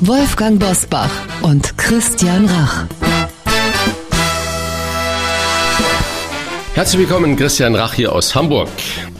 Wolfgang Bosbach und Christian Rach. Herzlich willkommen, Christian Rach hier aus Hamburg.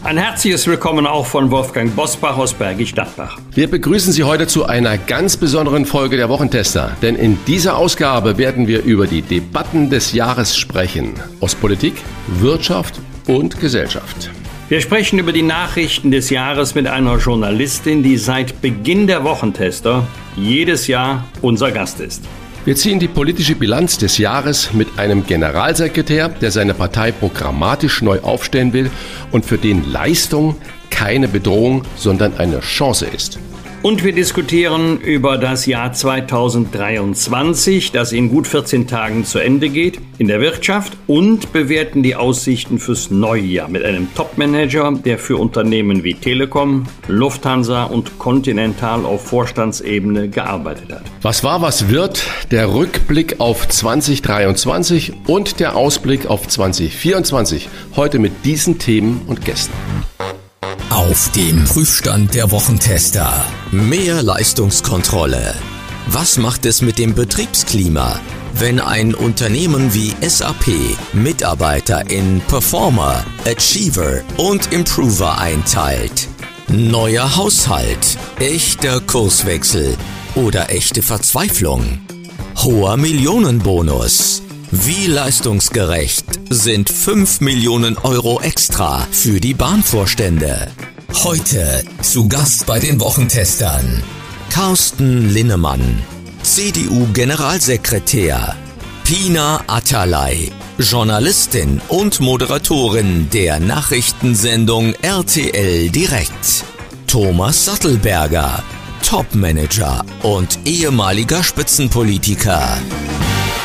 Ein herzliches Willkommen auch von Wolfgang Bosbach aus Bergisch Gladbach. Wir begrüßen Sie heute zu einer ganz besonderen Folge der Wochentester, denn in dieser Ausgabe werden wir über die Debatten des Jahres sprechen. Aus Politik, Wirtschaft und Gesellschaft. Wir sprechen über die Nachrichten des Jahres mit einer Journalistin, die seit Beginn der Wochentester jedes Jahr unser Gast ist. Wir ziehen die politische Bilanz des Jahres mit einem Generalsekretär, der seine Partei programmatisch neu aufstellen will und für den Leistung keine Bedrohung, sondern eine Chance ist. Und wir diskutieren über das Jahr 2023, das in gut 14 Tagen zu Ende geht, in der Wirtschaft und bewerten die Aussichten fürs neue Jahr mit einem Topmanager, der für Unternehmen wie Telekom, Lufthansa und Continental auf Vorstandsebene gearbeitet hat. Was war, was wird? Der Rückblick auf 2023 und der Ausblick auf 2024. Heute mit diesen Themen und Gästen. Auf dem Prüfstand der Wochentester. Mehr Leistungskontrolle. Was macht es mit dem Betriebsklima, wenn ein Unternehmen wie SAP Mitarbeiter in Performer, Achiever und Improver einteilt? Neuer Haushalt, echter Kurswechsel oder echte Verzweiflung? Hoher Millionenbonus. Wie leistungsgerecht sind 5 Millionen Euro extra für die Bahnvorstände? Heute zu Gast bei den Wochentestern Carsten Linnemann, CDU-Generalsekretär, Pina Atalay, Journalistin und Moderatorin der Nachrichtensendung RTL Direkt, Thomas Sattelberger, Topmanager und ehemaliger Spitzenpolitiker.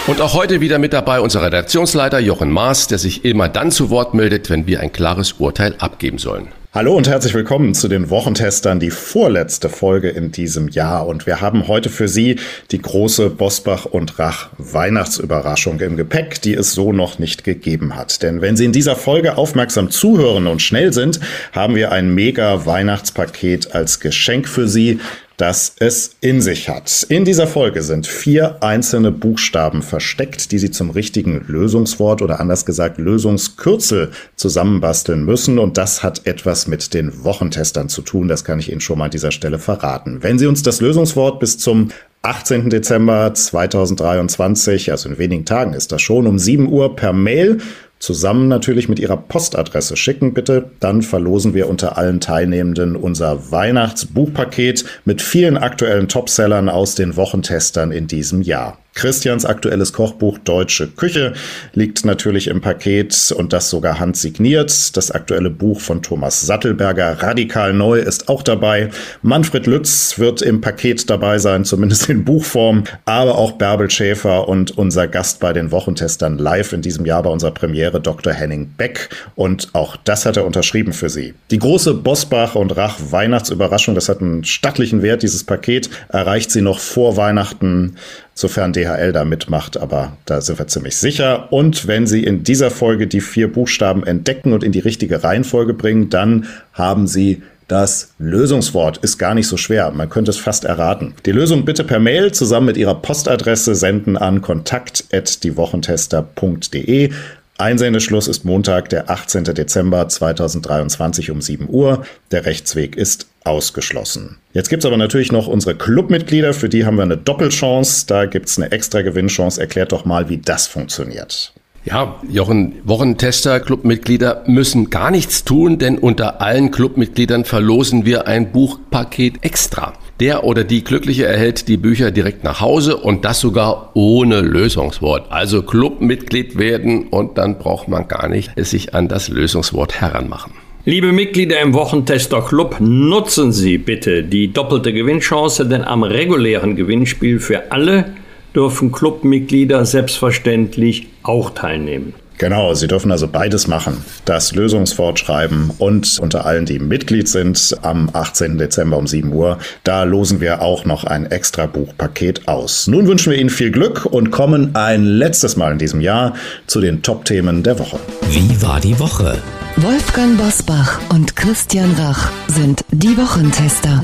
Und auch heute wieder mit dabei unser Redaktionsleiter Jochen Maas, der sich immer dann zu Wort meldet, wenn wir ein klares Urteil abgeben sollen. Hallo und herzlich willkommen zu den Wochentestern, die vorletzte Folge in diesem Jahr. Und wir haben heute für Sie die große Bosbach und Rach Weihnachtsüberraschung im Gepäck, die es so noch nicht gegeben hat. Denn wenn Sie in dieser Folge aufmerksam zuhören und schnell sind, haben wir ein mega Weihnachtspaket als Geschenk für Sie das es in sich hat. In dieser Folge sind vier einzelne Buchstaben versteckt, die Sie zum richtigen Lösungswort oder anders gesagt Lösungskürzel zusammenbasteln müssen. Und das hat etwas mit den Wochentestern zu tun. Das kann ich Ihnen schon mal an dieser Stelle verraten. Wenn Sie uns das Lösungswort bis zum 18. Dezember 2023, also in wenigen Tagen ist das schon, um 7 Uhr per Mail zusammen natürlich mit Ihrer Postadresse schicken, bitte. Dann verlosen wir unter allen Teilnehmenden unser Weihnachtsbuchpaket mit vielen aktuellen Topsellern aus den Wochentestern in diesem Jahr. Christians aktuelles Kochbuch Deutsche Küche liegt natürlich im Paket und das sogar handsigniert. Das aktuelle Buch von Thomas Sattelberger, Radikal Neu, ist auch dabei. Manfred Lütz wird im Paket dabei sein, zumindest in Buchform. Aber auch Bärbel Schäfer und unser Gast bei den Wochentestern live in diesem Jahr bei unserer Premiere, Dr. Henning Beck. Und auch das hat er unterschrieben für Sie. Die große Bosbach und Rach Weihnachtsüberraschung, das hat einen stattlichen Wert, dieses Paket, erreicht Sie noch vor Weihnachten sofern DHL da mitmacht, aber da sind wir ziemlich sicher. Und wenn Sie in dieser Folge die vier Buchstaben entdecken und in die richtige Reihenfolge bringen, dann haben Sie das Lösungswort ist gar nicht so schwer. Man könnte es fast erraten. Die Lösung bitte per Mail zusammen mit Ihrer Postadresse senden an kontakt.diewochentester.de. Einsendeschluss ist Montag, der 18. Dezember 2023 um 7 Uhr. Der Rechtsweg ist ausgeschlossen. Jetzt gibt's aber natürlich noch unsere Clubmitglieder, für die haben wir eine Doppelchance. Da gibt's eine extra Gewinnchance. Erklärt doch mal, wie das funktioniert. Ja, Jochen, Wochentester, Clubmitglieder müssen gar nichts tun, denn unter allen Clubmitgliedern verlosen wir ein Buchpaket extra. Der oder die Glückliche erhält die Bücher direkt nach Hause und das sogar ohne Lösungswort. Also Clubmitglied werden und dann braucht man gar nicht es sich an das Lösungswort heranmachen. Liebe Mitglieder im Wochentester Club, nutzen Sie bitte die doppelte Gewinnchance, denn am regulären Gewinnspiel für alle dürfen Clubmitglieder selbstverständlich auch teilnehmen. Genau, Sie dürfen also beides machen. Das Lösungswort schreiben und unter allen, die Mitglied sind, am 18. Dezember um 7 Uhr, da losen wir auch noch ein extra Buchpaket aus. Nun wünschen wir Ihnen viel Glück und kommen ein letztes Mal in diesem Jahr zu den Top-Themen der Woche. Wie war die Woche? Wolfgang Bosbach und Christian Rach sind die Wochentester.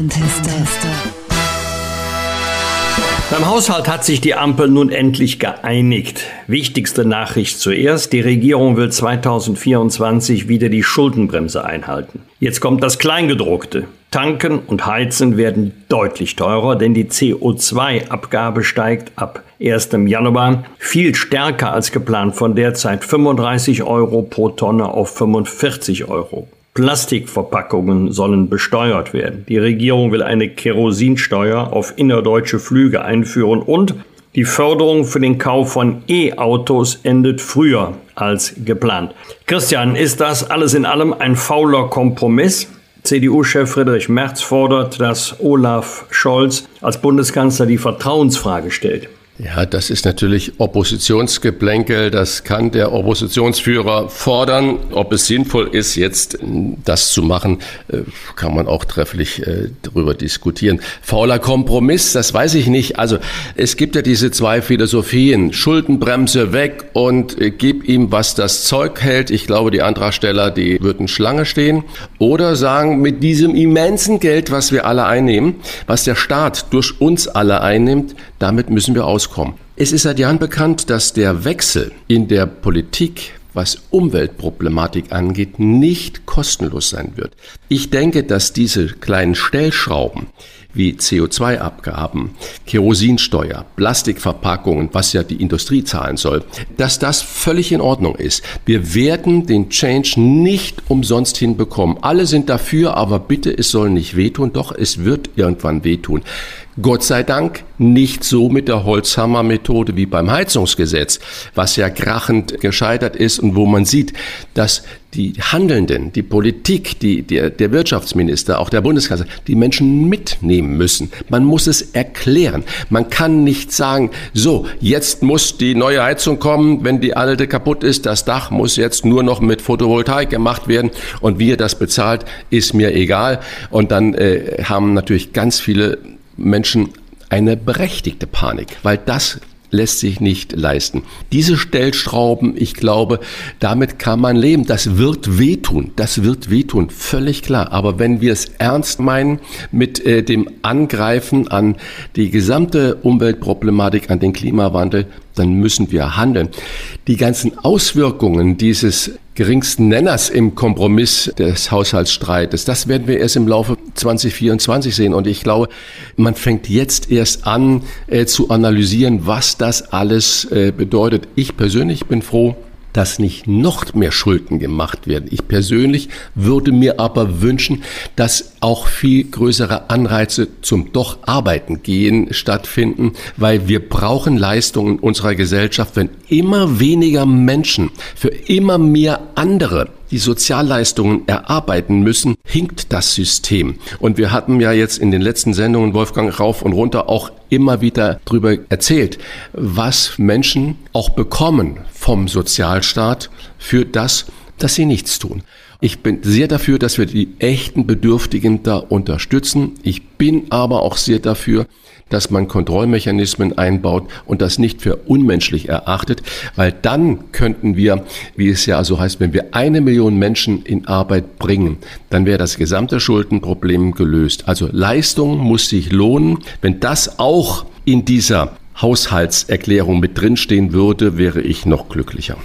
Beim Haushalt hat sich die Ampel nun endlich geeinigt. Wichtigste Nachricht zuerst. Die Regierung will 2024 wieder die Schuldenbremse einhalten. Jetzt kommt das Kleingedruckte. Tanken und Heizen werden deutlich teurer, denn die CO2-Abgabe steigt ab 1. Januar viel stärker als geplant von derzeit 35 Euro pro Tonne auf 45 Euro. Plastikverpackungen sollen besteuert werden. Die Regierung will eine Kerosinsteuer auf innerdeutsche Flüge einführen und die Förderung für den Kauf von E-Autos endet früher als geplant. Christian, ist das alles in allem ein fauler Kompromiss? CDU-Chef Friedrich Merz fordert, dass Olaf Scholz als Bundeskanzler die Vertrauensfrage stellt. Ja, das ist natürlich Oppositionsgeplänkel. Das kann der Oppositionsführer fordern. Ob es sinnvoll ist, jetzt das zu machen, äh, kann man auch trefflich äh, darüber diskutieren. Fauler Kompromiss, das weiß ich nicht. Also es gibt ja diese zwei Philosophien. Schuldenbremse weg und äh, gib ihm, was das Zeug hält. Ich glaube, die Antragsteller, die würden Schlange stehen. Oder sagen, mit diesem immensen Geld, was wir alle einnehmen, was der Staat durch uns alle einnimmt, damit müssen wir auskommen. Es ist seit Jahren bekannt, dass der Wechsel in der Politik was Umweltproblematik angeht, nicht kostenlos sein wird. Ich denke, dass diese kleinen Stellschrauben wie CO2-Abgaben, Kerosinsteuer, Plastikverpackungen, was ja die Industrie zahlen soll, dass das völlig in Ordnung ist. Wir werden den Change nicht umsonst hinbekommen. Alle sind dafür, aber bitte, es soll nicht wehtun. Doch, es wird irgendwann wehtun. Gott sei Dank nicht so mit der Holzhammer-Methode wie beim Heizungsgesetz, was ja krachend gescheitert ist und wo man sieht, dass die Handelnden, die Politik, die, der, der Wirtschaftsminister, auch der Bundeskanzler, die Menschen mitnehmen müssen. Man muss es erklären. Man kann nicht sagen, so, jetzt muss die neue Heizung kommen, wenn die alte kaputt ist, das Dach muss jetzt nur noch mit Photovoltaik gemacht werden und wie ihr das bezahlt, ist mir egal. Und dann äh, haben natürlich ganz viele Menschen eine berechtigte Panik, weil das lässt sich nicht leisten. Diese Stellschrauben, ich glaube, damit kann man leben. Das wird wehtun. Das wird wehtun, völlig klar. Aber wenn wir es ernst meinen mit äh, dem Angreifen an die gesamte Umweltproblematik, an den Klimawandel, dann müssen wir handeln. Die ganzen Auswirkungen dieses geringsten Nenners im Kompromiss des Haushaltsstreites, das werden wir erst im Laufe 2024 sehen. Und ich glaube, man fängt jetzt erst an äh, zu analysieren, was das alles äh, bedeutet. Ich persönlich bin froh, dass nicht noch mehr Schulden gemacht werden. Ich persönlich würde mir aber wünschen, dass auch viel größere Anreize zum doch Arbeiten gehen stattfinden, weil wir brauchen Leistungen unserer Gesellschaft, wenn immer weniger Menschen für immer mehr andere die Sozialleistungen erarbeiten müssen, hinkt das System. Und wir hatten ja jetzt in den letzten Sendungen, Wolfgang, rauf und runter auch immer wieder darüber erzählt, was Menschen auch bekommen vom Sozialstaat für das, dass sie nichts tun. Ich bin sehr dafür, dass wir die echten Bedürftigen da unterstützen. Ich bin aber auch sehr dafür, dass man Kontrollmechanismen einbaut und das nicht für unmenschlich erachtet, weil dann könnten wir, wie es ja so heißt, wenn wir eine Million Menschen in Arbeit bringen, dann wäre das gesamte Schuldenproblem gelöst. Also Leistung muss sich lohnen. Wenn das auch in dieser Haushaltserklärung mit drinstehen würde, wäre ich noch glücklicher.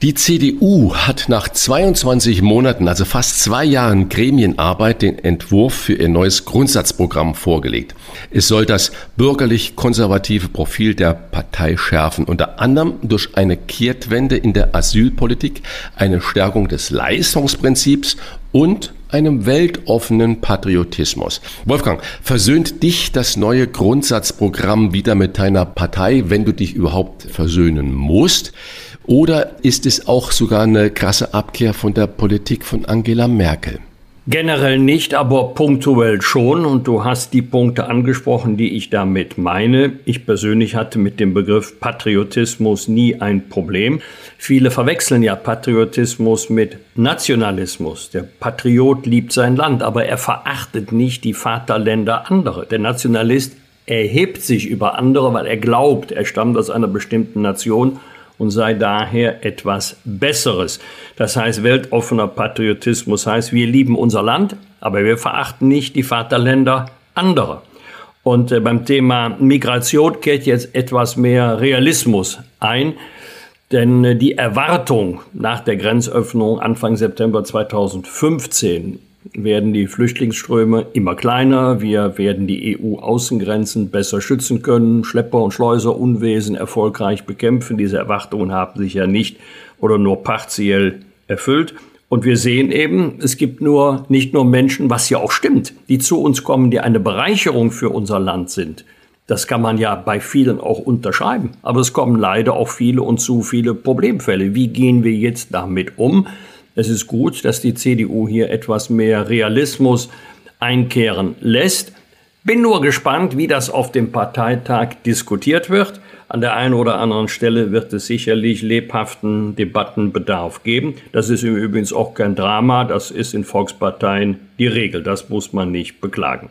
Die CDU hat nach 22 Monaten, also fast zwei Jahren Gremienarbeit, den Entwurf für ihr neues Grundsatzprogramm vorgelegt. Es soll das bürgerlich-konservative Profil der Partei schärfen, unter anderem durch eine Kehrtwende in der Asylpolitik, eine Stärkung des Leistungsprinzips und einem weltoffenen Patriotismus. Wolfgang, versöhnt dich das neue Grundsatzprogramm wieder mit deiner Partei, wenn du dich überhaupt versöhnen musst? Oder ist es auch sogar eine krasse Abkehr von der Politik von Angela Merkel? Generell nicht, aber punktuell schon. Und du hast die Punkte angesprochen, die ich damit meine. Ich persönlich hatte mit dem Begriff Patriotismus nie ein Problem. Viele verwechseln ja Patriotismus mit Nationalismus. Der Patriot liebt sein Land, aber er verachtet nicht die Vaterländer anderer. Der Nationalist erhebt sich über andere, weil er glaubt, er stammt aus einer bestimmten Nation und sei daher etwas Besseres. Das heißt, weltoffener Patriotismus heißt, wir lieben unser Land, aber wir verachten nicht die Vaterländer anderer. Und äh, beim Thema Migration kehrt jetzt etwas mehr Realismus ein, denn äh, die Erwartung nach der Grenzöffnung Anfang September 2015 werden die Flüchtlingsströme immer kleiner. Wir werden die EU-Außengrenzen besser schützen können, Schlepper und Schleuserunwesen erfolgreich bekämpfen. Diese Erwartungen haben sich ja nicht oder nur partiell erfüllt. Und wir sehen eben, es gibt nur, nicht nur Menschen, was ja auch stimmt, die zu uns kommen, die eine Bereicherung für unser Land sind. Das kann man ja bei vielen auch unterschreiben. Aber es kommen leider auch viele und zu viele Problemfälle. Wie gehen wir jetzt damit um? Es ist gut, dass die CDU hier etwas mehr Realismus einkehren lässt. Bin nur gespannt, wie das auf dem Parteitag diskutiert wird. An der einen oder anderen Stelle wird es sicherlich lebhaften Debattenbedarf geben. Das ist übrigens auch kein Drama, das ist in Volksparteien die Regel. Das muss man nicht beklagen.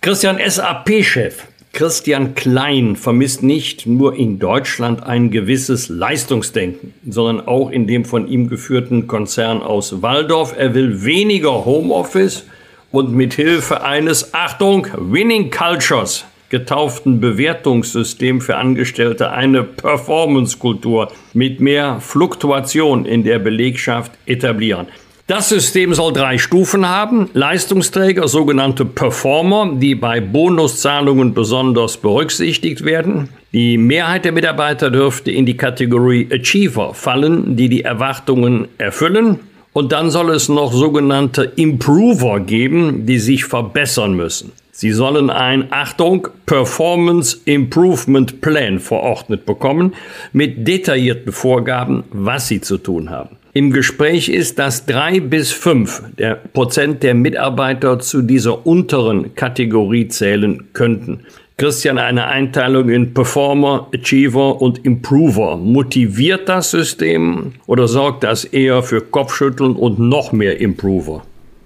Christian SAP-Chef Christian Klein vermisst nicht nur in Deutschland ein gewisses Leistungsdenken, sondern auch in dem von ihm geführten Konzern aus Waldorf. Er will weniger Homeoffice und mit Hilfe eines, Achtung, Winning Cultures getauften Bewertungssystem für Angestellte eine Performance-Kultur mit mehr Fluktuation in der Belegschaft etablieren. Das System soll drei Stufen haben. Leistungsträger, sogenannte Performer, die bei Bonuszahlungen besonders berücksichtigt werden. Die Mehrheit der Mitarbeiter dürfte in die Kategorie Achiever fallen, die die Erwartungen erfüllen. Und dann soll es noch sogenannte Improver geben, die sich verbessern müssen. Sie sollen ein, Achtung, Performance Improvement Plan verordnet bekommen mit detaillierten Vorgaben, was sie zu tun haben im Gespräch ist, dass drei bis fünf der Prozent der Mitarbeiter zu dieser unteren Kategorie zählen könnten. Christian, eine Einteilung in Performer, Achiever und Improver. Motiviert das System oder sorgt das eher für Kopfschütteln und noch mehr Improver?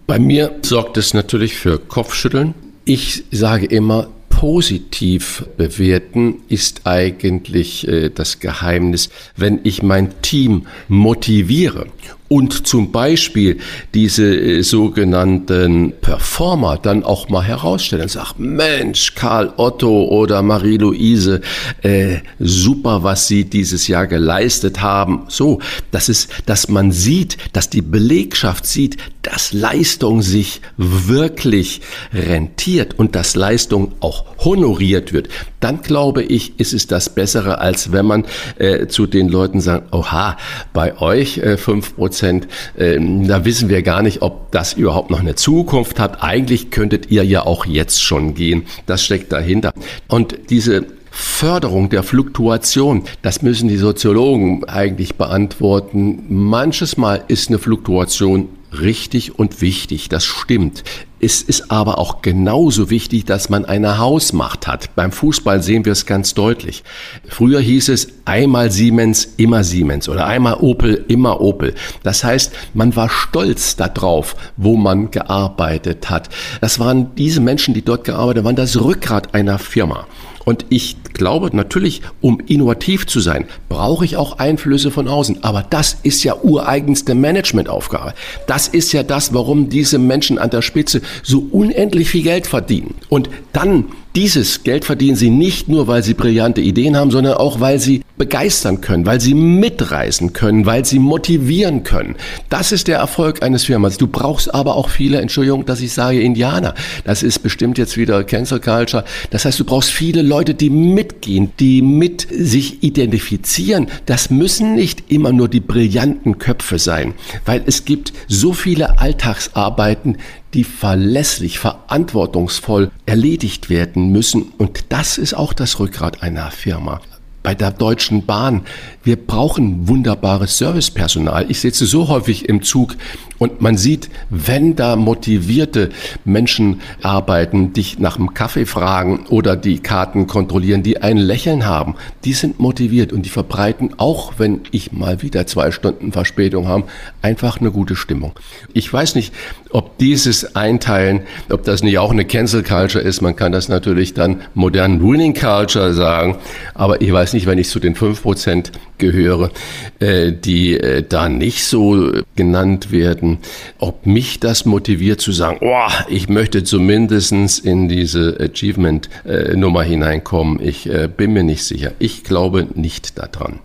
Bei mir sorgt es natürlich für Kopfschütteln. Ich sage immer, positiv bewerten ist eigentlich äh, das Geheimnis, wenn ich mein Team motiviere und zum Beispiel diese äh, sogenannten Performer dann auch mal herausstellen und sagen, Mensch, Karl Otto oder Marie-Louise, äh, super, was sie dieses Jahr geleistet haben. So, das ist, dass man sieht, dass die Belegschaft sieht, dass Leistung sich wirklich rentiert und dass Leistung auch honoriert wird. Dann glaube ich, ist es das Bessere, als wenn man äh, zu den Leuten sagt, oha, bei euch äh, fünf Prozent Prozent. Ähm, da wissen wir gar nicht, ob das überhaupt noch eine Zukunft hat. Eigentlich könntet ihr ja auch jetzt schon gehen. Das steckt dahinter. Und diese Förderung der Fluktuation, das müssen die Soziologen eigentlich beantworten. Manches Mal ist eine Fluktuation richtig und wichtig, das stimmt. Es ist aber auch genauso wichtig, dass man eine Hausmacht hat. Beim Fußball sehen wir es ganz deutlich. Früher hieß es einmal Siemens, immer Siemens oder einmal Opel, immer Opel. Das heißt, man war stolz darauf, wo man gearbeitet hat. Das waren diese Menschen, die dort gearbeitet haben, das Rückgrat einer Firma. Und ich glaube natürlich, um innovativ zu sein, brauche ich auch Einflüsse von außen. Aber das ist ja ureigenste Managementaufgabe. Das ist ja das, warum diese Menschen an der Spitze so unendlich viel Geld verdienen. Und dann dieses Geld verdienen sie nicht nur, weil sie brillante Ideen haben, sondern auch, weil sie begeistern können, weil sie mitreißen können, weil sie motivieren können. Das ist der Erfolg eines Firmas. Du brauchst aber auch viele, Entschuldigung, dass ich sage Indianer. Das ist bestimmt jetzt wieder Cancel Culture. Das heißt, du brauchst viele Leute, die mitgehen, die mit sich identifizieren. Das müssen nicht immer nur die brillanten Köpfe sein, weil es gibt so viele Alltagsarbeiten, die verlässlich, verantwortungsvoll erledigt werden müssen. Und das ist auch das Rückgrat einer Firma. bei der Deutschen Bahn. Wir brauchen wunderbares Servicepersonal. Ich sitze so häufig im Zug und man sieht, wenn da motivierte Menschen arbeiten, dich nach dem Kaffee fragen oder die Karten kontrollieren, die ein Lächeln haben, die sind motiviert und die verbreiten, auch wenn ich mal wieder zwei Stunden Verspätung habe, einfach eine gute Stimmung. Ich weiß nicht, ob dieses Einteilen, ob das nicht auch eine Cancel Culture ist. Man kann das natürlich dann modern Winning Culture sagen, aber ich weiß nicht, wenn ich zu den fünf Prozent gehöre, äh, die äh, da nicht so genannt werden, ob mich das motiviert zu sagen, oh, ich möchte zumindestens in diese Achievement-Nummer hineinkommen. Ich äh, bin mir nicht sicher. Ich glaube nicht daran.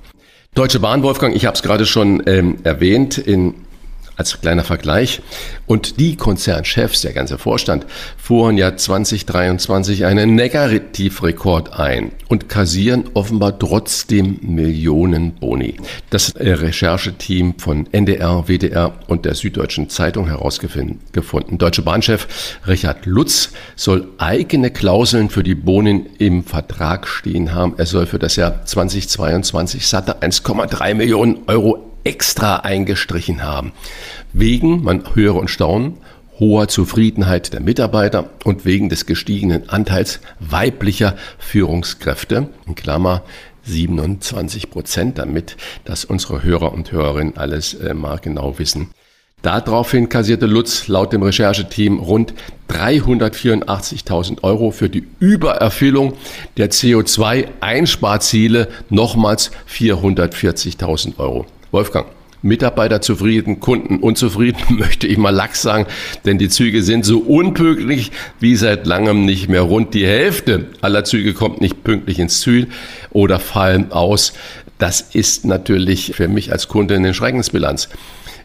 Deutsche Bahn, Wolfgang, ich habe es gerade schon ähm, erwähnt, in als kleiner Vergleich. Und die Konzernchefs, der ganze Vorstand, fuhren ja 2023 einen Negativrekord ein und kassieren offenbar trotzdem Millionen Boni. Das Rechercheteam von NDR, WDR und der Süddeutschen Zeitung herausgefunden. Deutsche Bahnchef Richard Lutz soll eigene Klauseln für die Bonin im Vertrag stehen haben. Er soll für das Jahr 2022 satte 1,3 Millionen Euro extra eingestrichen haben. Wegen, man höre und staunen, hoher Zufriedenheit der Mitarbeiter und wegen des gestiegenen Anteils weiblicher Führungskräfte, in Klammer 27 Prozent, damit dass unsere Hörer und Hörerinnen alles äh, mal genau wissen. Daraufhin kassierte Lutz laut dem Rechercheteam rund 384.000 Euro für die Übererfüllung der CO2-Einsparziele, nochmals 440.000 Euro. Wolfgang. Mitarbeiter zufrieden, Kunden unzufrieden, möchte ich mal lax sagen, denn die Züge sind so unpünktlich wie seit langem nicht mehr. Rund die Hälfte aller Züge kommt nicht pünktlich ins Ziel oder fallen aus. Das ist natürlich für mich als Kunde eine Schreckensbilanz.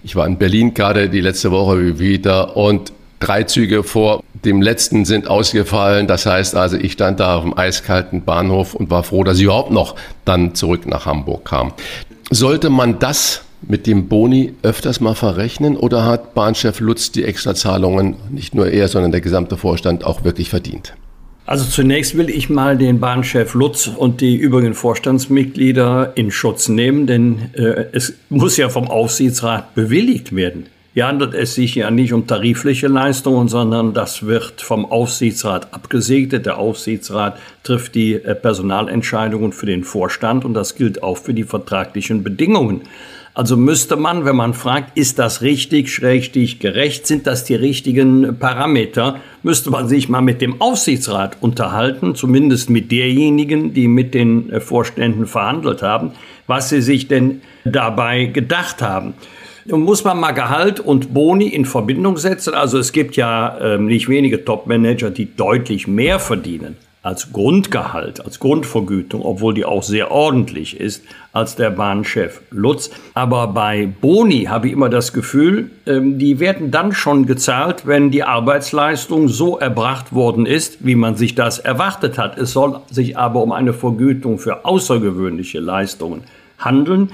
Ich war in Berlin gerade die letzte Woche wieder und drei Züge vor dem letzten sind ausgefallen. Das heißt also, ich stand da auf dem eiskalten Bahnhof und war froh, dass ich überhaupt noch dann zurück nach Hamburg kam. Sollte man das mit dem Boni öfters mal verrechnen oder hat Bahnchef Lutz die Extrazahlungen nicht nur er, sondern der gesamte Vorstand auch wirklich verdient? Also zunächst will ich mal den Bahnchef Lutz und die übrigen Vorstandsmitglieder in Schutz nehmen, denn äh, es muss ja vom Aufsichtsrat bewilligt werden. Hier handelt es sich ja nicht um tarifliche Leistungen, sondern das wird vom Aufsichtsrat abgesegnet. Der Aufsichtsrat trifft die äh, Personalentscheidungen für den Vorstand und das gilt auch für die vertraglichen Bedingungen. Also müsste man, wenn man fragt, ist das richtig, schrägstich gerecht, sind das die richtigen Parameter, müsste man sich mal mit dem Aufsichtsrat unterhalten, zumindest mit derjenigen, die mit den äh, Vorständen verhandelt haben, was sie sich denn dabei gedacht haben. Nun muss man mal Gehalt und Boni in Verbindung setzen. Also es gibt ja ähm, nicht wenige Top-Manager, die deutlich mehr verdienen als Grundgehalt, als Grundvergütung, obwohl die auch sehr ordentlich ist, als der Bahnchef Lutz. Aber bei Boni habe ich immer das Gefühl, ähm, die werden dann schon gezahlt, wenn die Arbeitsleistung so erbracht worden ist, wie man sich das erwartet hat. Es soll sich aber um eine Vergütung für außergewöhnliche Leistungen handeln.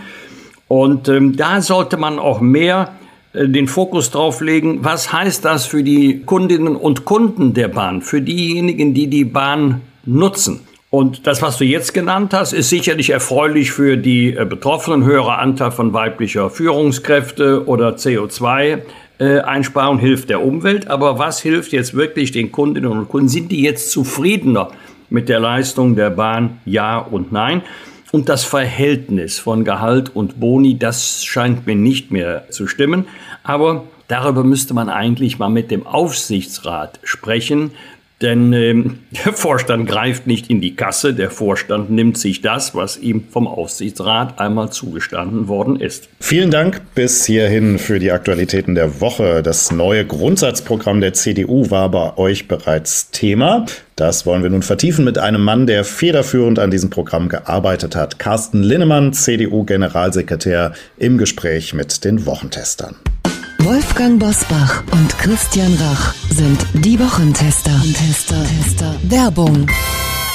Und ähm, da sollte man auch mehr äh, den Fokus drauf legen, was heißt das für die Kundinnen und Kunden der Bahn, für diejenigen, die die Bahn nutzen. Und das, was du jetzt genannt hast, ist sicherlich erfreulich für die äh, Betroffenen. Höherer Anteil von weiblicher Führungskräfte oder CO2. Einsparung hilft der Umwelt, aber was hilft jetzt wirklich den Kundinnen und Kunden? Sind die jetzt zufriedener mit der Leistung der Bahn? Ja und nein. Und das Verhältnis von Gehalt und Boni, das scheint mir nicht mehr zu stimmen. Aber darüber müsste man eigentlich mal mit dem Aufsichtsrat sprechen. Denn ähm, der Vorstand greift nicht in die Kasse, der Vorstand nimmt sich das, was ihm vom Aufsichtsrat einmal zugestanden worden ist. Vielen Dank bis hierhin für die Aktualitäten der Woche. Das neue Grundsatzprogramm der CDU war bei euch bereits Thema. Das wollen wir nun vertiefen mit einem Mann, der federführend an diesem Programm gearbeitet hat. Carsten Linnemann, CDU-Generalsekretär, im Gespräch mit den Wochentestern. Wolfgang Bosbach und Christian Rach sind die Wochentester. Tester, Tester. Werbung.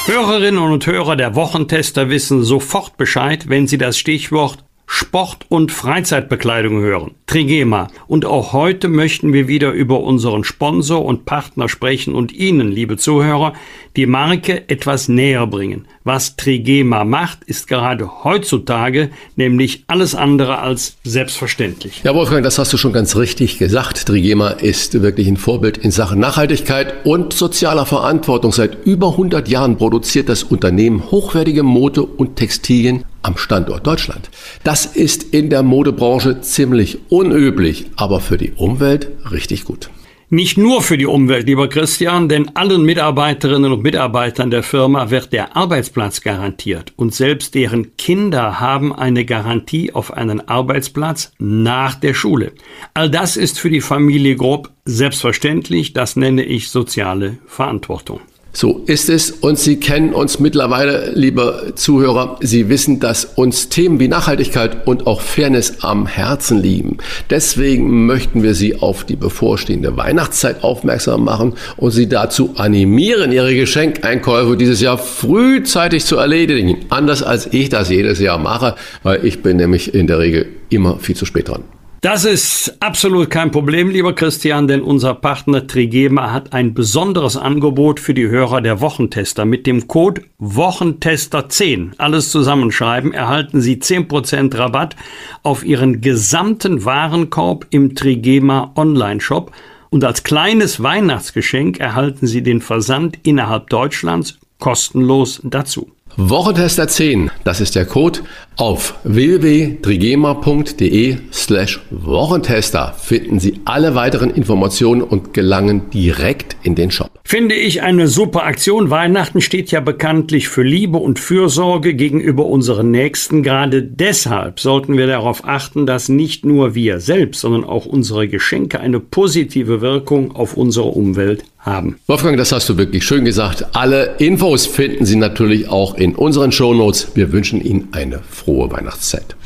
Hörerinnen und Hörer der Wochentester wissen sofort Bescheid, wenn sie das Stichwort Sport- und Freizeitbekleidung hören. Trigema. Und auch heute möchten wir wieder über unseren Sponsor und Partner sprechen und Ihnen, liebe Zuhörer, die Marke etwas näher bringen. Was Trigema macht, ist gerade heutzutage nämlich alles andere als selbstverständlich. Ja, Wolfgang, das hast du schon ganz richtig gesagt. Trigema ist wirklich ein Vorbild in Sachen Nachhaltigkeit und sozialer Verantwortung. Seit über 100 Jahren produziert das Unternehmen hochwertige Mode und Textilien am Standort Deutschland. Das ist in der Modebranche ziemlich unüblich, aber für die Umwelt richtig gut. Nicht nur für die Umwelt, lieber Christian, denn allen Mitarbeiterinnen und Mitarbeitern der Firma wird der Arbeitsplatz garantiert und selbst deren Kinder haben eine Garantie auf einen Arbeitsplatz nach der Schule. All das ist für die Familie Grob selbstverständlich, das nenne ich soziale Verantwortung. So ist es und Sie kennen uns mittlerweile, liebe Zuhörer. Sie wissen, dass uns Themen wie Nachhaltigkeit und auch Fairness am Herzen liegen. Deswegen möchten wir Sie auf die bevorstehende Weihnachtszeit aufmerksam machen und Sie dazu animieren, Ihre Geschenkeinkäufe dieses Jahr frühzeitig zu erledigen. Anders als ich das jedes Jahr mache, weil ich bin nämlich in der Regel immer viel zu spät dran. Das ist absolut kein Problem, lieber Christian, denn unser Partner Trigema hat ein besonderes Angebot für die Hörer der Wochentester. Mit dem Code Wochentester10, alles zusammenschreiben, erhalten Sie 10% Rabatt auf Ihren gesamten Warenkorb im Trigema Online-Shop. Und als kleines Weihnachtsgeschenk erhalten Sie den Versand innerhalb Deutschlands kostenlos dazu. Wochentester 10, das ist der Code. Auf www.trigema.de slash Wochentester finden Sie alle weiteren Informationen und gelangen direkt in den Shop. Finde ich eine super Aktion. Weihnachten steht ja bekanntlich für Liebe und Fürsorge gegenüber unseren Nächsten. Gerade deshalb sollten wir darauf achten, dass nicht nur wir selbst, sondern auch unsere Geschenke eine positive Wirkung auf unsere Umwelt haben. Wolfgang, das hast du wirklich schön gesagt. Alle Infos finden Sie natürlich auch in unseren Shownotes. Wir wünschen Ihnen eine frohe Weihnachtszeit.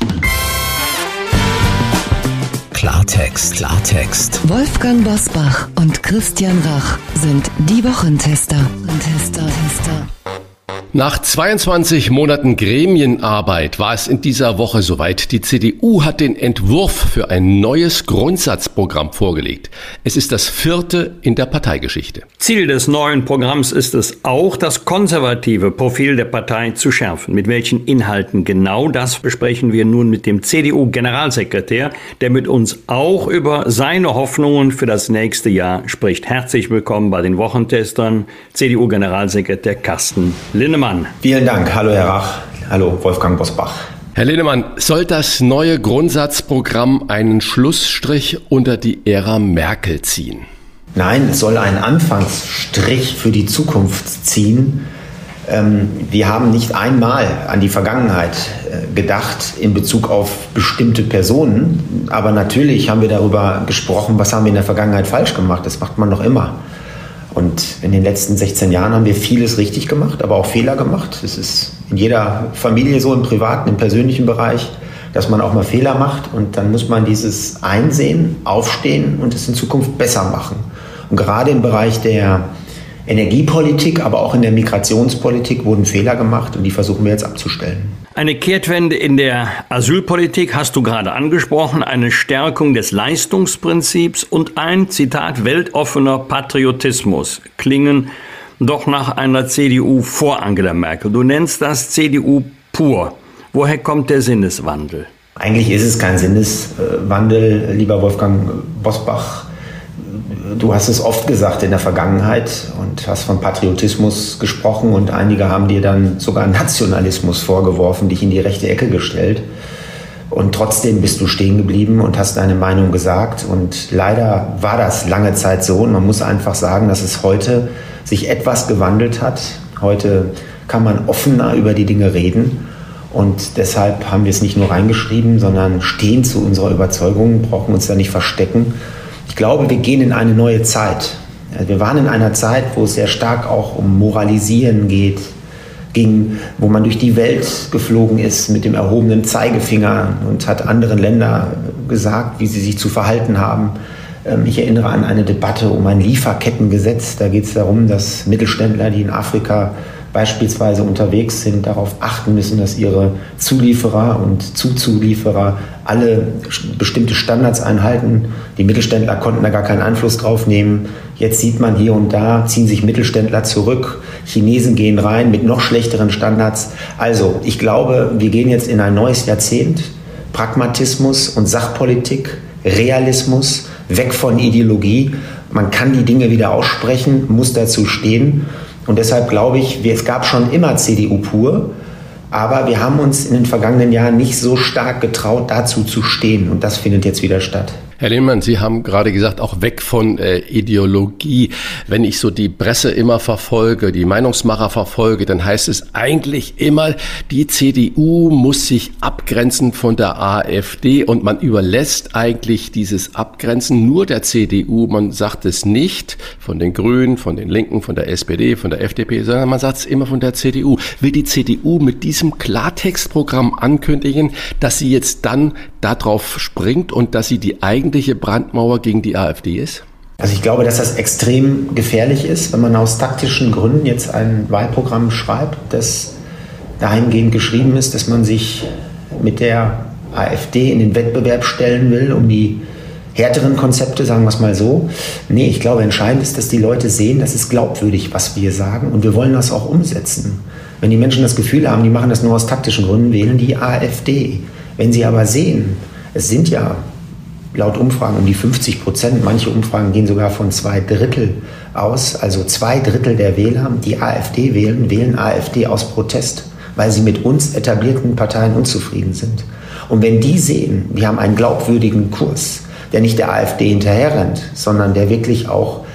Klartext, Klartext. Wolfgang Bosbach und Christian Rach sind die Wochentester. Tester, Tester. Nach 22 Monaten Gremienarbeit war es in dieser Woche soweit. Die CDU hat den Entwurf für ein neues Grundsatzprogramm vorgelegt. Es ist das vierte in der Parteigeschichte. Ziel des neuen Programms ist es auch, das konservative Profil der Partei zu schärfen. Mit welchen Inhalten genau das besprechen wir nun mit dem CDU-Generalsekretär, der mit uns auch über seine Hoffnungen für das nächste Jahr spricht. Herzlich willkommen bei den Wochentestern, CDU-Generalsekretär Carsten Linnemann. Linnemann. Vielen Dank. Hallo Herr Rach. Hallo Wolfgang Bosbach. Herr Linnemann, soll das neue Grundsatzprogramm einen Schlussstrich unter die Ära Merkel ziehen? Nein, es soll einen Anfangsstrich für die Zukunft ziehen. Ähm, wir haben nicht einmal an die Vergangenheit äh, gedacht in Bezug auf bestimmte Personen, aber natürlich haben wir darüber gesprochen, was haben wir in der Vergangenheit falsch gemacht. Das macht man noch immer. Und in den letzten 16 Jahren haben wir vieles richtig gemacht, aber auch Fehler gemacht. Es ist in jeder Familie so, im privaten, im persönlichen Bereich, dass man auch mal Fehler macht. Und dann muss man dieses einsehen, aufstehen und es in Zukunft besser machen. Und gerade im Bereich der Energiepolitik, aber auch in der Migrationspolitik wurden Fehler gemacht und die versuchen wir jetzt abzustellen. Eine Kehrtwende in der Asylpolitik hast du gerade angesprochen, eine Stärkung des Leistungsprinzips und ein, Zitat, weltoffener Patriotismus klingen doch nach einer CDU vor Angela Merkel. Du nennst das CDU pur. Woher kommt der Sinneswandel? Eigentlich ist es kein Sinneswandel, lieber Wolfgang Bosbach du hast es oft gesagt in der Vergangenheit und hast von Patriotismus gesprochen und einige haben dir dann sogar Nationalismus vorgeworfen, dich in die rechte Ecke gestellt. Und trotzdem bist du stehen geblieben und hast deine Meinung gesagt. Und leider war das lange Zeit so. Und man muss einfach sagen, dass es heute sich etwas gewandelt hat. Heute kann man offener über die Dinge reden. Und deshalb haben wir es nicht nur reingeschrieben, sondern stehen zu unserer Überzeugung, brauchen uns da nicht verstecken glaube, wir gehen in eine neue Zeit. Wir waren in einer Zeit, wo es sehr stark auch um Moralisieren geht, ging, wo man durch die Welt geflogen ist mit dem erhobenen Zeigefinger und hat anderen Ländern gesagt, wie sie sich zu verhalten haben. Ähm, ich erinnere an eine Debatte um ein Lieferkettengesetz. Da geht es darum, dass Mittelständler, die in Afrika beispielsweise unterwegs sind, darauf achten müssen, dass ihre Zulieferer und Zuzulieferer alle bestimmte Standards einhalten. Die Mittelständler konnten da gar keinen Einfluss drauf nehmen. Jetzt sieht man hier und da, ziehen sich Mittelständler zurück. Chinesen gehen rein mit noch schlechteren Standards. Also, ich glaube, wir gehen jetzt in ein neues Jahrzehnt. Pragmatismus und Sachpolitik, Realismus, weg von Ideologie. Man kann die Dinge wieder aussprechen, muss dazu stehen. Und deshalb glaube ich, es gab schon immer CDU pur, aber wir haben uns in den vergangenen Jahren nicht so stark getraut, dazu zu stehen. Und das findet jetzt wieder statt. Herr Lehmann, Sie haben gerade gesagt, auch weg von äh, Ideologie. Wenn ich so die Presse immer verfolge, die Meinungsmacher verfolge, dann heißt es eigentlich immer, die CDU muss sich abgrenzen von der AfD und man überlässt eigentlich dieses Abgrenzen nur der CDU. Man sagt es nicht von den Grünen, von den Linken, von der SPD, von der FDP, sondern man sagt es immer von der CDU. Will die CDU mit diesem Klartextprogramm ankündigen, dass sie jetzt dann darauf springt und dass sie die eigentliche Brandmauer gegen die AfD ist? Also ich glaube, dass das extrem gefährlich ist, wenn man aus taktischen Gründen jetzt ein Wahlprogramm schreibt, das dahingehend geschrieben ist, dass man sich mit der AfD in den Wettbewerb stellen will, um die härteren Konzepte, sagen wir es mal so. Nee, ich glaube, entscheidend ist, dass die Leute sehen, das ist glaubwürdig, was wir sagen und wir wollen das auch umsetzen. Wenn die Menschen das Gefühl haben, die machen das nur aus taktischen Gründen, wählen die AfD. Wenn Sie aber sehen, es sind ja laut Umfragen um die 50 Prozent, manche Umfragen gehen sogar von zwei Drittel aus, also zwei Drittel der Wähler, die AfD wählen, wählen AfD aus Protest, weil sie mit uns etablierten Parteien unzufrieden sind. Und wenn die sehen, wir haben einen glaubwürdigen Kurs, der nicht der AfD hinterherrennt, sondern der wirklich auch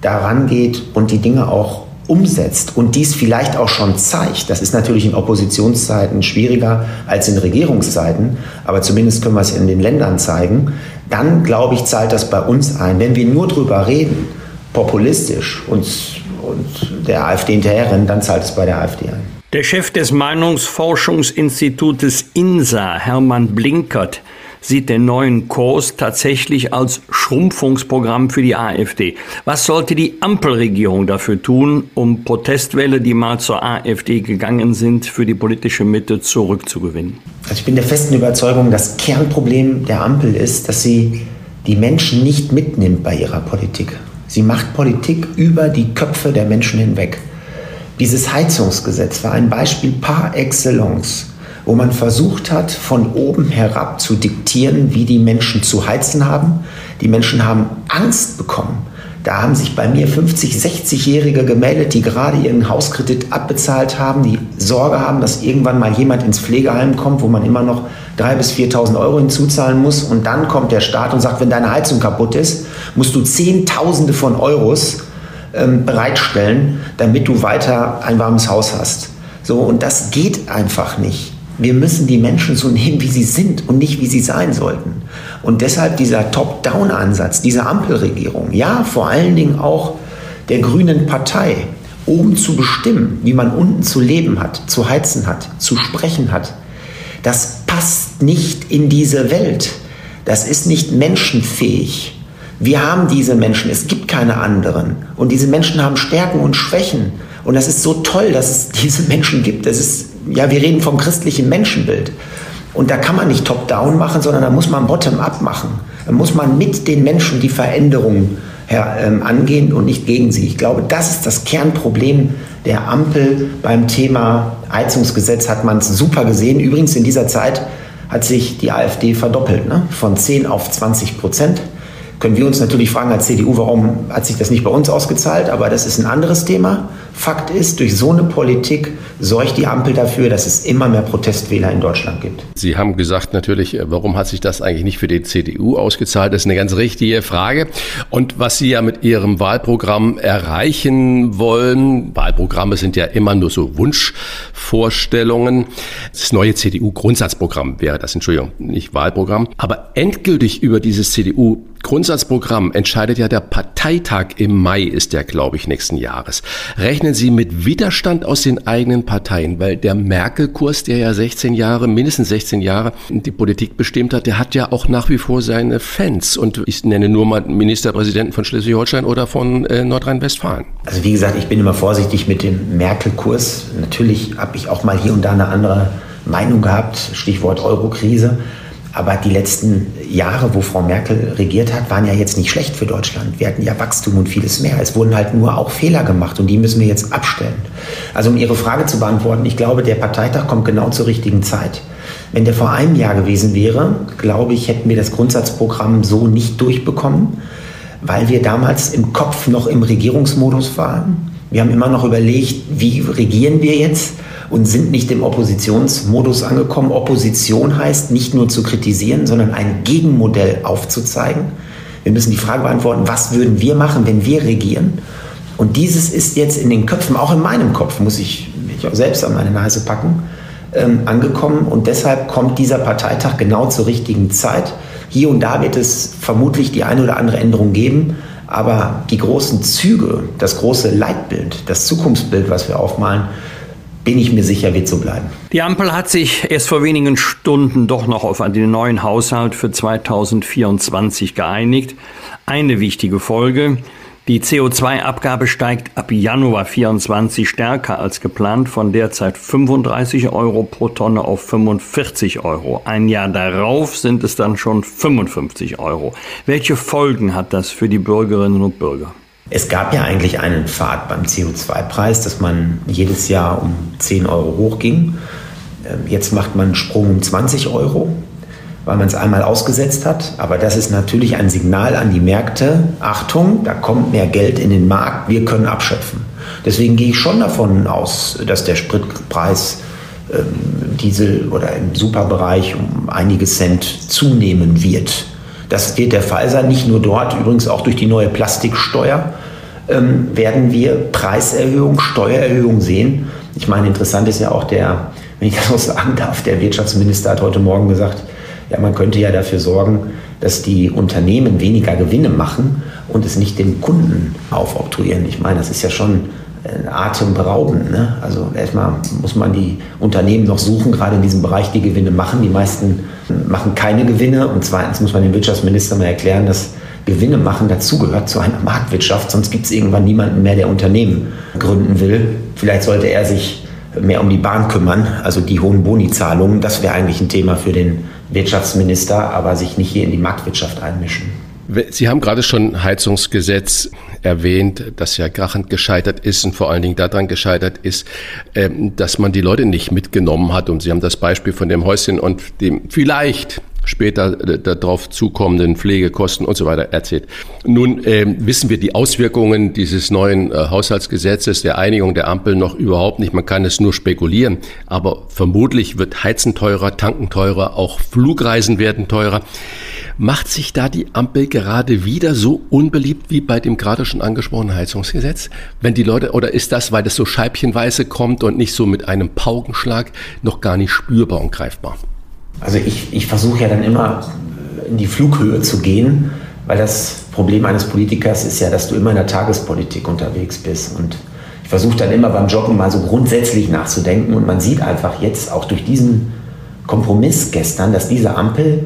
daran geht und die Dinge auch umsetzt und dies vielleicht auch schon zeigt, das ist natürlich in Oppositionszeiten schwieriger als in Regierungszeiten, aber zumindest können wir es in den Ländern zeigen, dann glaube ich, zahlt das bei uns ein. Wenn wir nur drüber reden, populistisch und, und der AfD hinterherrennen, dann zahlt es bei der AfD ein. Der Chef des Meinungsforschungsinstitutes INSA, Hermann Blinkert, sieht den neuen Kurs tatsächlich als Schrumpfungsprogramm für die AfD. Was sollte die Ampelregierung dafür tun, um Protestwelle, die mal zur AfD gegangen sind, für die politische Mitte zurückzugewinnen? Also ich bin der festen Überzeugung, das Kernproblem der Ampel ist, dass sie die Menschen nicht mitnimmt bei ihrer Politik. Sie macht Politik über die Köpfe der Menschen hinweg. Dieses Heizungsgesetz war ein Beispiel par excellence wo man versucht hat, von oben herab zu diktieren, wie die Menschen zu heizen haben. Die Menschen haben Angst bekommen. Da haben sich bei mir 50, 60-Jährige gemeldet, die gerade ihren Hauskredit abbezahlt haben, die Sorge haben, dass irgendwann mal jemand ins Pflegeheim kommt, wo man immer noch 3.000 bis 4.000 Euro hinzuzahlen muss. Und dann kommt der Staat und sagt, wenn deine Heizung kaputt ist, musst du Zehntausende von Euros ähm, bereitstellen, damit du weiter ein warmes Haus hast. So, und das geht einfach nicht. Wir müssen die Menschen so nehmen, wie sie sind und nicht, wie sie sein sollten. Und deshalb dieser Top-Down-Ansatz, diese Ampelregierung, ja, vor allen Dingen auch der Grünen Partei, oben zu bestimmen, wie man unten zu leben hat, zu heizen hat, zu sprechen hat, das passt nicht in diese Welt. Das ist nicht menschenfähig. Wir haben diese Menschen, es gibt keine anderen. Und diese Menschen haben Stärken und Schwächen. Und das ist so toll, dass es diese Menschen gibt. Das ist ja, wir reden vom christlichen Menschenbild. Und da kann man nicht top-down machen, sondern da muss man bottom-up machen. Da muss man mit den Menschen die Veränderungen her, ähm, angehen und nicht gegen sie. Ich glaube, das ist das Kernproblem der Ampel beim Thema Heizungsgesetz. Hat man es super gesehen. Übrigens in dieser Zeit hat sich die AfD verdoppelt, ne? von 10 auf 20 Prozent können wir uns natürlich fragen als CDU, warum hat sich das nicht bei uns ausgezahlt, aber das ist ein anderes Thema. Fakt ist, durch so eine Politik sorgt die Ampel dafür, dass es immer mehr Protestwähler in Deutschland gibt. Sie haben gesagt natürlich, äh, warum hat sich das eigentlich nicht für die CDU ausgezahlt? Das ist eine ganz richtige Frage. Und was Sie ja mit Ihrem Wahlprogramm erreichen wollen, Wahlprogramme sind ja immer nur so Wunschvorstellungen. Das neue CDU-Grundsatzprogramm wäre das, Entschuldigung, nicht Wahlprogramm. Aber endgültig über dieses CDU Grundsatzprogramm entscheidet ja der Parteitag im Mai, ist der, glaube ich, nächsten Jahres. Rechnen rechnen Sie mit Widerstand aus den eigenen Parteien? Weil der Merkel-Kurs, der ja 16 Jahre, mindestens 16 Jahre die Politik bestimmt hat, der hat ja auch nach wie vor seine Fans. Und ich nenne nur mal Ministerpräsidenten von Schleswig-Holstein oder von äh, Nordrhein-Westfalen. Also wie gesagt, ich bin immer vorsichtig mit dem Merkel-Kurs. Natürlich habe ich auch mal hier und da eine andere Meinung gehabt, Stichwort Eurokrise. Aber die letzten Jahre, wo Frau Merkel regiert hat, waren ja jetzt nicht schlecht für Deutschland. Wir hatten ja Wachstum und vieles mehr. Es wurden halt nur auch Fehler gemacht und die müssen wir jetzt abstellen. Also um Ihre Frage zu beantworten, ich glaube, der Parteitag kommt genau zur richtigen Zeit. Wenn der vor einem Jahr gewesen wäre, glaube ich, hätten wir das Grundsatzprogramm so nicht durchbekommen, weil wir damals im Kopf noch im Regierungsmodus waren. Wir haben immer noch überlegt, wie regieren wir jetzt? Und sind nicht im Oppositionsmodus angekommen. Opposition heißt nicht nur zu kritisieren, sondern ein Gegenmodell aufzuzeigen. Wir müssen die Frage beantworten, was würden wir machen, wenn wir regieren? Und dieses ist jetzt in den Köpfen, auch in meinem Kopf, muss ich mich auch selbst an meine Nase packen, ähm, angekommen. Und deshalb kommt dieser Parteitag genau zur richtigen Zeit. Hier und da wird es vermutlich die eine oder andere Änderung geben. Aber die großen Züge, das große Leitbild, das Zukunftsbild, was wir aufmalen, bin ich mir sicher, wird so bleiben. Die Ampel hat sich erst vor wenigen Stunden doch noch auf den neuen Haushalt für 2024 geeinigt. Eine wichtige Folge. Die CO2-Abgabe steigt ab Januar 24 stärker als geplant von derzeit 35 Euro pro Tonne auf 45 Euro. Ein Jahr darauf sind es dann schon 55 Euro. Welche Folgen hat das für die Bürgerinnen und Bürger? Es gab ja eigentlich einen Pfad beim CO2-Preis, dass man jedes Jahr um 10 Euro hochging. Ähm, jetzt macht man einen Sprung um 20 Euro, weil man es einmal ausgesetzt hat. Aber das ist natürlich ein Signal an die Märkte. Achtung, da kommt mehr Geld in den Markt, wir können abschöpfen. Deswegen gehe ich schon davon aus, dass der Spritpreis ähm, Diesel oder im Superbereich um einige Cent zunehmen wird. Das wird der Fall sein, nicht nur dort, übrigens auch durch die neue Plastiksteuer ähm, werden wir Preiserhöhung, Steuererhöhung sehen. Ich meine, interessant ist ja auch der, wenn ich das so sagen darf, der Wirtschaftsminister hat heute Morgen gesagt, ja, man könnte ja dafür sorgen, dass die Unternehmen weniger Gewinne machen und es nicht den Kunden aufoktroyieren. Ich meine, das ist ja schon atemberaubend. Ne? Also erstmal muss man die Unternehmen noch suchen, gerade in diesem Bereich, die Gewinne machen. Die meisten machen keine Gewinne. Und zweitens muss man dem Wirtschaftsminister mal erklären, dass Gewinne machen dazugehört zu einer Marktwirtschaft. Sonst gibt es irgendwann niemanden mehr, der Unternehmen gründen will. Vielleicht sollte er sich mehr um die Bahn kümmern, also die hohen Bonizahlungen. Das wäre eigentlich ein Thema für den Wirtschaftsminister, aber sich nicht hier in die Marktwirtschaft einmischen. Sie haben gerade schon Heizungsgesetz erwähnt, das ja krachend gescheitert ist und vor allen Dingen daran gescheitert ist, ähm, dass man die Leute nicht mitgenommen hat. Und Sie haben das Beispiel von dem Häuschen und dem vielleicht später äh, darauf zukommenden Pflegekosten und so weiter erzählt. Nun äh, wissen wir die Auswirkungen dieses neuen äh, Haushaltsgesetzes, der Einigung der Ampel noch überhaupt nicht. Man kann es nur spekulieren, aber vermutlich wird Heizen teurer, Tanken teurer, auch Flugreisen werden teurer. Macht sich da die Ampel gerade wieder so unbeliebt wie bei dem gerade schon angesprochenen Heizungsgesetz? Wenn die Leute, oder ist das, weil das so scheibchenweise kommt und nicht so mit einem Paukenschlag, noch gar nicht spürbar und greifbar? Also ich, ich versuche ja dann immer in die Flughöhe zu gehen, weil das Problem eines Politikers ist ja, dass du immer in der Tagespolitik unterwegs bist. Und ich versuche dann immer beim Joggen mal so grundsätzlich nachzudenken. Und man sieht einfach jetzt auch durch diesen Kompromiss gestern, dass diese Ampel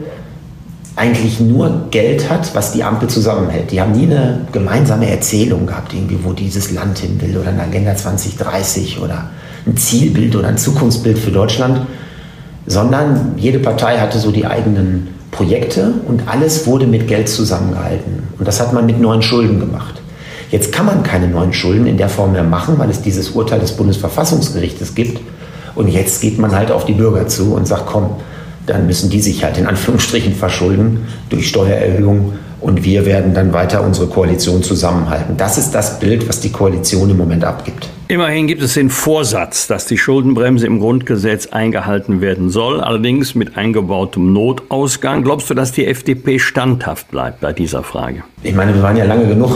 eigentlich nur Geld hat, was die Ampel zusammenhält. Die haben nie eine gemeinsame Erzählung gehabt, irgendwie, wo dieses Land hin will oder eine Agenda 2030 oder ein Zielbild oder ein Zukunftsbild für Deutschland, sondern jede Partei hatte so die eigenen Projekte und alles wurde mit Geld zusammengehalten. Und das hat man mit neuen Schulden gemacht. Jetzt kann man keine neuen Schulden in der Form mehr machen, weil es dieses Urteil des Bundesverfassungsgerichtes gibt. Und jetzt geht man halt auf die Bürger zu und sagt, komm, dann müssen die sich halt in Anführungsstrichen verschulden durch Steuererhöhungen und wir werden dann weiter unsere Koalition zusammenhalten. Das ist das Bild, was die Koalition im Moment abgibt. Immerhin gibt es den Vorsatz, dass die Schuldenbremse im Grundgesetz eingehalten werden soll, allerdings mit eingebautem Notausgang. Glaubst du, dass die FDP standhaft bleibt bei dieser Frage? Ich meine, wir waren ja lange genug,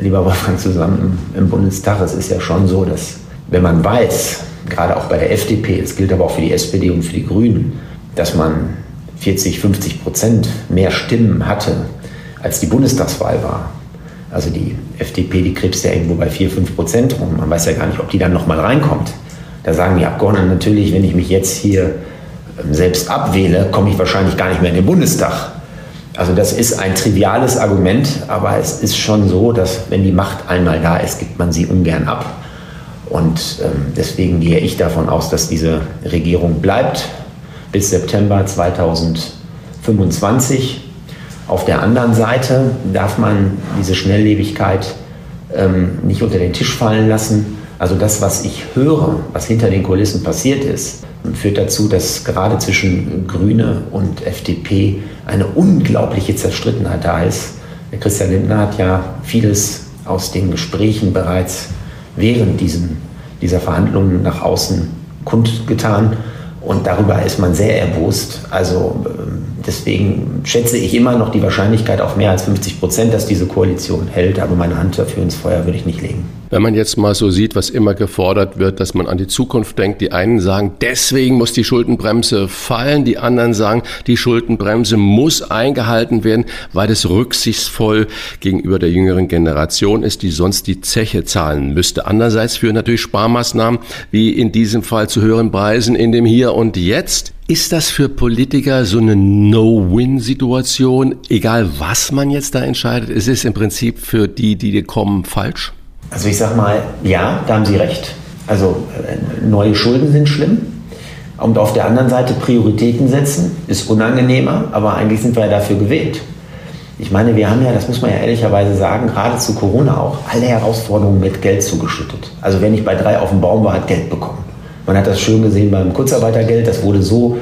lieber Wolfgang, zusammen im Bundestag. Es ist ja schon so, dass wenn man weiß, gerade auch bei der FDP, es gilt aber auch für die SPD und für die Grünen, dass man 40, 50 Prozent mehr Stimmen hatte, als die Bundestagswahl war, Also die FDP, die krebst ja irgendwo bei 4, 5 Prozent rum. Man weiß ja gar nicht, ob die dann nochmal reinkommt. Da sagen die Abgeordneten natürlich, wenn ich mich jetzt hier ähm, selbst abwähle, komme ich wahrscheinlich gar nicht mehr in den Bundestag. Also das ist ein triviales Argument, aber es ist schon so, dass wenn die Macht einmal da ist, gibt man sie ungern ab. Und ähm, deswegen gehe ich davon aus, dass diese Regierung bleibt bis September 2025. Auf der anderen Seite darf man diese Schnelllebigkeit ähm, nicht unter den Tisch fallen lassen. Also das, was ich höre, was hinter den Kulissen passiert ist, führt dazu, dass gerade zwischen Grüne und FDP eine unglaubliche Zerstrittenheit da ist. Der Christian Lindner hat ja vieles aus den Gesprächen bereits während diesen, dieser Verhandlungen nach außen kundgetan. Und darüber ist man sehr erbost. Also ähm, deswegen schätze ich immer noch die Wahrscheinlichkeit auf mehr als 50 Prozent, dass diese Koalition hält. Aber meine Hand dafür ins Feuer würde ich nicht legen. Wenn man jetzt mal so sieht, was immer gefordert wird, dass man an die Zukunft denkt, die einen sagen, deswegen muss die Schuldenbremse fallen, die anderen sagen, die Schuldenbremse muss eingehalten werden, weil es rücksichtsvoll gegenüber der jüngeren Generation ist, die sonst die Zeche zahlen müsste. Andererseits führen natürlich Sparmaßnahmen, wie in diesem Fall zu höheren Preisen in dem Hier und Jetzt. Ist das für Politiker so eine No-Win-Situation, egal was man jetzt da entscheidet? Ist es im Prinzip für die, die kommen, falsch? Also ich sage mal, ja, da haben Sie recht. Also äh, neue Schulden sind schlimm. Und auf der anderen Seite Prioritäten setzen ist unangenehmer, aber eigentlich sind wir ja dafür gewählt. Ich meine, wir haben ja, das muss man ja ehrlicherweise sagen, gerade zu Corona auch alle Herausforderungen mit Geld zugeschüttet. Also wer nicht bei drei auf dem Baum war, hat Geld bekommen. Man hat das schön gesehen beim Kurzarbeitergeld, das wurde so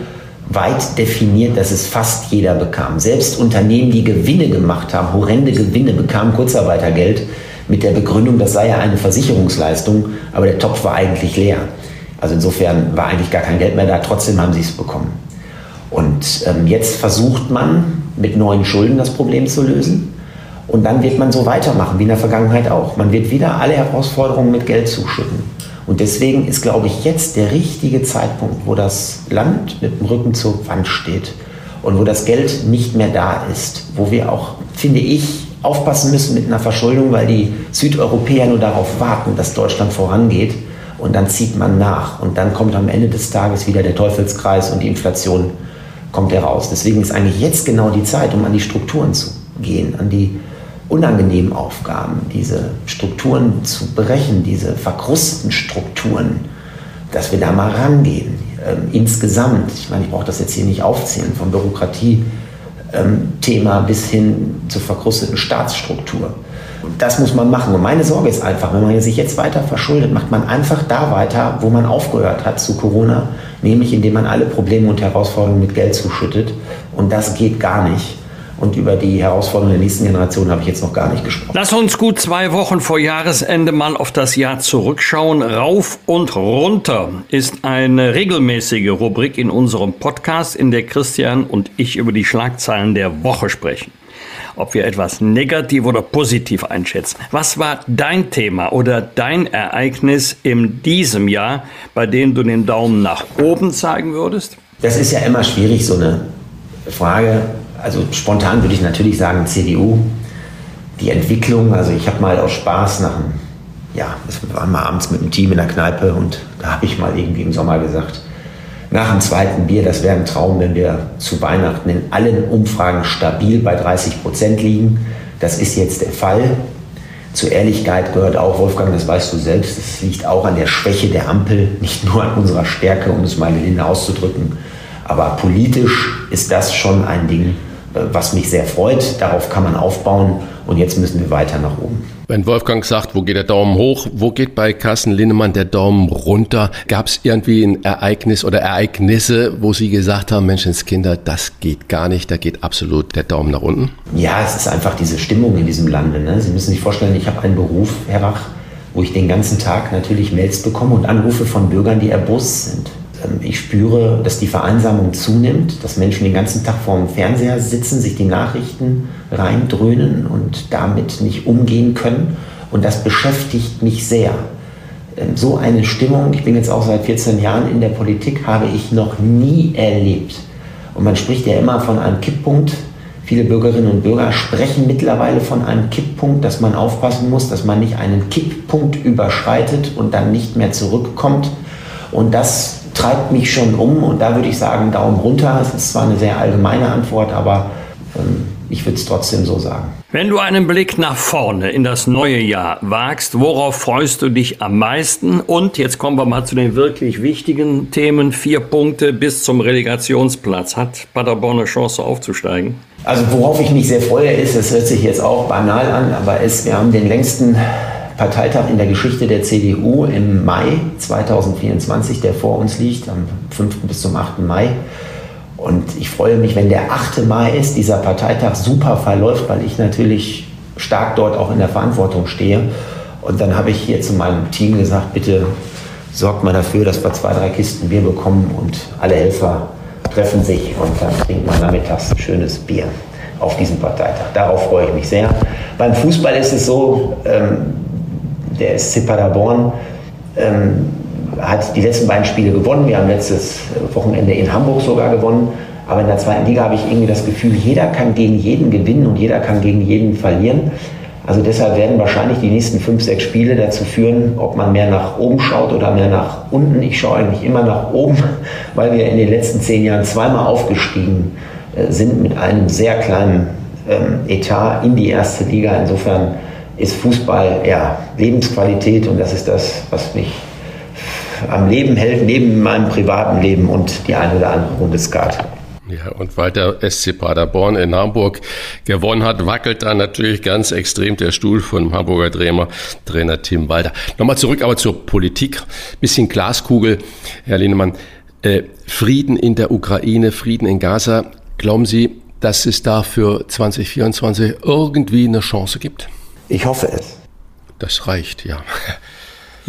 weit definiert, dass es fast jeder bekam. Selbst Unternehmen, die Gewinne gemacht haben, horrende Gewinne, bekamen Kurzarbeitergeld mit der Begründung, das sei ja eine Versicherungsleistung, aber der Topf war eigentlich leer. Also insofern war eigentlich gar kein Geld mehr da, trotzdem haben sie es bekommen. Und ähm, jetzt versucht man mit neuen Schulden das Problem zu lösen. Und dann wird man so weitermachen wie in der Vergangenheit auch. Man wird wieder alle Herausforderungen mit Geld zuschütten. Und deswegen ist, glaube ich, jetzt der richtige Zeitpunkt, wo das Land mit dem Rücken zur Wand steht und wo das Geld nicht mehr da ist, wo wir auch, finde ich, aufpassen müssen mit einer Verschuldung, weil die Südeuropäer nur darauf warten, dass Deutschland vorangeht und dann zieht man nach und dann kommt am Ende des Tages wieder der Teufelskreis und die Inflation kommt heraus. Deswegen ist eigentlich jetzt genau die Zeit, um an die Strukturen zu gehen, an die unangenehmen Aufgaben, diese Strukturen zu brechen, diese verkrusten Strukturen, dass wir da mal rangehen. Ähm, insgesamt, ich meine, ich brauche das jetzt hier nicht aufzählen, von Bürokratie Thema bis hin zur verkrusteten Staatsstruktur. Das muss man machen. Und meine Sorge ist einfach, wenn man sich jetzt weiter verschuldet, macht man einfach da weiter, wo man aufgehört hat zu Corona, nämlich indem man alle Probleme und Herausforderungen mit Geld zuschüttet. Und das geht gar nicht. Und über die Herausforderungen der nächsten Generation habe ich jetzt noch gar nicht gesprochen. Lass uns gut zwei Wochen vor Jahresende mal auf das Jahr zurückschauen. Rauf und runter ist eine regelmäßige Rubrik in unserem Podcast, in der Christian und ich über die Schlagzeilen der Woche sprechen. Ob wir etwas negativ oder positiv einschätzen. Was war dein Thema oder dein Ereignis in diesem Jahr, bei dem du den Daumen nach oben zeigen würdest? Das ist ja immer schwierig, so eine Frage also spontan würde ich natürlich sagen CDU. Die Entwicklung, also ich habe mal aus Spaß nach einem, ja, wir waren mal abends mit dem Team in der Kneipe und da habe ich mal irgendwie im Sommer gesagt, nach dem zweiten Bier, das wäre ein Traum, wenn wir zu Weihnachten in allen Umfragen stabil bei 30 Prozent liegen. Das ist jetzt der Fall. Zur Ehrlichkeit gehört auch, Wolfgang, das weißt du selbst, es liegt auch an der Schwäche der Ampel, nicht nur an unserer Stärke, um es mal gelinde auszudrücken. Aber politisch ist das schon ein Ding, was mich sehr freut. Darauf kann man aufbauen und jetzt müssen wir weiter nach oben. Wenn Wolfgang sagt, wo geht der Daumen hoch, wo geht bei Carsten Linnemann der Daumen runter? Gab es irgendwie ein Ereignis oder Ereignisse, wo Sie gesagt haben, Menschenskinder, das geht gar nicht, da geht absolut der Daumen nach unten? Ja, es ist einfach diese Stimmung in diesem Lande. Ne? Sie müssen sich vorstellen, ich habe einen Beruf, Herr Rach, wo ich den ganzen Tag natürlich Mails bekomme und Anrufe von Bürgern, die erbost sind. Ähm, ich spüre, dass die Vereinsamung zunimmt, dass Menschen den ganzen Tag vor dem Fernseher sitzen, sich die Nachrichten reindröhnen und damit nicht umgehen können. Und das beschäftigt mich sehr. Ähm, so eine Stimmung, ich bin jetzt auch seit 14 Jahren in der Politik, habe ich noch nie erlebt. Und man spricht ja immer von einem Kipppunkt Viele Bürgerinnen und Bürger sprechen mittlerweile von einem Kipppunkt, dass man aufpassen muss, dass man nicht einen Kipppunkt überschreitet und dann nicht mehr zurückkommt. Und das treibt mich schon um und da würde ich sagen, Daumen runter. Es ist zwar eine sehr allgemeine Antwort, aber ähm, ich würde es trotzdem so sagen. Wenn du einen Blick nach vorne in das neue Jahr wagst, worauf freust du dich am meisten? Und jetzt kommen wir mal zu den wirklich wichtigen Themen. Vier Punkte bis zum Relegationsplatz. Hat Paderborn eine Chance aufzusteigen? Also worauf ich mich sehr freue, ist, das hört sich jetzt auch banal an, aber ist, wir haben den längsten Parteitag in der Geschichte der CDU im Mai 2024, der vor uns liegt, am 5. bis zum 8. Mai. Und ich freue mich, wenn der 8. Mai ist, dieser Parteitag super verläuft, weil ich natürlich stark dort auch in der Verantwortung stehe. Und dann habe ich hier zu meinem Team gesagt, bitte sorgt mal dafür, dass wir zwei, drei Kisten Bier bekommen und alle Helfer treffen sich und dann trinkt man nachmittags ein schönes Bier auf diesem Parteitag. Darauf freue ich mich sehr. Beim Fußball ist es so, ähm, der SC Paderborn ähm, hat die letzten beiden Spiele gewonnen. Wir haben letztes Wochenende in Hamburg sogar gewonnen. Aber in der zweiten Liga habe ich irgendwie das Gefühl, jeder kann gegen jeden gewinnen und jeder kann gegen jeden verlieren. Also deshalb werden wahrscheinlich die nächsten fünf, sechs Spiele dazu führen, ob man mehr nach oben schaut oder mehr nach unten. Ich schaue eigentlich immer nach oben, weil wir in den letzten zehn Jahren zweimal aufgestiegen äh, sind mit einem sehr kleinen ähm, Etat in die erste Liga. Insofern ist Fußball ja Lebensqualität und das ist das, was mich am Leben hält, neben meinem privaten Leben und die eine oder andere Runde Skat. Ja, und weil der SC Paderborn in Hamburg gewonnen hat, wackelt da natürlich ganz extrem der Stuhl von Hamburger Trainer, Trainer Tim Walter. Nochmal zurück aber zur Politik. Bisschen Glaskugel, Herr Lehnemann. Äh, Frieden in der Ukraine, Frieden in Gaza. Glauben Sie, dass es da für 2024 irgendwie eine Chance gibt? Ich hoffe es. Das reicht, ja.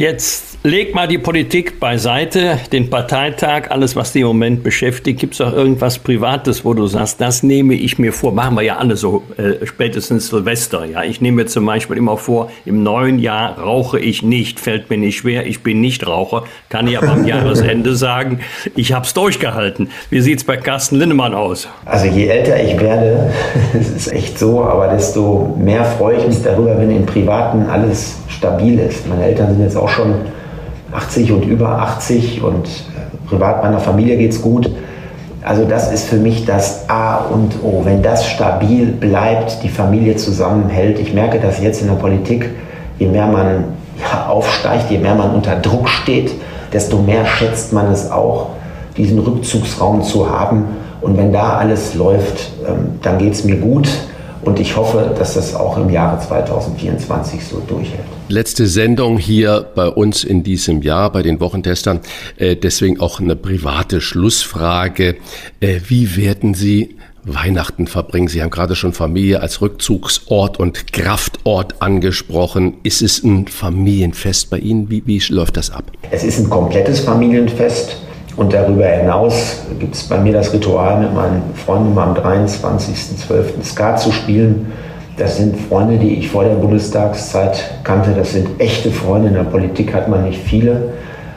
Jetzt leg mal die Politik beiseite, den Parteitag, alles, was dich im Moment beschäftigt. Gibt es auch irgendwas Privates, wo du sagst, das nehme ich mir vor? Machen wir ja alle so, äh, spätestens Silvester. Ja, ich nehme mir zum Beispiel immer vor, im neuen Jahr rauche ich nicht, fällt mir nicht schwer. Ich bin nicht Raucher, kann ich aber am Jahresende sagen, ich habe es durchgehalten. Wie sieht es bei Carsten Linnemann aus? Also je älter ich werde, es ist echt so, aber desto mehr freue ich mich darüber, wenn im Privaten alles stabil ist. Meine Eltern sind jetzt auch schon 80 und über 80 und äh, privat meiner Familie geht es gut. Also das ist für mich das A und O. Wenn das stabil bleibt, die Familie zusammenhält. Ich merke das jetzt in der Politik, je mehr man ja, aufsteigt, je mehr man unter Druck steht, desto mehr schätzt man es auch, diesen Rückzugsraum zu haben. Und wenn da alles läuft, ähm, dann geht es mir gut. Und ich hoffe, dass das auch im Jahre 2024 so durchhält. Letzte Sendung hier bei uns in diesem Jahr bei den Wochentestern. Äh, deswegen auch eine private Schlussfrage. Äh, wie werden Sie Weihnachten verbringen? Sie haben gerade schon Familie als Rückzugsort und Kraftort angesprochen. Ist es ein Familienfest bei Ihnen? Wie, wie läuft das ab? Es ist ein komplettes Familienfest. Und darüber hinaus gibt es bei mir das Ritual, mit meinen Freunden am 23.12. Skat zu spielen. Das sind Freunde, die ich vor der Bundestagszeit kannte. Das sind echte Freunde. In der Politik hat man nicht viele.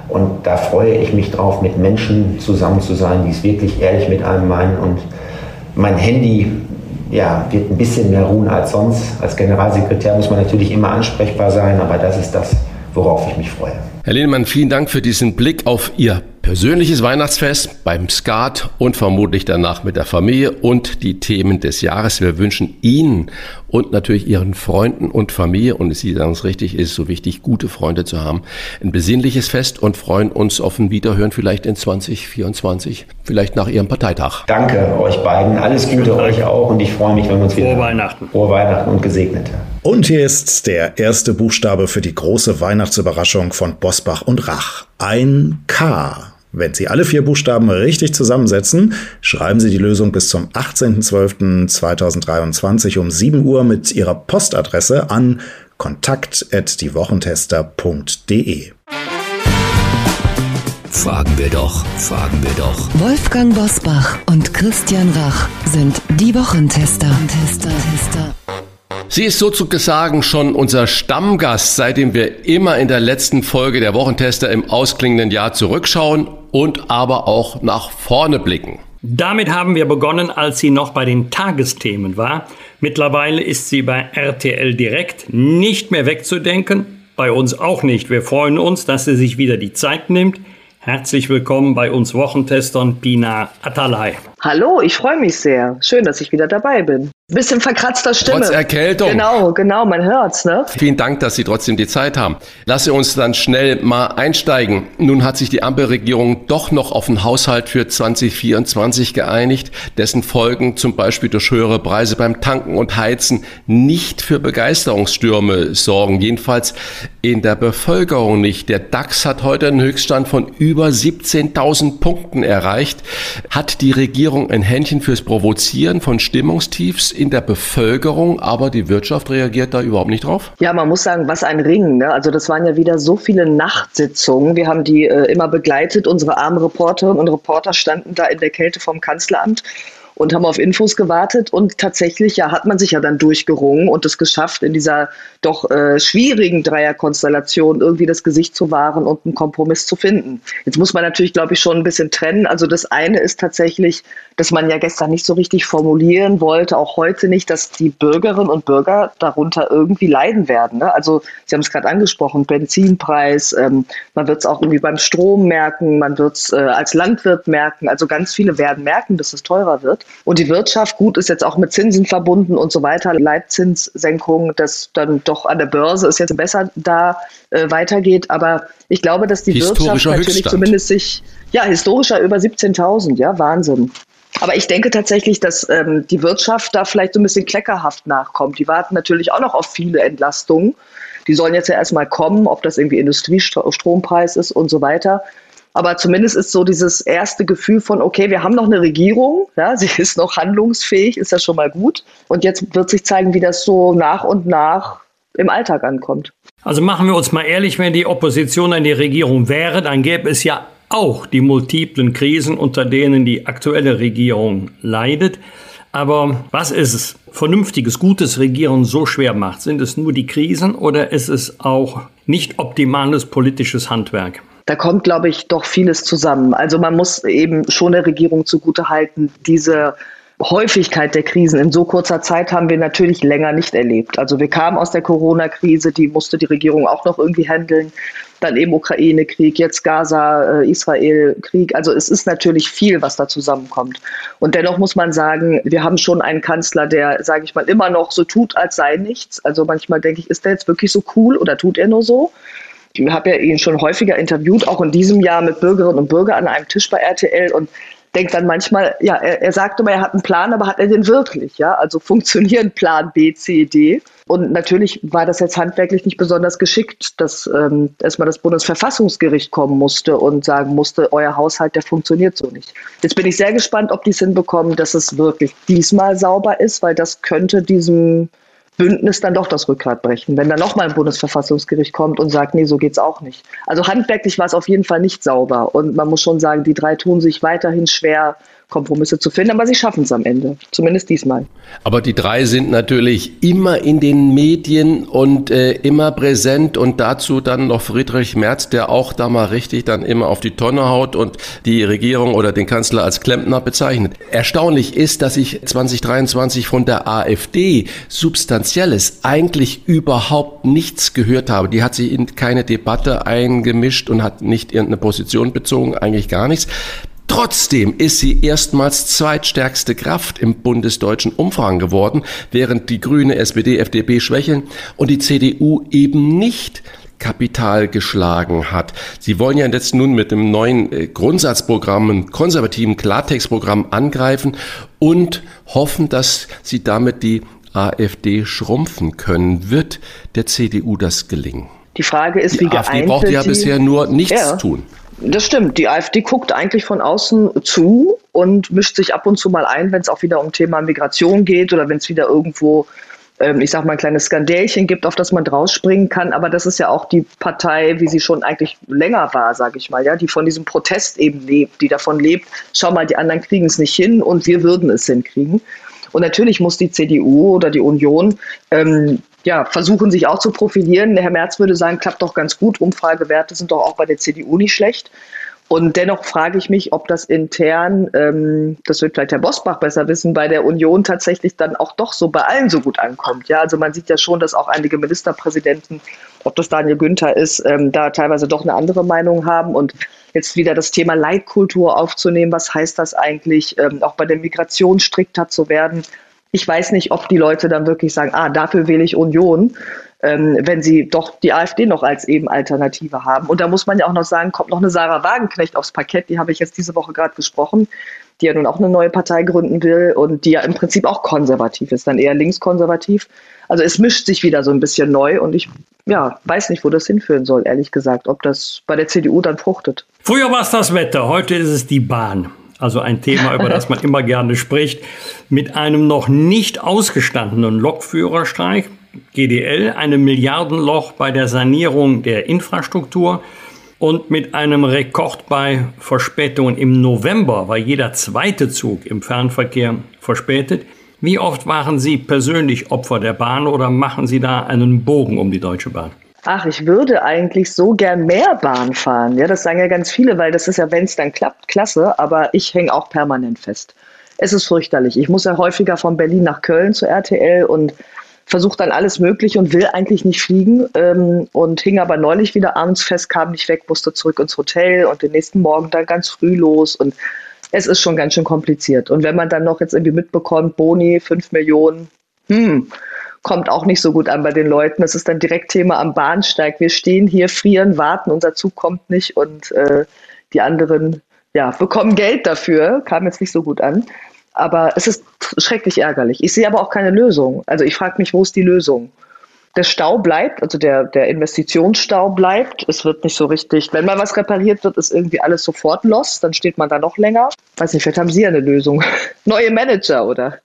Und da freue ich mich drauf, mit Menschen zusammen zu sein, die es wirklich ehrlich mit einem meinen. Und mein Handy ja, wird ein bisschen mehr ruhen als sonst. Als Generalsekretär muss man natürlich immer ansprechbar sein, aber das ist das, worauf ich mich freue. Herr Lehnemann, vielen Dank für diesen Blick auf Ihr persönliches Weihnachtsfest beim Skat und vermutlich danach mit der Familie und die Themen des Jahres. Wir wünschen Ihnen und natürlich Ihren Freunden und Familie, und Sie sagen es richtig, ist so wichtig, gute Freunde zu haben, ein besinnliches Fest und freuen uns auf ein Wiederhören vielleicht in 2024, vielleicht nach Ihrem Parteitag. Danke euch beiden, alles Gute euch auch und ich freue mich, wenn wir uns wieder Frohe Weihnachten. Frohe Weihnachten und gesegnete. Und hier ist der erste Buchstabe für die große Weihnachtsüberraschung von Bosbach und Rach. Ein K. Wenn Sie alle vier Buchstaben richtig zusammensetzen, schreiben Sie die Lösung bis zum 18.12.2023 um 7 Uhr mit Ihrer Postadresse an kontakt.diewochentester.de. Fragen wir doch, fragen wir doch. Wolfgang Bosbach und Christian Rach sind die Wochentester. Tester, Tester. Sie ist sozusagen schon unser Stammgast, seitdem wir immer in der letzten Folge der Wochentester im ausklingenden Jahr zurückschauen und aber auch nach vorne blicken. Damit haben wir begonnen, als sie noch bei den Tagesthemen war. Mittlerweile ist sie bei RTL direkt nicht mehr wegzudenken. Bei uns auch nicht. Wir freuen uns, dass sie sich wieder die Zeit nimmt. Herzlich willkommen bei uns Wochentestern Pina Atalay. Hallo, ich freue mich sehr. Schön, dass ich wieder dabei bin. Bisschen verkratzter Stimme. Trotz Erkältung. Genau, genau, man hört's, ne? Vielen Dank, dass Sie trotzdem die Zeit haben. Lasse uns dann schnell mal einsteigen. Nun hat sich die Ampelregierung doch noch auf einen Haushalt für 2024 geeinigt, dessen Folgen zum Beispiel durch höhere Preise beim Tanken und Heizen nicht für Begeisterungsstürme sorgen. Jedenfalls in der Bevölkerung nicht. Der DAX hat heute einen Höchststand von über 17.000 Punkten erreicht. Hat die Regierung ein Händchen fürs Provozieren von Stimmungstiefs in der Bevölkerung, aber die Wirtschaft reagiert da überhaupt nicht drauf? Ja, man muss sagen, was ein Ring. Ne? Also das waren ja wieder so viele Nachtsitzungen. Wir haben die äh, immer begleitet. Unsere armen Reporterinnen und Reporter standen da in der Kälte vom Kanzleramt und haben auf Infos gewartet und tatsächlich ja hat man sich ja dann durchgerungen und es geschafft in dieser doch äh, schwierigen Dreierkonstellation irgendwie das Gesicht zu wahren und einen Kompromiss zu finden. Jetzt muss man natürlich, glaube ich, schon ein bisschen trennen. Also das eine ist tatsächlich dass man ja gestern nicht so richtig formulieren wollte, auch heute nicht, dass die Bürgerinnen und Bürger darunter irgendwie leiden werden. Ne? Also Sie haben es gerade angesprochen, Benzinpreis, ähm, man wird es auch irgendwie beim Strom merken, man wird es äh, als Landwirt merken. Also ganz viele werden merken, dass es teurer wird. Und die Wirtschaft, gut, ist jetzt auch mit Zinsen verbunden und so weiter, Leitzinssenkung, das dann doch an der Börse ist jetzt besser da äh, weitergeht. Aber ich glaube, dass die Wirtschaft natürlich Höchststand. zumindest sich, ja, historischer über 17.000, ja, Wahnsinn. Aber ich denke tatsächlich, dass ähm, die Wirtschaft da vielleicht so ein bisschen kleckerhaft nachkommt. Die warten natürlich auch noch auf viele Entlastungen. Die sollen jetzt ja erstmal kommen, ob das irgendwie Industriestrompreis ist und so weiter. Aber zumindest ist so dieses erste Gefühl von, okay, wir haben noch eine Regierung, ja, sie ist noch handlungsfähig, ist ja schon mal gut. Und jetzt wird sich zeigen, wie das so nach und nach im Alltag ankommt. Also machen wir uns mal ehrlich, wenn die Opposition an die Regierung wäre, dann gäbe es ja auch die multiplen Krisen, unter denen die aktuelle Regierung leidet. Aber was ist es? Vernünftiges, gutes Regieren so schwer macht? Sind es nur die Krisen oder ist es auch nicht optimales politisches Handwerk? Da kommt, glaube ich, doch vieles zusammen. Also man muss eben schon der Regierung zugutehalten, diese Häufigkeit der Krisen in so kurzer Zeit haben wir natürlich länger nicht erlebt. Also wir kamen aus der Corona-Krise, die musste die Regierung auch noch irgendwie handeln dann eben Ukraine-Krieg, jetzt Gaza, äh, Israel-Krieg. Also es ist natürlich viel, was da zusammenkommt. Und dennoch muss man sagen, wir haben schon einen Kanzler, der, sage ich mal, immer noch so tut, als sei nichts. Also manchmal denke ich, ist der jetzt wirklich so cool oder tut er nur so? Ich habe ja ihn schon häufiger interviewt, auch in diesem Jahr mit Bürgerinnen und Bürgern an einem Tisch bei RTL und denkt dann manchmal, ja, er, er sagt immer, er hat einen Plan, aber hat er den wirklich? Ja, also funktionieren Plan B, C, D. Und natürlich war das jetzt handwerklich nicht besonders geschickt, dass ähm, erstmal das Bundesverfassungsgericht kommen musste und sagen musste, euer Haushalt, der funktioniert so nicht. Jetzt bin ich sehr gespannt, ob die es hinbekommen, dass es wirklich diesmal sauber ist, weil das könnte diesem Bündnis dann doch das Rückgrat brechen, wenn dann nochmal ein Bundesverfassungsgericht kommt und sagt, nee, so geht's auch nicht. Also handwerklich war es auf jeden Fall nicht sauber. Und man muss schon sagen, die drei tun sich weiterhin schwer, Kompromisse zu finden, aber sie schaffen es am Ende, zumindest diesmal. Aber die drei sind natürlich immer in den Medien und äh, immer präsent und dazu dann noch Friedrich Merz, der auch da mal richtig dann immer auf die Tonne haut und die Regierung oder den Kanzler als Klempner bezeichnet. Erstaunlich ist, dass ich 2023 von der AfD substanzielles eigentlich überhaupt nichts gehört habe. Die hat sich in keine Debatte eingemischt und hat nicht irgendeine Position bezogen, eigentlich gar nichts. Trotzdem ist sie erstmals zweitstärkste Kraft im bundesdeutschen Umfang geworden, während die Grüne, SPD, FDP schwächeln und die CDU eben nicht Kapital geschlagen hat. Sie wollen ja jetzt nun mit dem neuen äh, Grundsatzprogramm, einem konservativen Klartextprogramm angreifen und hoffen, dass sie damit die AfD schrumpfen können. Wird der CDU das gelingen? Die Frage ist, wie die AfD braucht ja bisher nur nichts ja. tun. Das stimmt. Die AfD guckt eigentlich von außen zu und mischt sich ab und zu mal ein, wenn es auch wieder um Thema Migration geht oder wenn es wieder irgendwo, ähm, ich sag mal, ein kleines Skandälchen gibt, auf das man drausspringen kann. Aber das ist ja auch die Partei, wie sie schon eigentlich länger war, sage ich mal, ja, die von diesem Protest eben lebt, die davon lebt, schau mal, die anderen kriegen es nicht hin und wir würden es hinkriegen. Und natürlich muss die CDU oder die Union ähm, ja, versuchen sich auch zu profilieren. Herr Merz würde sagen, klappt doch ganz gut. Umfragewerte sind doch auch bei der CDU nicht schlecht. Und dennoch frage ich mich, ob das intern, ähm, das wird vielleicht Herr Bosbach besser wissen, bei der Union tatsächlich dann auch doch so bei allen so gut ankommt. Ja, also man sieht ja schon, dass auch einige Ministerpräsidenten, ob das Daniel Günther ist, ähm, da teilweise doch eine andere Meinung haben und jetzt wieder das Thema Leitkultur aufzunehmen. Was heißt das eigentlich, ähm, auch bei der Migration strikter zu werden? Ich weiß nicht, ob die Leute dann wirklich sagen, ah, dafür wähle ich Union, ähm, wenn sie doch die AfD noch als eben Alternative haben. Und da muss man ja auch noch sagen, kommt noch eine Sarah Wagenknecht aufs Parkett, die habe ich jetzt diese Woche gerade gesprochen, die ja nun auch eine neue Partei gründen will und die ja im Prinzip auch konservativ ist, dann eher linkskonservativ. Also es mischt sich wieder so ein bisschen neu und ich ja, weiß nicht, wo das hinführen soll, ehrlich gesagt, ob das bei der CDU dann fruchtet. Früher war es das Wetter, heute ist es die Bahn. Also ein Thema, über das man immer gerne spricht. Mit einem noch nicht ausgestandenen Lokführerstreik GDL eine Milliardenloch bei der Sanierung der Infrastruktur und mit einem Rekord bei Verspätungen im November war jeder zweite Zug im Fernverkehr verspätet. Wie oft waren Sie persönlich Opfer der Bahn oder machen Sie da einen Bogen um die Deutsche Bahn? Ach, ich würde eigentlich so gern mehr Bahn fahren. Ja, das sagen ja ganz viele, weil das ist ja, wenn es dann klappt, klasse, aber ich hänge auch permanent fest. Es ist fürchterlich. Ich muss ja häufiger von Berlin nach Köln zu RTL und versucht dann alles Mögliche und will eigentlich nicht fliegen ähm, und hing aber neulich wieder abends fest, kam nicht weg, musste zurück ins Hotel und den nächsten Morgen dann ganz früh los und es ist schon ganz schön kompliziert. Und wenn man dann noch jetzt irgendwie mitbekommt, Boni, 5 Millionen, hm, kommt auch nicht so gut an bei den Leuten. Das ist dann direkt Thema am Bahnsteig. Wir stehen hier, frieren, warten, unser Zug kommt nicht und äh, die anderen ja, bekommen Geld dafür, kam jetzt nicht so gut an. Aber es ist schrecklich ärgerlich. Ich sehe aber auch keine Lösung. Also ich frage mich, wo ist die Lösung? Der Stau bleibt, also der, der Investitionsstau bleibt. Es wird nicht so richtig, wenn mal was repariert wird, ist irgendwie alles sofort los. Dann steht man da noch länger. Weiß nicht, vielleicht haben Sie ja eine Lösung. Neue Manager, oder?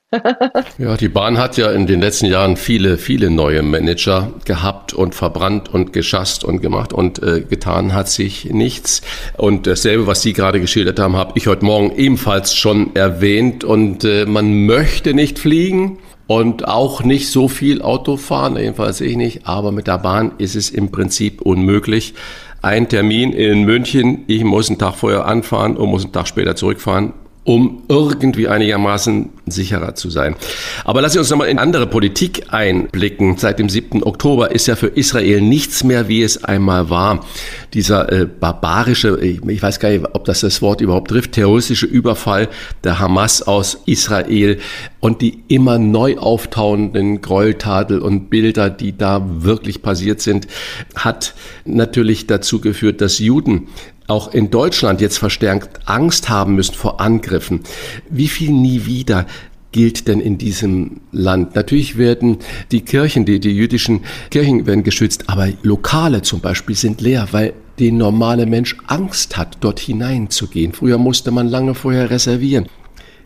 Ja, die Bahn hat ja in den letzten Jahren viele, viele neue Manager gehabt und verbrannt und geschasst und gemacht und äh, getan hat sich nichts. Und dasselbe, was Sie gerade geschildert haben, habe ich heute Morgen ebenfalls schon erwähnt. Und äh, man möchte nicht fliegen und auch nicht so viel Auto fahren, jedenfalls ich nicht, aber mit der Bahn ist es im Prinzip unmöglich. Ein Termin in München, ich muss einen Tag vorher anfahren und muss einen Tag später zurückfahren um irgendwie einigermaßen sicherer zu sein. Aber lassen Sie uns nochmal in andere Politik einblicken. Seit dem 7. Oktober ist ja für Israel nichts mehr, wie es einmal war. Dieser äh, barbarische, ich, ich weiß gar nicht, ob das das Wort überhaupt trifft, terroristische Überfall der Hamas aus Israel und die immer neu auftauenden Gräueltaten und Bilder, die da wirklich passiert sind, hat natürlich dazu geführt, dass Juden auch in Deutschland jetzt verstärkt Angst haben müssen vor Angriffen. Wie viel nie wieder gilt denn in diesem Land? Natürlich werden die Kirchen, die, die jüdischen Kirchen werden geschützt, aber Lokale zum Beispiel sind leer, weil der normale Mensch Angst hat, dort hineinzugehen. Früher musste man lange vorher reservieren.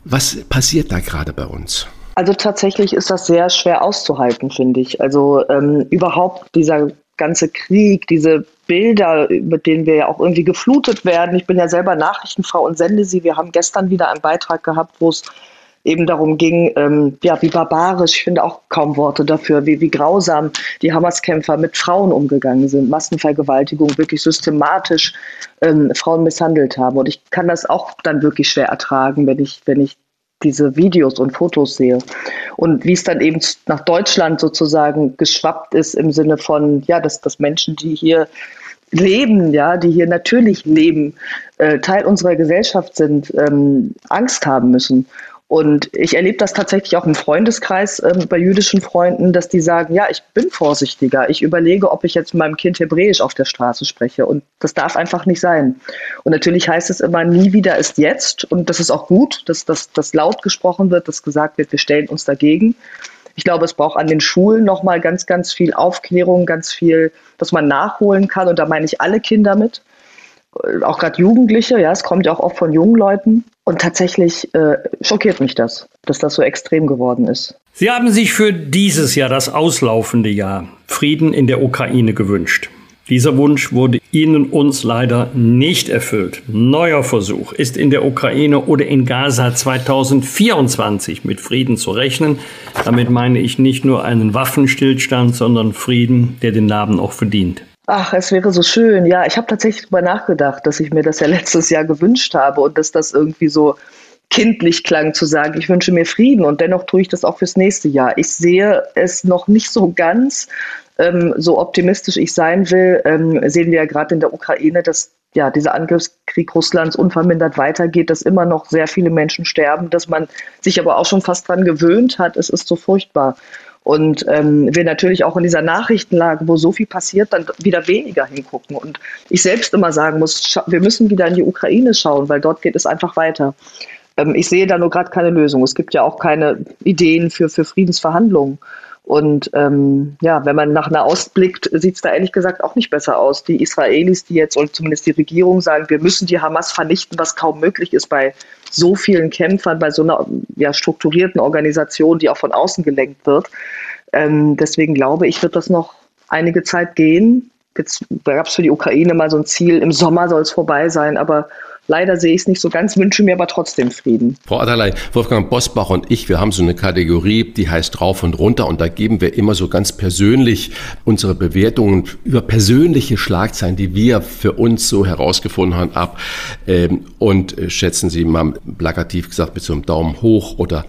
Was passiert da gerade bei uns? Also tatsächlich ist das sehr schwer auszuhalten, finde ich. Also ähm, überhaupt dieser ganze Krieg, diese Bilder, mit denen wir ja auch irgendwie geflutet werden. Ich bin ja selber Nachrichtenfrau und sende sie. Wir haben gestern wieder einen Beitrag gehabt, wo es eben darum ging, ähm, ja, wie barbarisch, ich finde auch kaum Worte dafür, wie, wie grausam die Hamas-Kämpfer mit Frauen umgegangen sind, Massenvergewaltigung, wirklich systematisch ähm, Frauen misshandelt haben. Und ich kann das auch dann wirklich schwer ertragen, wenn ich, wenn ich diese Videos und Fotos sehe. Und wie es dann eben nach Deutschland sozusagen geschwappt ist im Sinne von, ja, dass, dass Menschen, die hier leben, ja, die hier natürlich leben, äh, Teil unserer Gesellschaft sind, ähm, Angst haben müssen. Und ich erlebe das tatsächlich auch im Freundeskreis äh, bei jüdischen Freunden, dass die sagen, ja, ich bin vorsichtiger. Ich überlege, ob ich jetzt mit meinem Kind Hebräisch auf der Straße spreche. Und das darf einfach nicht sein. Und natürlich heißt es immer, nie wieder ist jetzt. Und das ist auch gut, dass das laut gesprochen wird, dass gesagt wird, wir stellen uns dagegen. Ich glaube, es braucht an den Schulen nochmal ganz, ganz viel Aufklärung, ganz viel, was man nachholen kann. Und da meine ich alle Kinder mit auch gerade Jugendliche, ja, es kommt ja auch oft von jungen Leuten. Und tatsächlich äh, schockiert mich das, dass das so extrem geworden ist. Sie haben sich für dieses Jahr, das auslaufende Jahr, Frieden in der Ukraine gewünscht. Dieser Wunsch wurde Ihnen uns leider nicht erfüllt. Neuer Versuch ist in der Ukraine oder in Gaza 2024 mit Frieden zu rechnen. Damit meine ich nicht nur einen Waffenstillstand, sondern Frieden, der den Namen auch verdient. Ach, es wäre so schön. Ja, ich habe tatsächlich darüber nachgedacht, dass ich mir das ja letztes Jahr gewünscht habe und dass das irgendwie so kindlich klang zu sagen, ich wünsche mir Frieden und dennoch tue ich das auch fürs nächste Jahr. Ich sehe es noch nicht so ganz, ähm, so optimistisch ich sein will, ähm, sehen wir ja gerade in der Ukraine, dass ja, dieser Angriffskrieg Russlands unvermindert weitergeht, dass immer noch sehr viele Menschen sterben, dass man sich aber auch schon fast dran gewöhnt hat. Es ist so furchtbar. Und ähm, wir natürlich auch in dieser Nachrichtenlage, wo so viel passiert, dann wieder weniger hingucken. Und ich selbst immer sagen muss, wir müssen wieder in die Ukraine schauen, weil dort geht es einfach weiter. Ähm, ich sehe da nur gerade keine Lösung. Es gibt ja auch keine Ideen für, für Friedensverhandlungen. Und ähm, ja, wenn man nach Nahost blickt, sieht es da ehrlich gesagt auch nicht besser aus. Die Israelis, die jetzt, oder zumindest die Regierung sagen, wir müssen die Hamas vernichten, was kaum möglich ist bei so vielen Kämpfern, bei so einer ja, strukturierten Organisation, die auch von außen gelenkt wird. Ähm, deswegen glaube ich, wird das noch einige Zeit gehen. Jetzt gab es für die Ukraine mal so ein Ziel, im Sommer soll es vorbei sein, aber Leider sehe ich es nicht so ganz, wünsche mir aber trotzdem Frieden. Frau Adalay, Wolfgang Bosbach und ich, wir haben so eine Kategorie, die heißt Rauf und Runter und da geben wir immer so ganz persönlich unsere Bewertungen über persönliche Schlagzeilen, die wir für uns so herausgefunden haben, ab ähm, und äh, schätzen sie mal plakativ gesagt mit so einem Daumen hoch oder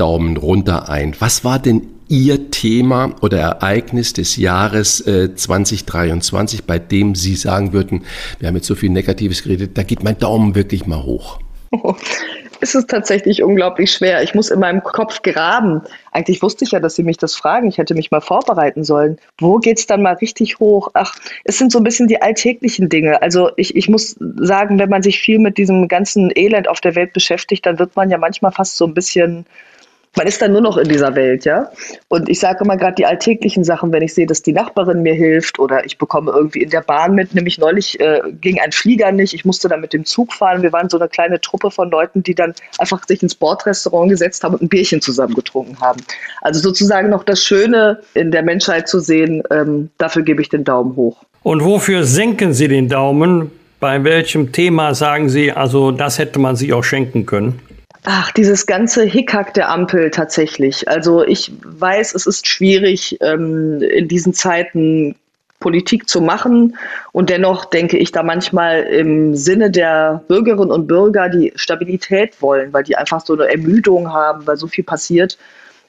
Daumen runter ein. Was war denn Ihr Thema oder Ereignis des Jahres äh, 2023, bei dem Sie sagen würden, wir haben jetzt so viel Negatives geredet, da geht mein Daumen wirklich mal hoch? Es ist tatsächlich unglaublich schwer. Ich muss in meinem Kopf graben. Eigentlich wusste ich ja, dass Sie mich das fragen. Ich hätte mich mal vorbereiten sollen. Wo geht es dann mal richtig hoch? Ach, es sind so ein bisschen die alltäglichen Dinge. Also ich, ich muss sagen, wenn man sich viel mit diesem ganzen Elend auf der Welt beschäftigt, dann wird man ja manchmal fast so ein bisschen man ist dann nur noch in dieser Welt, ja. Und ich sage immer gerade die alltäglichen Sachen, wenn ich sehe, dass die Nachbarin mir hilft oder ich bekomme irgendwie in der Bahn mit, nämlich neulich äh, ging ein Flieger nicht, ich musste dann mit dem Zug fahren. Wir waren so eine kleine Truppe von Leuten, die dann einfach sich ins Bordrestaurant gesetzt haben und ein Bierchen zusammen getrunken haben. Also sozusagen noch das Schöne in der Menschheit zu sehen, ähm, dafür gebe ich den Daumen hoch. Und wofür senken Sie den Daumen? Bei welchem Thema sagen Sie, also das hätte man sich auch schenken können? Ach, dieses ganze Hickhack der Ampel tatsächlich. Also ich weiß, es ist schwierig, ähm, in diesen Zeiten Politik zu machen. Und dennoch denke ich da manchmal im Sinne der Bürgerinnen und Bürger, die Stabilität wollen, weil die einfach so eine Ermüdung haben, weil so viel passiert,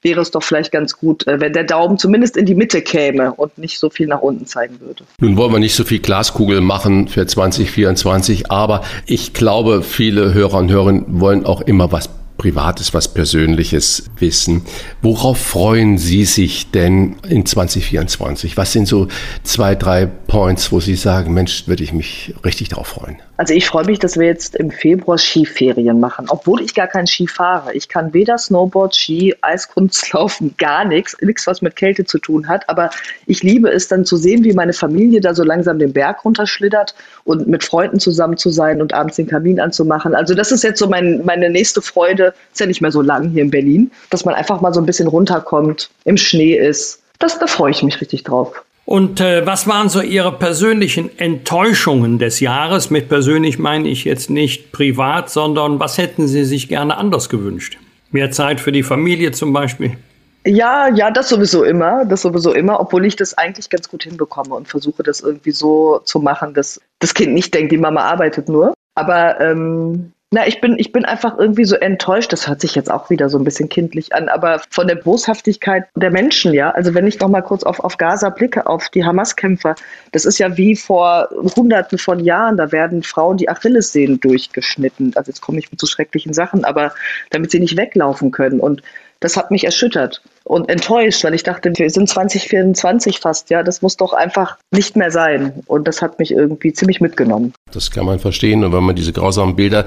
wäre es doch vielleicht ganz gut, äh, wenn der Daumen zumindest in die Mitte käme und nicht so viel nach unten zeigen würde. Nun wollen wir nicht so viel Glaskugel machen für 2024, aber ich glaube, viele Hörer und Hörerinnen wollen auch immer was Privates, was Persönliches wissen. Worauf freuen Sie sich denn in 2024? Was sind so zwei, drei Points, wo Sie sagen, Mensch, würde ich mich richtig darauf freuen? Also ich freue mich, dass wir jetzt im Februar Skiferien machen, obwohl ich gar kein Ski fahre. Ich kann weder Snowboard, Ski, Eiskunstlaufen, gar nichts, nichts, was mit Kälte zu tun hat. Aber ich liebe es dann zu sehen, wie meine Familie da so langsam den Berg runterschlittert und mit Freunden zusammen zu sein und abends den Kamin anzumachen. Also das ist jetzt so mein, meine nächste Freude. Ist ja nicht mehr so lang hier in Berlin, dass man einfach mal so ein bisschen runterkommt, im Schnee ist. Das, da freue ich mich richtig drauf. Und äh, was waren so Ihre persönlichen Enttäuschungen des Jahres? Mit persönlich meine ich jetzt nicht privat, sondern was hätten Sie sich gerne anders gewünscht? Mehr Zeit für die Familie zum Beispiel? Ja, ja, das sowieso immer, das sowieso immer, obwohl ich das eigentlich ganz gut hinbekomme und versuche das irgendwie so zu machen, dass das Kind nicht denkt, die Mama arbeitet nur. Aber ähm, na, ich bin, ich bin einfach irgendwie so enttäuscht. Das hört sich jetzt auch wieder so ein bisschen kindlich an, aber von der Boshaftigkeit der Menschen, ja. Also wenn ich noch mal kurz auf, auf Gaza blicke, auf die Hamas-Kämpfer, das ist ja wie vor Hunderten von Jahren. Da werden Frauen die Achillessehnen durchgeschnitten. Also jetzt komme ich mit so schrecklichen Sachen, aber damit sie nicht weglaufen können. Und das hat mich erschüttert und enttäuscht, weil ich dachte, wir sind 2024 fast, ja, das muss doch einfach nicht mehr sein. Und das hat mich irgendwie ziemlich mitgenommen. Das kann man verstehen. Und wenn man diese grausamen Bilder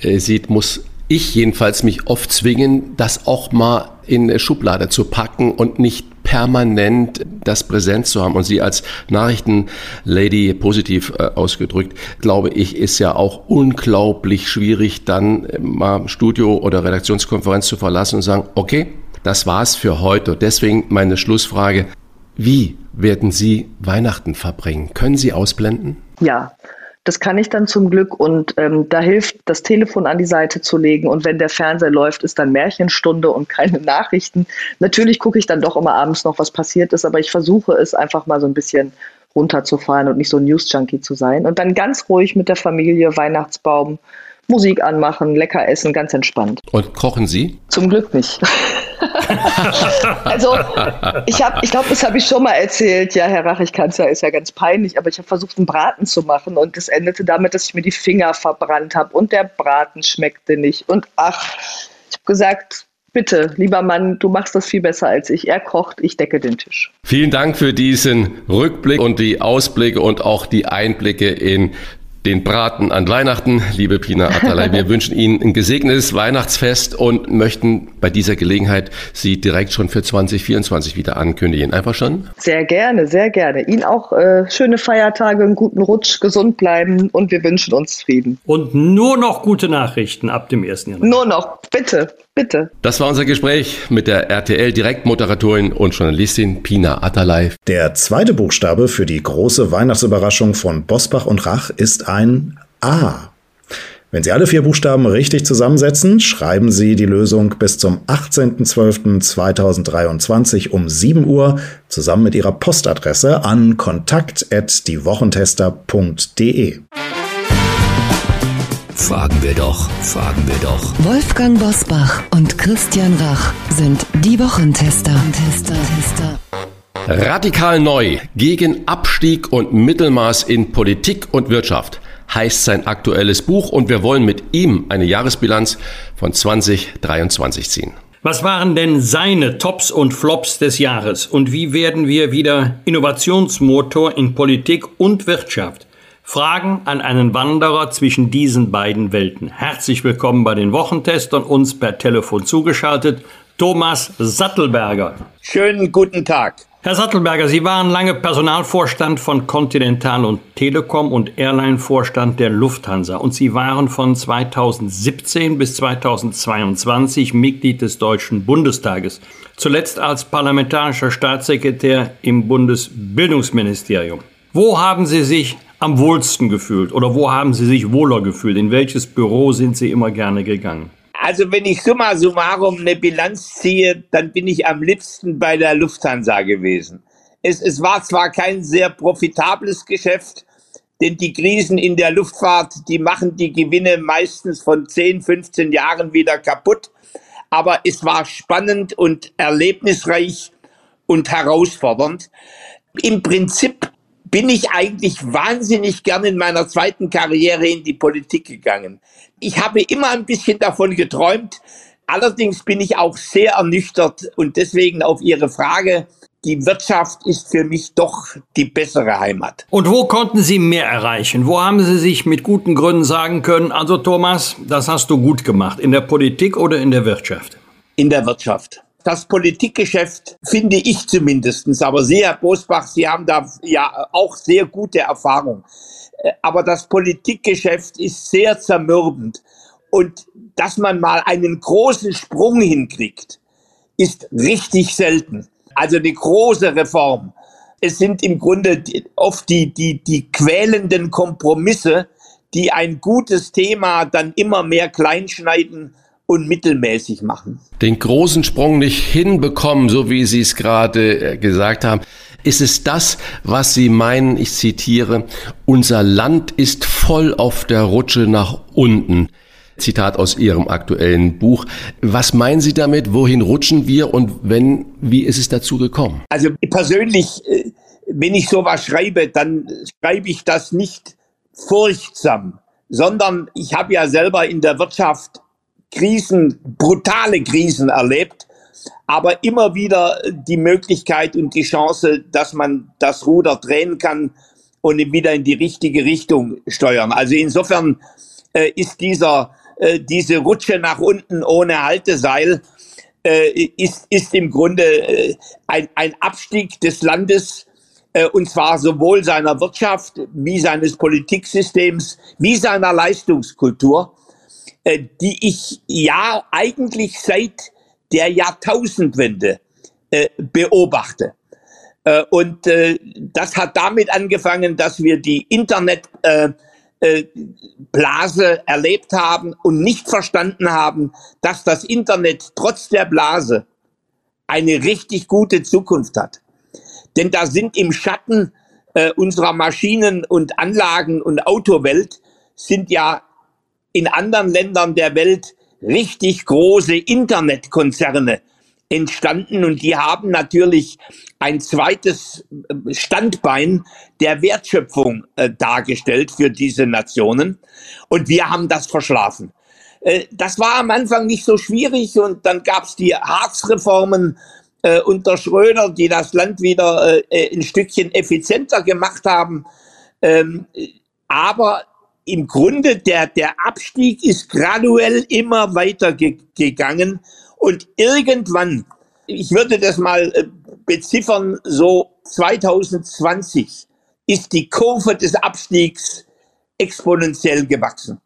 äh, sieht, muss ich jedenfalls mich oft zwingen, das auch mal in eine Schublade zu packen und nicht permanent das präsent zu haben. Und Sie als Nachrichtenlady positiv äh, ausgedrückt, glaube ich, ist ja auch unglaublich schwierig, dann äh, mal Studio oder Redaktionskonferenz zu verlassen und sagen, okay, das war's für heute. Deswegen meine Schlussfrage. Wie werden Sie Weihnachten verbringen? Können Sie ausblenden? Ja, das kann ich dann zum Glück und ähm, da hilft, das Telefon an die Seite zu legen und wenn der Fernseher läuft, ist dann Märchenstunde und keine Nachrichten. Natürlich gucke ich dann doch immer abends noch, was passiert ist, aber ich versuche es einfach mal so ein bisschen runterzufahren und nicht so ein News-Junkie zu sein. Und dann ganz ruhig mit der Familie, Weihnachtsbaum, Musik anmachen, lecker essen, ganz entspannt. Und kochen Sie? Zum Glück nicht. also ich ich glaube, das habe ich schon mal erzählt. Ja, Herr Rach, ich kann es ja, ist ja ganz peinlich, aber ich habe versucht, einen Braten zu machen und es endete damit, dass ich mir die Finger verbrannt habe und der Braten schmeckte nicht. Und ach, ich habe gesagt, Bitte, lieber Mann, du machst das viel besser als ich. Er kocht, ich decke den Tisch. Vielen Dank für diesen Rückblick und die Ausblicke und auch die Einblicke in den Braten an Weihnachten. Liebe Pina Atalay, wir wünschen Ihnen ein gesegnetes Weihnachtsfest und möchten bei dieser Gelegenheit Sie direkt schon für 2024 wieder ankündigen. Einfach schon? Sehr gerne, sehr gerne. Ihnen auch äh, schöne Feiertage, einen guten Rutsch, gesund bleiben und wir wünschen uns Frieden. Und nur noch gute Nachrichten ab dem 1. Januar. Nur noch, bitte. Bitte. Das war unser Gespräch mit der RTL-Direktmoderatorin und Journalistin Pina Atalay. Der zweite Buchstabe für die große Weihnachtsüberraschung von Bosbach und Rach ist ein A. Wenn Sie alle vier Buchstaben richtig zusammensetzen, schreiben Sie die Lösung bis zum 18.12.2023 um 7 Uhr zusammen mit Ihrer Postadresse an kontakt.diewochentester.de. Fragen wir doch, fragen wir doch. Wolfgang Bosbach und Christian Rach sind die Wochentester. Tester, Tester. Radikal neu gegen Abstieg und Mittelmaß in Politik und Wirtschaft heißt sein aktuelles Buch und wir wollen mit ihm eine Jahresbilanz von 2023 ziehen. Was waren denn seine Tops und Flops des Jahres und wie werden wir wieder Innovationsmotor in Politik und Wirtschaft? Fragen an einen Wanderer zwischen diesen beiden Welten. Herzlich willkommen bei den Wochentestern, uns per Telefon zugeschaltet, Thomas Sattelberger. Schönen guten Tag. Herr Sattelberger, Sie waren lange Personalvorstand von Continental und Telekom und Airline-Vorstand der Lufthansa und Sie waren von 2017 bis 2022 Mitglied des Deutschen Bundestages, zuletzt als parlamentarischer Staatssekretär im Bundesbildungsministerium. Wo haben Sie sich am wohlsten gefühlt oder wo haben Sie sich wohler gefühlt? In welches Büro sind Sie immer gerne gegangen? Also wenn ich summa summarum eine Bilanz ziehe, dann bin ich am liebsten bei der Lufthansa gewesen. Es, es war zwar kein sehr profitables Geschäft, denn die Krisen in der Luftfahrt, die machen die Gewinne meistens von 10, 15 Jahren wieder kaputt. Aber es war spannend und erlebnisreich und herausfordernd. Im Prinzip bin ich eigentlich wahnsinnig gern in meiner zweiten Karriere in die Politik gegangen. Ich habe immer ein bisschen davon geträumt. Allerdings bin ich auch sehr ernüchtert und deswegen auf Ihre Frage, die Wirtschaft ist für mich doch die bessere Heimat. Und wo konnten Sie mehr erreichen? Wo haben Sie sich mit guten Gründen sagen können, also Thomas, das hast du gut gemacht, in der Politik oder in der Wirtschaft? In der Wirtschaft das Politikgeschäft, finde ich zumindestens. Aber Sie, Herr Bosbach, Sie haben da ja auch sehr gute Erfahrung. Äh, aber das Politikgeschäft ist sehr zermürbend. Und dass man mal einen großen Sprung hinkriegt, ist richtig selten. Also eine große Reform. Es sind im Grunde oft die, die, die quälenden Kompromisse, die ein gutes Thema dann immer mehr kleinschneiden und mittelmäßig machen. Den großen Sprung nicht hinbekommen, so wie Sie es gerade äh, gesagt haben. Ist es das, was Sie meinen, ich zitiere, unser Land ist voll auf der Rutsche nach unten? Zitat aus Ihrem aktuellen Buch. Was meinen Sie damit? Wohin rutschen wir und wenn, wie ist es dazu gekommen? Also persönlich, äh, wenn ich sowas schreibe, dann schreibe ich das nicht furchtsam, sondern ich habe ja selber in der Wirtschaft Krisen, brutale Krisen erlebt, aber immer wieder die Möglichkeit und die Chance, dass man das Ruder drehen kann und wieder in die richtige Richtung steuern. Also insofern äh, ist dieser, äh, diese Rutsche nach unten ohne Halteseil äh, ist, ist im Grunde äh, ein, ein Abstieg des Landes, äh, und zwar sowohl seiner Wirtschaft wie seines Politiksystems wie seiner Leistungskultur. Äh, die ich ja eigentlich seit der Jahrtausendwende äh, beobachte. Äh, und das hat damit angefangen, dass wir die Internetblase erlebt haben und nicht verstanden haben, dass das Internet trotz der Blase eine richtig gute Zukunft hat. Denn da sind im Schatten unserer Maschinen- und Anlagen- und Autowelt sind ja in anderen Ländern der Welt richtig große Internetkonzerne entstanden und die haben natürlich ein zweites äh, Standbein der Wertschöpfung äh, dargestellt für diese Nationen und wir haben das verschlafen. Äh, das war am Anfang nicht so schwierig und dann gab es die Harzreformen äh, unter Schröder, die das Land wieder äh, äh, ein Stückchen effizienter gemacht haben. Ähm, aber im Grunde der, der Abstieg ist graduell immer weiter ge gegangen und irgendwann, ich würde das mal äh, beziffern, so 2020 ist die Kurve des Abstiegs exponentiell gewachsen.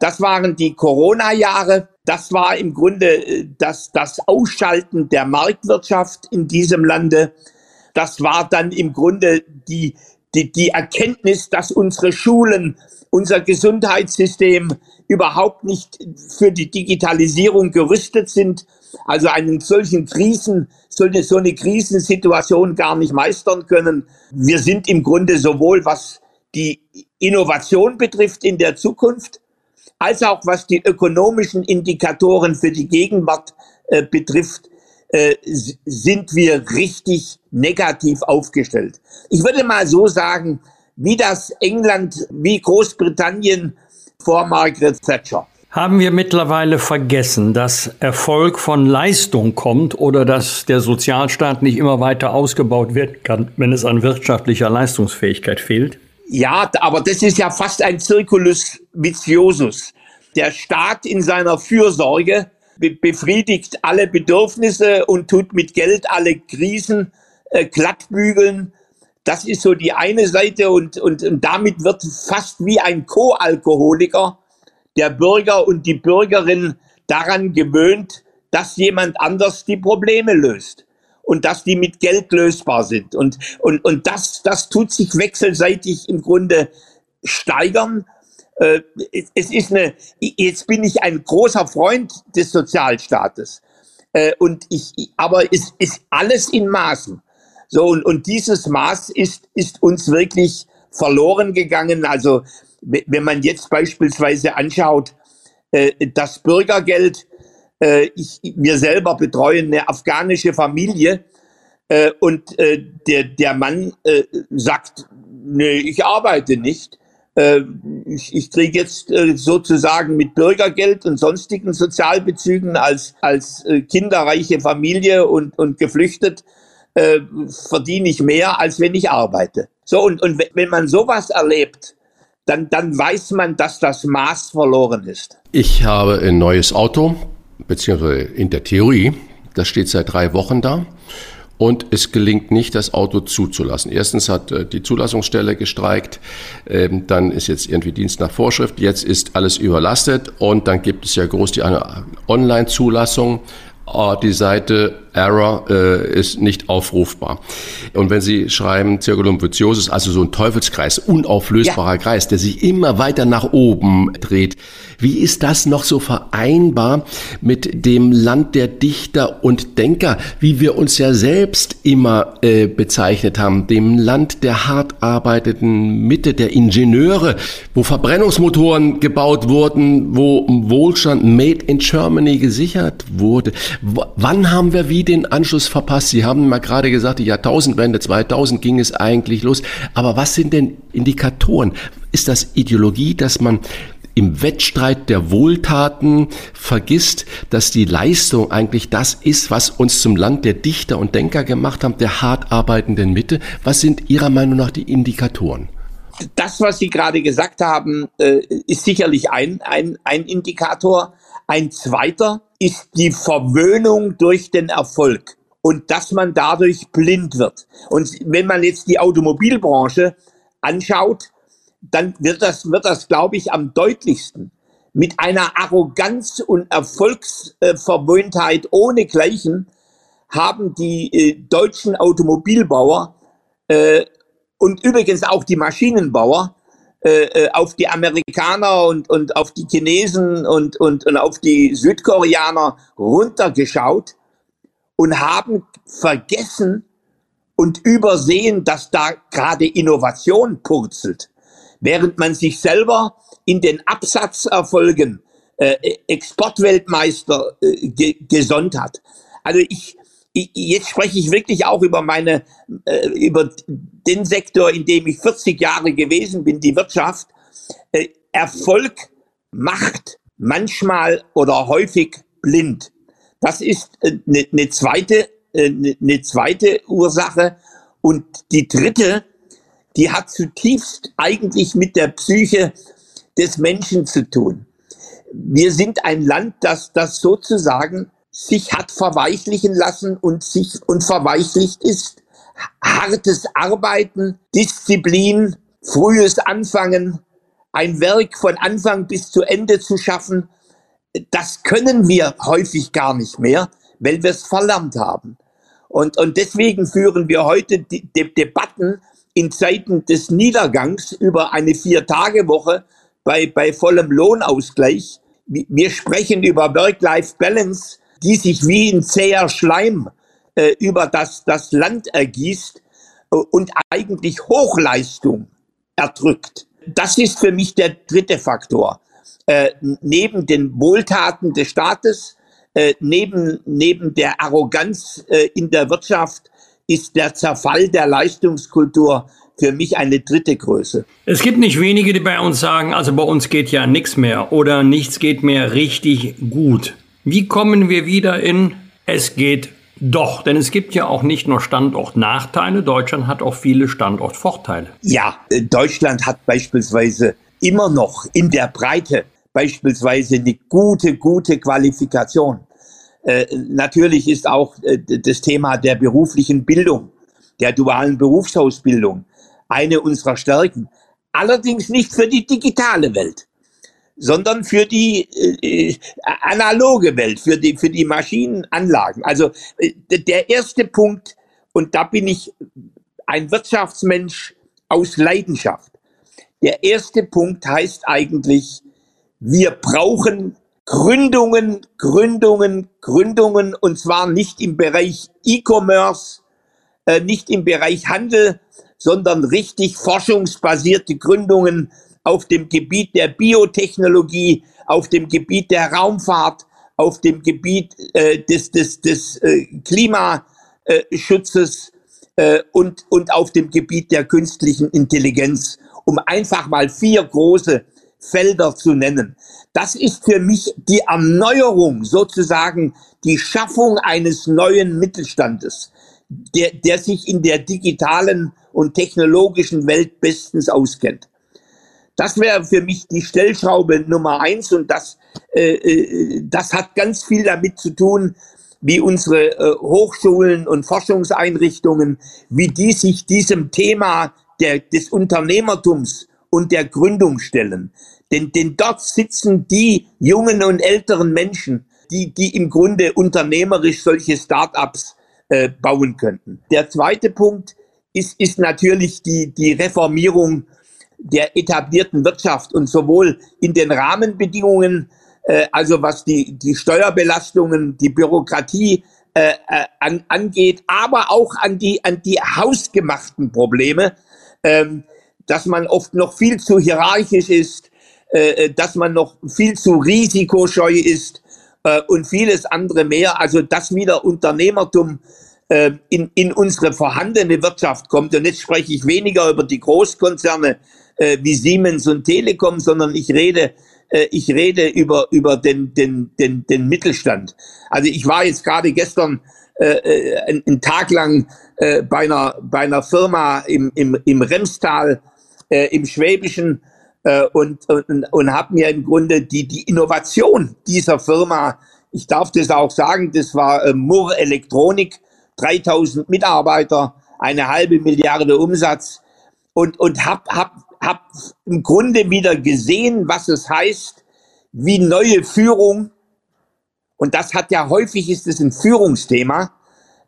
Das waren die Corona-Jahre. Das war im Grunde äh, das, das Ausschalten der Marktwirtschaft in diesem Lande. Das war dann im Grunde die, die, die Erkenntnis, dass unsere Schulen, unser Gesundheitssystem überhaupt nicht für die Digitalisierung gerüstet sind, also einen solchen Krisen, so eine, so eine Krisensituation gar nicht meistern können. Wir sind im Grunde sowohl was die Innovation betrifft in der Zukunft, als auch was die ökonomischen Indikatoren für die Gegenwart äh, betrifft, äh, sind wir richtig negativ aufgestellt. Ich würde mal so sagen, wie das England, wie Großbritannien vor Margaret Thatcher. Haben wir mittlerweile vergessen, dass Erfolg von Leistung kommt oder dass der Sozialstaat nicht immer weiter ausgebaut werden kann, wenn es an wirtschaftlicher Leistungsfähigkeit fehlt? Ja, aber das ist ja fast ein Circulus viciosus. Der Staat in seiner Fürsorge befriedigt alle Bedürfnisse und tut mit Geld alle Krisen äh, glattbügeln. Das ist so die eine Seite und, und, und damit wird fast wie ein Co-Alkoholiker der Bürger und die Bürgerin daran gewöhnt, dass jemand anders die Probleme löst und dass die mit Geld lösbar sind. Und, und, und das, das tut sich wechselseitig im Grunde steigern. Äh, es ist eine, jetzt bin ich ein großer Freund des Sozialstaates. Äh, und ich, aber es ist alles in Maßen. So, und, und dieses Maß ist, ist uns wirklich verloren gegangen. Also, wenn man jetzt beispielsweise anschaut, äh, das Bürgergeld, äh, ich, wir selber betreuen eine afghanische Familie äh, und äh, der, der Mann äh, sagt, nee, ich arbeite nicht. Äh, ich, ich kriege jetzt äh, sozusagen mit Bürgergeld und sonstigen Sozialbezügen als, als äh, kinderreiche Familie und, und geflüchtet äh, verdiene ich mehr, als wenn ich arbeite. So, und, und wenn man sowas erlebt, dann, dann weiß man, dass das Maß verloren ist. Ich habe ein neues Auto beziehungsweise in der Theorie, das steht seit drei Wochen da. Und es gelingt nicht, das Auto zuzulassen. Erstens hat äh, die Zulassungsstelle gestreikt, ähm, dann ist jetzt irgendwie Dienst nach Vorschrift, jetzt ist alles überlastet und dann gibt es ja groß die Online-Zulassung. Ah, die Seite Error äh, ist nicht aufrufbar. Und wenn Sie schreiben Circulum viciosus, also so ein Teufelskreis, unauflösbarer ja. Kreis, der sich immer weiter nach oben dreht, wie ist das noch so vereinbar mit dem Land der Dichter und Denker, wie wir uns ja selbst immer äh, bezeichnet haben, dem Land der hart arbeitenden Mitte, der Ingenieure, wo Verbrennungsmotoren gebaut wurden, wo Wohlstand made in Germany gesichert wurde. W wann haben wir wie den Anschluss verpasst? Sie haben mal gerade gesagt, die Jahrtausendwende 2000 ging es eigentlich los. Aber was sind denn Indikatoren? Ist das Ideologie, dass man im Wettstreit der Wohltaten vergisst, dass die Leistung eigentlich das ist, was uns zum Land der Dichter und Denker gemacht haben, der hart arbeitenden Mitte. Was sind Ihrer Meinung nach die Indikatoren? Das, was Sie gerade gesagt haben, äh, ist sicherlich ein, ein, ein Indikator. Ein zweiter ist die Verwöhnung durch den Erfolg und dass man dadurch blind wird. Und wenn man jetzt die Automobilbranche anschaut, dann wird das, wird das, glaube ich, am deutlichsten. Mit einer Arroganz und Erfolgsverwöhntheit ohne Gleichen haben die äh, deutschen Automobilbauer äh, und übrigens auch die Maschinenbauer äh, äh, auf die Amerikaner und, und auf die Chinesen und, und, und auf die Südkoreaner runtergeschaut und haben vergessen, und übersehen, dass da gerade Innovation purzelt, während man sich selber in den Absatzerfolgen äh, Exportweltmeister äh, ge gesonnt hat. Also ich, ich, jetzt spreche ich wirklich auch über meine, äh, über den Sektor, in dem ich 40 Jahre gewesen bin, die Wirtschaft. Äh, Erfolg macht manchmal oder häufig blind. Das ist eine äh, ne zweite, eine ne zweite Ursache. Und die dritte, die hat zutiefst eigentlich mit der Psyche des Menschen zu tun. Wir sind ein Land, das, das sozusagen sich hat verweichlichen lassen und sich und verweichlicht ist. Hartes Arbeiten, Disziplin, frühes Anfangen, ein Werk von Anfang bis zu Ende zu schaffen, das können wir häufig gar nicht mehr, weil wir es verlernt haben. Und, und deswegen führen wir heute die, die Debatten in Zeiten des Niedergangs über eine Vier-Tage-Woche bei, bei vollem Lohnausgleich. Wir sprechen über Work-Life-Balance, die sich wie ein zäher Schleim äh, über das, das Land ergießt äh, und eigentlich Hochleistung erdrückt. Das ist für mich der dritte Faktor. Äh, neben den Wohltaten des Staates, äh, neben, neben der Arroganz äh, in der Wirtschaft ist der Zerfall der Leistungskultur für mich eine dritte Größe. Es gibt nicht wenige, die bei uns sagen, also bei uns geht ja nichts mehr oder nichts geht mehr richtig gut. Wie kommen wir wieder in es geht doch, denn es gibt ja auch nicht nur Standortnachteile, Deutschland hat auch viele Standortvorteile. Ja, Deutschland hat beispielsweise immer noch in der Breite beispielsweise eine gute, gute Qualifikation. Äh, natürlich ist auch äh, das Thema der beruflichen Bildung, der dualen Berufsausbildung eine unserer Stärken. Allerdings nicht für die digitale Welt sondern für die äh, analoge Welt, für die, für die Maschinenanlagen. Also äh, der erste Punkt, und da bin ich ein Wirtschaftsmensch aus Leidenschaft. Der erste Punkt heißt eigentlich, wir brauchen Gründungen, Gründungen, Gründungen, und zwar nicht im Bereich E-Commerce, äh, nicht im Bereich Handel, sondern richtig forschungsbasierte Gründungen, auf dem Gebiet der Biotechnologie, auf dem Gebiet der Raumfahrt, auf dem Gebiet äh, des, des, des äh, Klimaschutzes äh, und, und auf dem Gebiet der künstlichen Intelligenz, um einfach mal vier große Felder zu nennen. Das ist für mich die Erneuerung, sozusagen die Schaffung eines neuen Mittelstandes, der, der sich in der digitalen und technologischen Welt bestens auskennt. Das wäre für mich die Stellschraube Nummer eins und das, äh, äh, das hat ganz viel damit zu tun, wie unsere äh, Hochschulen und Forschungseinrichtungen, wie die sich diesem Thema der, des Unternehmertums und der Gründung stellen. Denn, denn dort sitzen die jungen und älteren Menschen, die, die im Grunde unternehmerisch solche Start-ups äh, bauen könnten. Der zweite Punkt ist, ist natürlich die, die Reformierung der etablierten Wirtschaft und sowohl in den Rahmenbedingungen, äh, also was die, die Steuerbelastungen, die Bürokratie äh, äh, an, angeht, aber auch an die, an die hausgemachten Probleme, ähm, dass man oft noch viel zu hierarchisch ist, äh, dass man noch viel zu risikoscheu ist äh, und vieles andere mehr. Also dass wieder Unternehmertum äh, in, in unsere vorhandene Wirtschaft kommt. Und jetzt spreche ich weniger über die Großkonzerne, äh, wie Siemens und Telekom, sondern ich rede äh, ich rede über über den den den den Mittelstand. Also ich war jetzt gerade gestern äh, äh einen, einen Tag lang äh, bei einer bei einer Firma im im im Remstal äh, im Schwäbischen äh, und und, und habe mir im Grunde die die Innovation dieser Firma, ich darf das auch sagen, das war äh, Murr Elektronik, 3000 Mitarbeiter, eine halbe Milliarde Umsatz. Und und hab hab habe im Grunde wieder gesehen, was es heißt, wie neue Führung, und das hat ja häufig ist es ein Führungsthema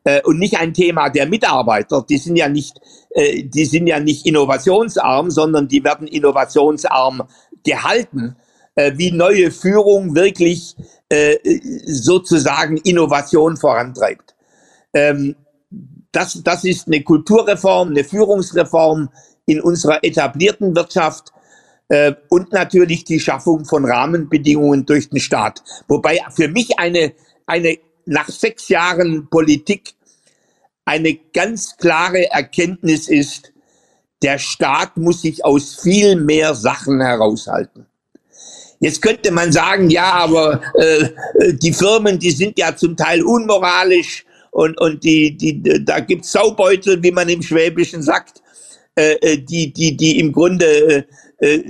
äh, und nicht ein Thema der Mitarbeiter. Die sind ja nicht, äh, die sind ja nicht innovationsarm, sondern die werden innovationsarm gehalten. Äh, wie neue Führung wirklich äh, sozusagen Innovation vorantreibt. Ähm, das, das ist eine Kulturreform, eine Führungsreform in unserer etablierten Wirtschaft äh, und natürlich die Schaffung von Rahmenbedingungen durch den Staat. Wobei für mich eine, eine nach sechs Jahren Politik eine ganz klare Erkenntnis ist, der Staat muss sich aus viel mehr Sachen heraushalten. Jetzt könnte man sagen, ja, aber äh, die Firmen, die sind ja zum Teil unmoralisch und, und die, die, da gibt's Saubeutel, wie man im Schwäbischen sagt, äh, äh die, die, die im Grunde äh,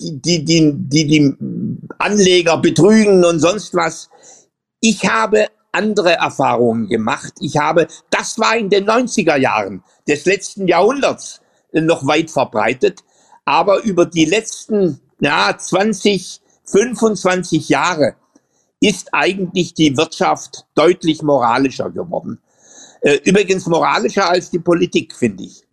die, die, die, die, die Anleger betrügen und sonst was. Ich habe andere Erfahrungen gemacht. Ich habe, das war in den 90er Jahren des letzten Jahrhunderts noch weit verbreitet. Aber über die letzten ja, 20, 25 Jahre ist eigentlich die Wirtschaft deutlich moralischer geworden. Äh, übrigens moralischer als die Politik, finde ich.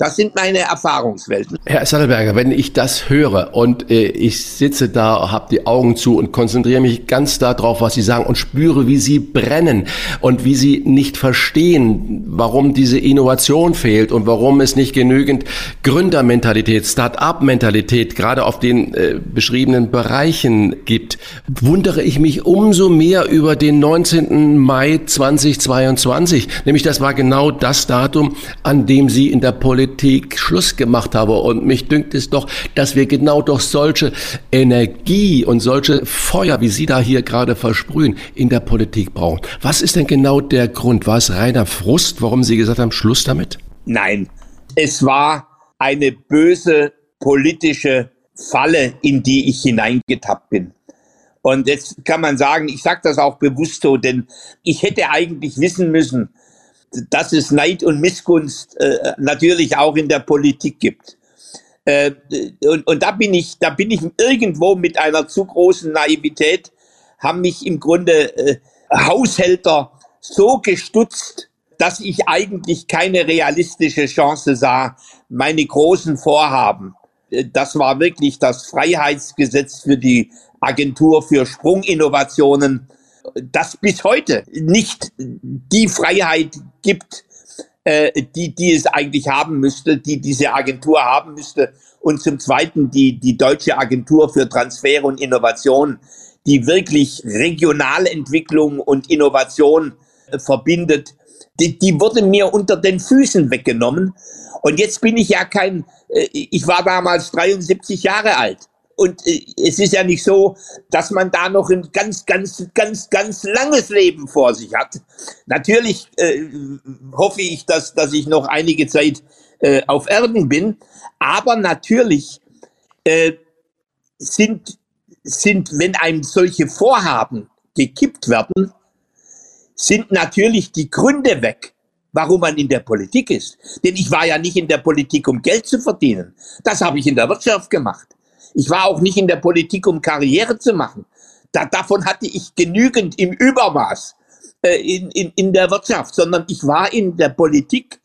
Das sind meine Erfahrungswelten. Herr Sattelberger, wenn ich das höre und äh, ich sitze da, habe die Augen zu und konzentriere mich ganz darauf, was Sie sagen und spüre, wie Sie brennen und wie Sie nicht verstehen, warum diese Innovation fehlt und warum es nicht genügend Gründermentalität, Start-up-Mentalität gerade auf den äh, beschriebenen Bereichen gibt, wundere ich mich umso mehr über den 19. Mai 2022. Nämlich das war genau das Datum, an dem Sie in der Politik Politik Schluss gemacht habe. Und mich dünkt es doch, dass wir genau durch solche Energie und solche Feuer, wie Sie da hier gerade versprühen, in der Politik brauchen. Was ist denn genau der Grund? War es reiner Frust, warum Sie gesagt haben, Schluss damit? Nein, es war eine böse politische Falle, in die ich hineingetappt bin. Und jetzt kann man sagen, ich sage das auch bewusst so, denn ich hätte eigentlich wissen müssen, dass es Neid und Missgunst äh, natürlich auch in der Politik gibt. Äh, und, und da bin ich, da bin ich irgendwo mit einer zu großen Naivität, haben mich im Grunde äh, Haushälter so gestutzt, dass ich eigentlich keine realistische Chance sah, meine großen Vorhaben. Äh, das war wirklich das Freiheitsgesetz für die Agentur für Sprunginnovationen das bis heute nicht die Freiheit gibt, äh, die, die es eigentlich haben müsste, die diese Agentur haben müsste. Und zum Zweiten die, die Deutsche Agentur für Transfer und Innovation, die wirklich Regionalentwicklung und Innovation äh, verbindet, die, die wurde mir unter den Füßen weggenommen. Und jetzt bin ich ja kein, äh, ich war damals 73 Jahre alt. Und äh, es ist ja nicht so, dass man da noch ein ganz, ganz, ganz, ganz langes Leben vor sich hat. Natürlich äh, hoffe ich, dass, dass ich noch einige Zeit äh, auf Erden bin. Aber natürlich äh, sind, sind, wenn einem solche Vorhaben gekippt werden, sind natürlich die Gründe weg, warum man in der Politik ist. Denn ich war ja nicht in der Politik, um Geld zu verdienen. Das habe ich in der Wirtschaft gemacht. Ich war auch nicht in der Politik, um Karriere zu machen. Da, davon hatte ich genügend im Übermaß äh, in, in, in der Wirtschaft, sondern ich war in der Politik,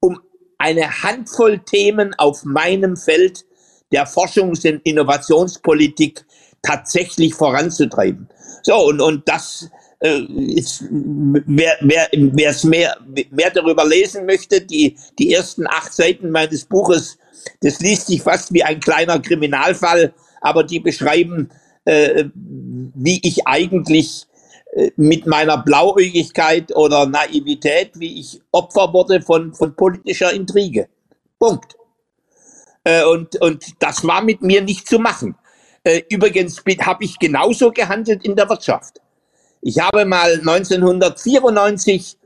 um eine Handvoll Themen auf meinem Feld der Forschungs- und Innovationspolitik tatsächlich voranzutreiben. So, und, und das äh, ist, wer, wer, wer es mehr, mehr darüber lesen möchte, die, die ersten acht Seiten meines Buches das liest sich fast wie ein kleiner Kriminalfall, aber die beschreiben, äh, wie ich eigentlich äh, mit meiner Blauäugigkeit oder Naivität, wie ich Opfer wurde von, von politischer Intrige. Punkt. Äh, und, und das war mit mir nicht zu machen. Äh, übrigens habe ich genauso gehandelt in der Wirtschaft. Ich habe mal 1994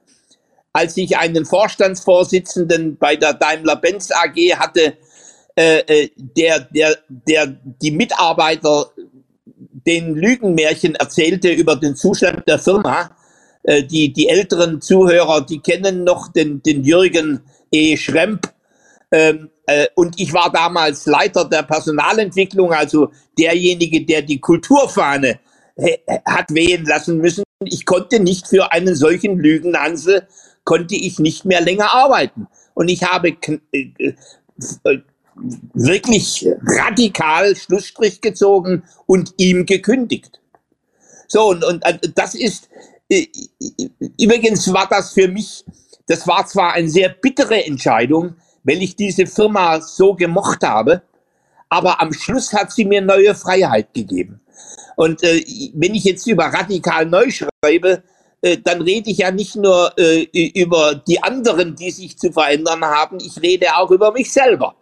als ich einen Vorstandsvorsitzenden bei der Daimler-Benz AG hatte, äh, äh, der, der, der die Mitarbeiter den Lügenmärchen erzählte über den Zustand der Firma. Äh, die, die älteren Zuhörer, die kennen noch den, den Jürgen E. Schremp. Ähm, äh, und ich war damals Leiter der Personalentwicklung, also derjenige, der die Kulturfahne hat wehen lassen müssen. Ich konnte nicht für einen solchen Lügenhansel, konnte ich nicht mehr länger arbeiten. Und ich habe äh, wirklich radikal Schlussstrich gezogen und ihm gekündigt. So, und, und das ist, äh, übrigens war das für mich das war zwar eine sehr bittere Entscheidung, weil ich diese Firma so gemocht habe, aber am Schluss hat sie mir neue Freiheit gegeben. Und äh, wenn ich jetzt über radikal neu schreibe, äh, dann rede ich ja nicht nur äh, über die anderen, die sich zu verändern haben, ich rede auch über mich selber,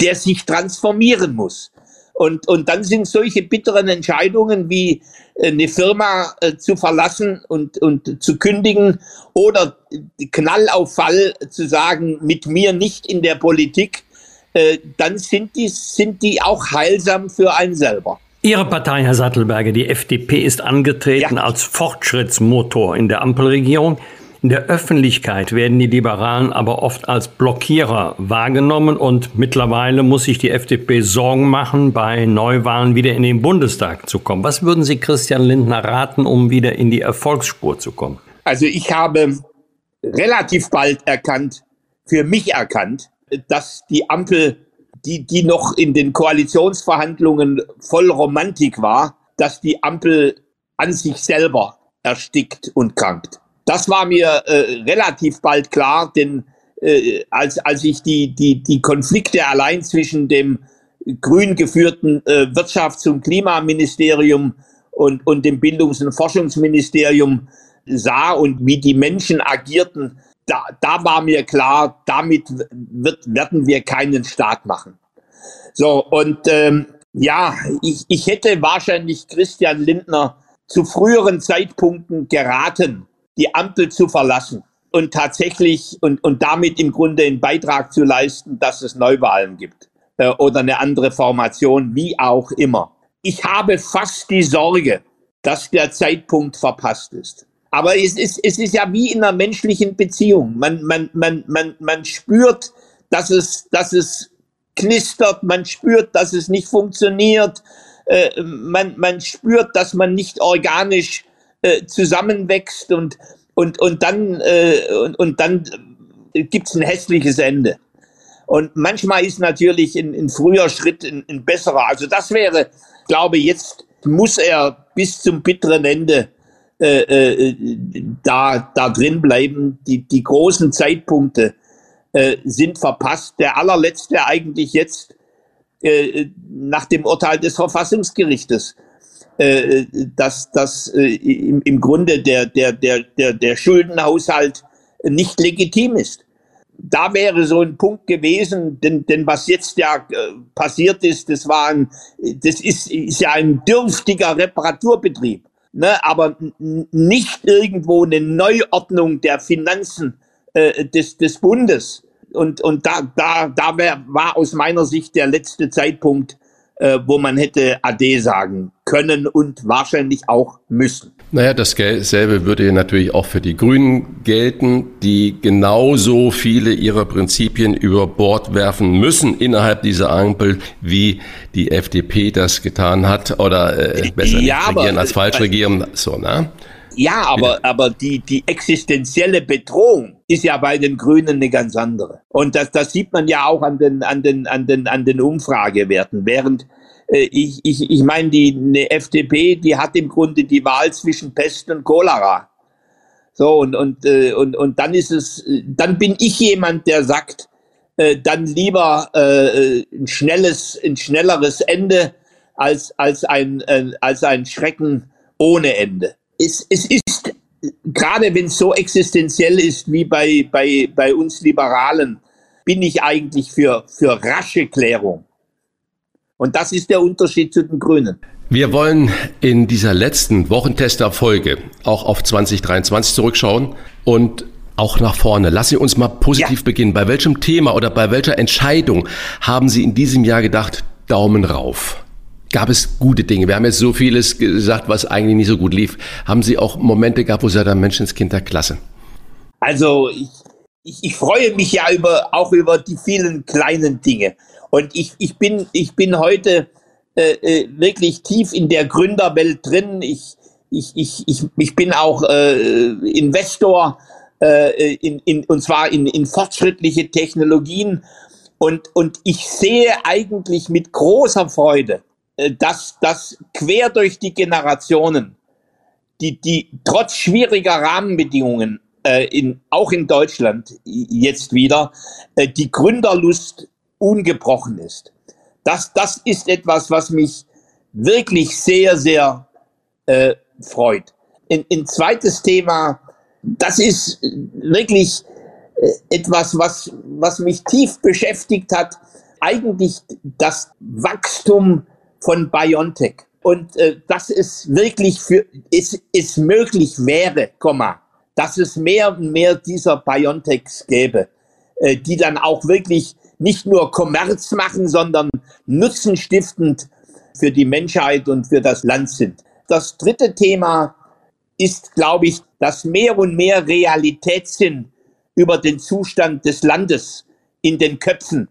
der sich transformieren muss. Und, und dann sind solche bitteren Entscheidungen wie äh, eine Firma äh, zu verlassen und, und zu kündigen oder Knallauffall zu sagen, mit mir nicht in der Politik, äh, dann sind die, sind die auch heilsam für einen selber. Ihre Partei, Herr Sattelberger, die FDP, ist angetreten ja. als Fortschrittsmotor in der Ampelregierung. In der Öffentlichkeit werden die Liberalen aber oft als Blockierer wahrgenommen und mittlerweile muss sich die FDP Sorgen machen, bei Neuwahlen wieder in den Bundestag zu kommen. Was würden Sie Christian Lindner raten, um wieder in die Erfolgsspur zu kommen? Also ich habe relativ bald erkannt, für mich erkannt, dass die Ampel die, die noch in den Koalitionsverhandlungen voll Romantik war, dass die Ampel an sich selber erstickt und krankt. Das war mir äh, relativ bald klar, denn äh, als, als ich die, die, die Konflikte allein zwischen dem grün geführten äh, Wirtschafts- und Klimaministerium und, und dem Bildungs- und Forschungsministerium sah und wie die Menschen agierten, da, da war mir klar, damit wird, werden wir keinen Staat machen. So, und ähm, ja, ich, ich hätte wahrscheinlich Christian Lindner zu früheren Zeitpunkten geraten, die Ampel zu verlassen und tatsächlich und, und damit im Grunde einen Beitrag zu leisten, dass es Neuwahlen gibt äh, oder eine andere Formation, wie auch immer. Ich habe fast die Sorge, dass der Zeitpunkt verpasst ist. Aber es ist, es ist ja wie in einer menschlichen Beziehung. Man, man, man, man, man spürt, dass es, dass es knistert, man spürt, dass es nicht funktioniert, äh, man, man spürt, dass man nicht organisch äh, zusammenwächst und, und, und dann, äh, und, und dann gibt es ein hässliches Ende. Und manchmal ist natürlich ein, ein früher Schritt ein, ein besserer. Also das wäre, glaube jetzt muss er bis zum bitteren Ende äh, äh, da, da drin bleiben. Die, die großen Zeitpunkte äh, sind verpasst. Der allerletzte eigentlich jetzt äh, nach dem Urteil des Verfassungsgerichtes, äh, dass, dass äh, im, Grunde der, der, der, der, der Schuldenhaushalt nicht legitim ist. Da wäre so ein Punkt gewesen, denn, denn was jetzt ja äh, passiert ist, das war ein, das ist, ist ja ein dürftiger Reparaturbetrieb ne, aber nicht irgendwo eine Neuordnung der Finanzen äh, des, des Bundes. Und, und da, da, da wär, war aus meiner Sicht der letzte Zeitpunkt, äh, wo man hätte Ade sagen können und wahrscheinlich auch müssen. Naja, dasselbe würde natürlich auch für die Grünen gelten, die genauso viele ihrer Prinzipien über Bord werfen müssen innerhalb dieser Ampel, wie die FDP das getan hat oder äh, besser ja, nicht regieren als falsch regieren. So, ne? Ja, aber, aber die, die existenzielle Bedrohung ist ja bei den Grünen eine ganz andere. Und das, das sieht man ja auch an den, an den, an den, an den Umfragewerten. Während äh, ich, ich, ich meine, die eine FDP, die hat im Grunde die Wahl zwischen Pest und Cholera. So, und, und, äh, und, und dann ist es, dann bin ich jemand, der sagt, äh, dann lieber äh, ein schnelles, ein schnelleres Ende als, als, ein, äh, als ein Schrecken ohne Ende. Es, es ist, gerade wenn es so existenziell ist wie bei, bei, bei uns Liberalen, bin ich eigentlich für, für rasche Klärung. Und das ist der Unterschied zu den Grünen. Wir wollen in dieser letzten Wochentester-Folge auch auf 2023 zurückschauen und auch nach vorne. Lassen Sie uns mal positiv ja. beginnen. Bei welchem Thema oder bei welcher Entscheidung haben Sie in diesem Jahr gedacht, Daumen rauf? Gab es gute Dinge? Wir haben jetzt so vieles gesagt, was eigentlich nicht so gut lief. Haben Sie auch Momente gehabt, wo Sie sagen, Menschenskind der Klasse? Also ich, ich, ich freue mich ja über, auch über die vielen kleinen Dinge. Und ich, ich, bin, ich bin heute äh, äh, wirklich tief in der Gründerwelt drin. Ich, ich, ich, ich, ich bin auch äh, Investor äh, in, in, und zwar in, in fortschrittliche Technologien. Und, und ich sehe eigentlich mit großer Freude, dass, dass quer durch die Generationen, die, die trotz schwieriger Rahmenbedingungen äh, in, auch in Deutschland jetzt wieder, äh, die Gründerlust ungebrochen ist. Das, das ist etwas, was mich wirklich sehr, sehr äh, freut. Ein, ein zweites Thema, das ist wirklich äh, etwas, was, was mich tief beschäftigt hat, eigentlich das Wachstum von BioNTech. Und äh, dass es wirklich für es, es möglich wäre, Komma, dass es mehr und mehr dieser BioNTechs gäbe, äh, die dann auch wirklich nicht nur Kommerz machen, sondern nutzenstiftend für die Menschheit und für das Land sind. Das dritte Thema ist, glaube ich, dass mehr und mehr Realitätssinn über den Zustand des Landes in den Köpfen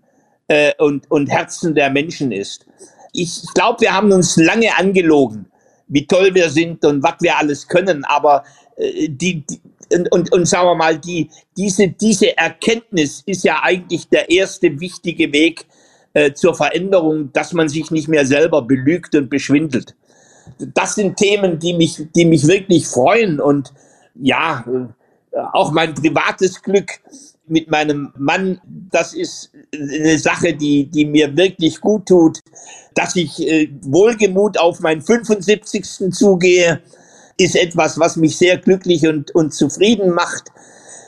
äh, und, und Herzen der Menschen ist. Ich glaube, wir haben uns lange angelogen, wie toll wir sind und was wir alles können, aber äh, die, die und, und, und sagen wir mal, die, diese, diese Erkenntnis ist ja eigentlich der erste wichtige Weg äh, zur Veränderung, dass man sich nicht mehr selber belügt und beschwindelt. Das sind Themen, die mich, die mich wirklich freuen und ja, äh, auch mein privates Glück mit meinem Mann, das ist eine Sache, die, die mir wirklich gut tut, dass ich äh, wohlgemut auf meinen 75. zugehe, ist etwas, was mich sehr glücklich und, und zufrieden macht.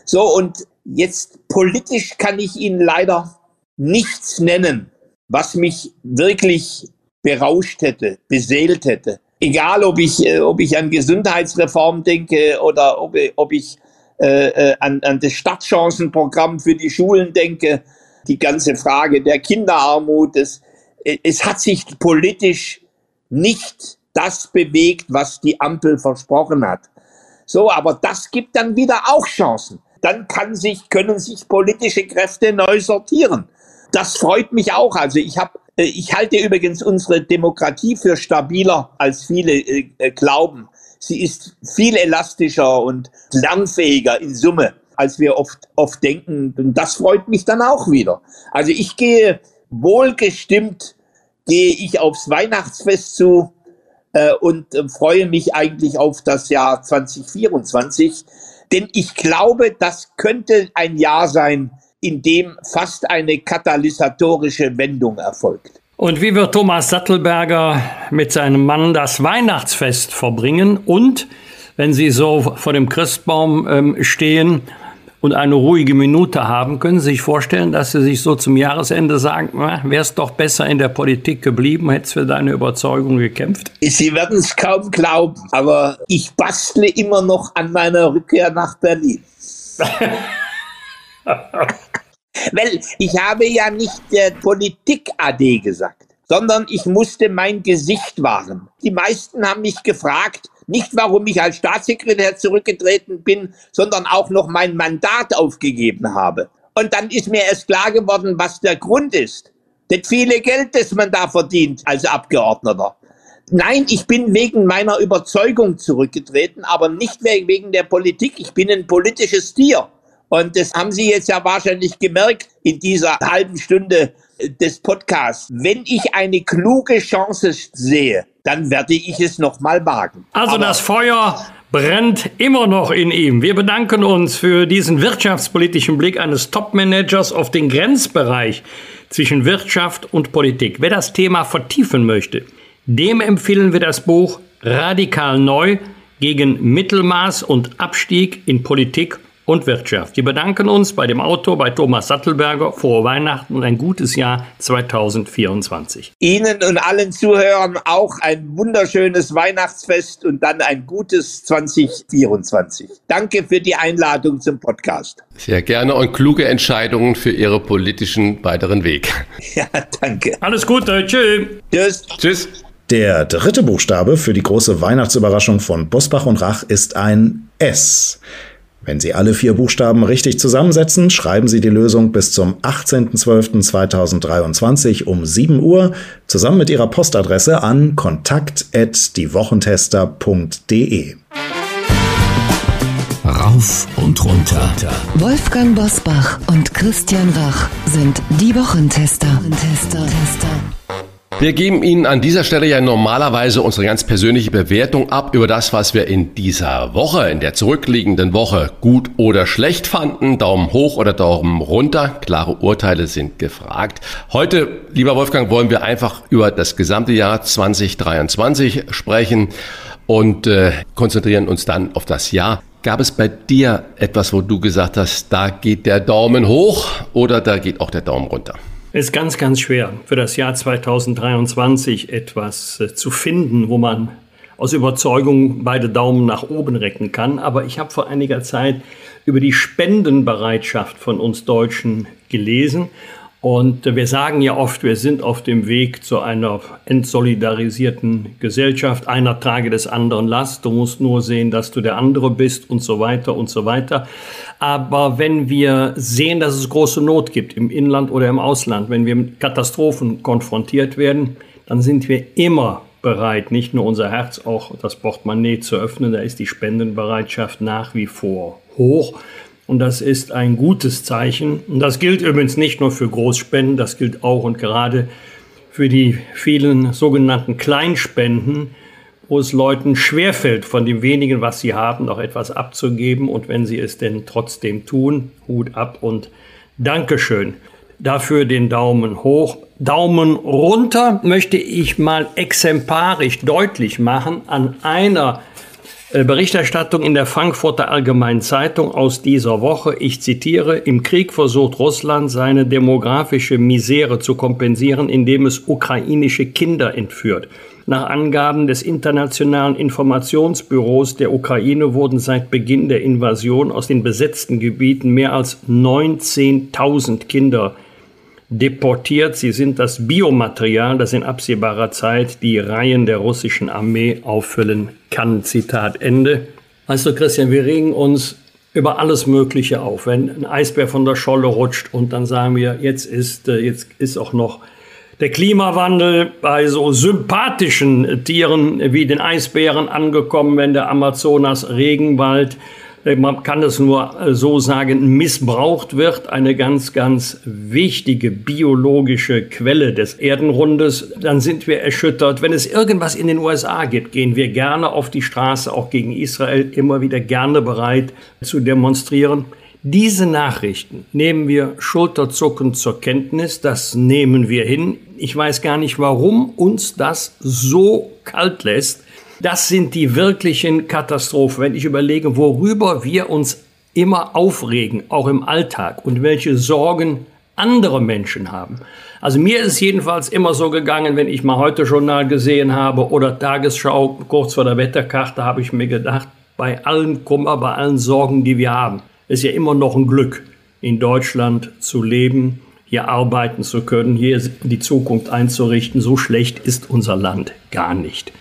So, und jetzt politisch kann ich Ihnen leider nichts nennen, was mich wirklich berauscht hätte, beseelt hätte. Egal, ob ich, äh, ob ich an Gesundheitsreform denke oder ob, ob ich äh, äh, an, an das Stadtchancenprogramm für die Schulen denke, die ganze Frage der Kinderarmut. Es, es hat sich politisch nicht das bewegt, was die Ampel versprochen hat. So, aber das gibt dann wieder auch Chancen. Dann kann sich, können sich politische Kräfte neu sortieren. Das freut mich auch. Also ich habe, äh, ich halte übrigens unsere Demokratie für stabiler, als viele äh, glauben. Sie ist viel elastischer und lernfähiger in Summe, als wir oft, oft denken. Und das freut mich dann auch wieder. Also ich gehe wohlgestimmt, gehe ich aufs Weihnachtsfest zu äh, und äh, freue mich eigentlich auf das Jahr 2024. Denn ich glaube, das könnte ein Jahr sein, in dem fast eine katalysatorische Wendung erfolgt. Und wie wird Thomas Sattelberger mit seinem Mann das Weihnachtsfest verbringen? Und wenn Sie so vor dem Christbaum ähm, stehen und eine ruhige Minute haben, können Sie sich vorstellen, dass Sie sich so zum Jahresende sagen, wäre es doch besser in der Politik geblieben, hätte es für deine Überzeugung gekämpft? Sie werden es kaum glauben, aber ich bastle immer noch an meiner Rückkehr nach Berlin. Weil ich habe ja nicht der Politik-AD gesagt, sondern ich musste mein Gesicht wahren. Die meisten haben mich gefragt, nicht warum ich als Staatssekretär zurückgetreten bin, sondern auch noch mein Mandat aufgegeben habe. Und dann ist mir erst klar geworden, was der Grund ist. Das viele Geld, das man da verdient als Abgeordneter. Nein, ich bin wegen meiner Überzeugung zurückgetreten, aber nicht wegen der Politik. Ich bin ein politisches Tier. Und das haben Sie jetzt ja wahrscheinlich gemerkt in dieser halben Stunde des Podcasts. Wenn ich eine kluge Chance sehe, dann werde ich es nochmal wagen. Also Aber das Feuer brennt immer noch in ihm. Wir bedanken uns für diesen wirtschaftspolitischen Blick eines Top-Managers auf den Grenzbereich zwischen Wirtschaft und Politik. Wer das Thema vertiefen möchte, dem empfehlen wir das Buch Radikal Neu gegen Mittelmaß und Abstieg in Politik und Wirtschaft. Wir bedanken uns bei dem Autor, bei Thomas Sattelberger. Frohe Weihnachten und ein gutes Jahr 2024. Ihnen und allen Zuhörern auch ein wunderschönes Weihnachtsfest und dann ein gutes 2024. Danke für die Einladung zum Podcast. Sehr gerne und kluge Entscheidungen für Ihre politischen weiteren Weg. Ja, danke. Alles Gute. Tschüss. Tschüss. Tschüss. Der dritte Buchstabe für die große Weihnachtsüberraschung von Bosbach und Rach ist ein S. Wenn Sie alle vier Buchstaben richtig zusammensetzen, schreiben Sie die Lösung bis zum 18.12.2023 um 7 Uhr zusammen mit Ihrer Postadresse an kontakt@diewochentester.de. Rauf und runter. Wolfgang Bosbach und Christian Rach sind die Wochentester. Tester. Wir geben Ihnen an dieser Stelle ja normalerweise unsere ganz persönliche Bewertung ab über das, was wir in dieser Woche, in der zurückliegenden Woche gut oder schlecht fanden. Daumen hoch oder Daumen runter. Klare Urteile sind gefragt. Heute, lieber Wolfgang, wollen wir einfach über das gesamte Jahr 2023 sprechen und äh, konzentrieren uns dann auf das Jahr. Gab es bei dir etwas, wo du gesagt hast, da geht der Daumen hoch oder da geht auch der Daumen runter? Es ist ganz, ganz schwer für das Jahr 2023 etwas äh, zu finden, wo man aus Überzeugung beide Daumen nach oben recken kann. Aber ich habe vor einiger Zeit über die Spendenbereitschaft von uns Deutschen gelesen und wir sagen ja oft, wir sind auf dem Weg zu einer entsolidarisierten Gesellschaft. Einer trage des anderen Last. Du musst nur sehen, dass du der andere bist und so weiter und so weiter. Aber wenn wir sehen, dass es große Not gibt im Inland oder im Ausland, wenn wir mit Katastrophen konfrontiert werden, dann sind wir immer bereit, nicht nur unser Herz, auch das Portemonnaie zu öffnen. Da ist die Spendenbereitschaft nach wie vor hoch. Und das ist ein gutes Zeichen. Und das gilt übrigens nicht nur für Großspenden, das gilt auch und gerade für die vielen sogenannten Kleinspenden, wo es Leuten schwerfällt, von dem wenigen, was sie haben, noch etwas abzugeben. Und wenn sie es denn trotzdem tun, Hut ab und Dankeschön. Dafür den Daumen hoch. Daumen runter möchte ich mal exemplarisch deutlich machen an einer Berichterstattung in der Frankfurter Allgemeinen Zeitung aus dieser Woche. Ich zitiere, im Krieg versucht Russland seine demografische Misere zu kompensieren, indem es ukrainische Kinder entführt. Nach Angaben des Internationalen Informationsbüros der Ukraine wurden seit Beginn der Invasion aus den besetzten Gebieten mehr als 19.000 Kinder deportiert. Sie sind das Biomaterial, das in absehbarer Zeit die Reihen der russischen Armee auffüllen kann. Zitat Ende. Weißt du, Christian, wir regen uns über alles Mögliche auf. Wenn ein Eisbär von der Scholle rutscht und dann sagen wir, jetzt ist, äh, jetzt ist auch noch der Klimawandel bei so sympathischen Tieren wie den Eisbären angekommen, wenn der Amazonas Regenwald man kann es nur äh, so sagen, missbraucht wird, eine ganz, ganz wichtige biologische Quelle des Erdenrundes, dann sind wir erschüttert. Wenn es irgendwas in den USA gibt, gehen wir gerne auf die Straße, auch gegen Israel, immer wieder gerne bereit zu demonstrieren. Diese Nachrichten nehmen wir schulterzuckend zur Kenntnis, das nehmen wir hin. Ich weiß gar nicht, warum uns das so kalt lässt. Das sind die wirklichen Katastrophen. Wenn ich überlege, worüber wir uns immer aufregen, auch im Alltag und welche Sorgen andere Menschen haben. Also mir ist jedenfalls immer so gegangen, wenn ich mal heute Journal gesehen habe oder Tagesschau kurz vor der Wetterkarte, habe ich mir gedacht, bei allen Kummer, bei allen Sorgen, die wir haben, ist ja immer noch ein Glück, in Deutschland zu leben, hier arbeiten zu können, hier die Zukunft einzurichten. So schlecht ist unser Land gar nicht.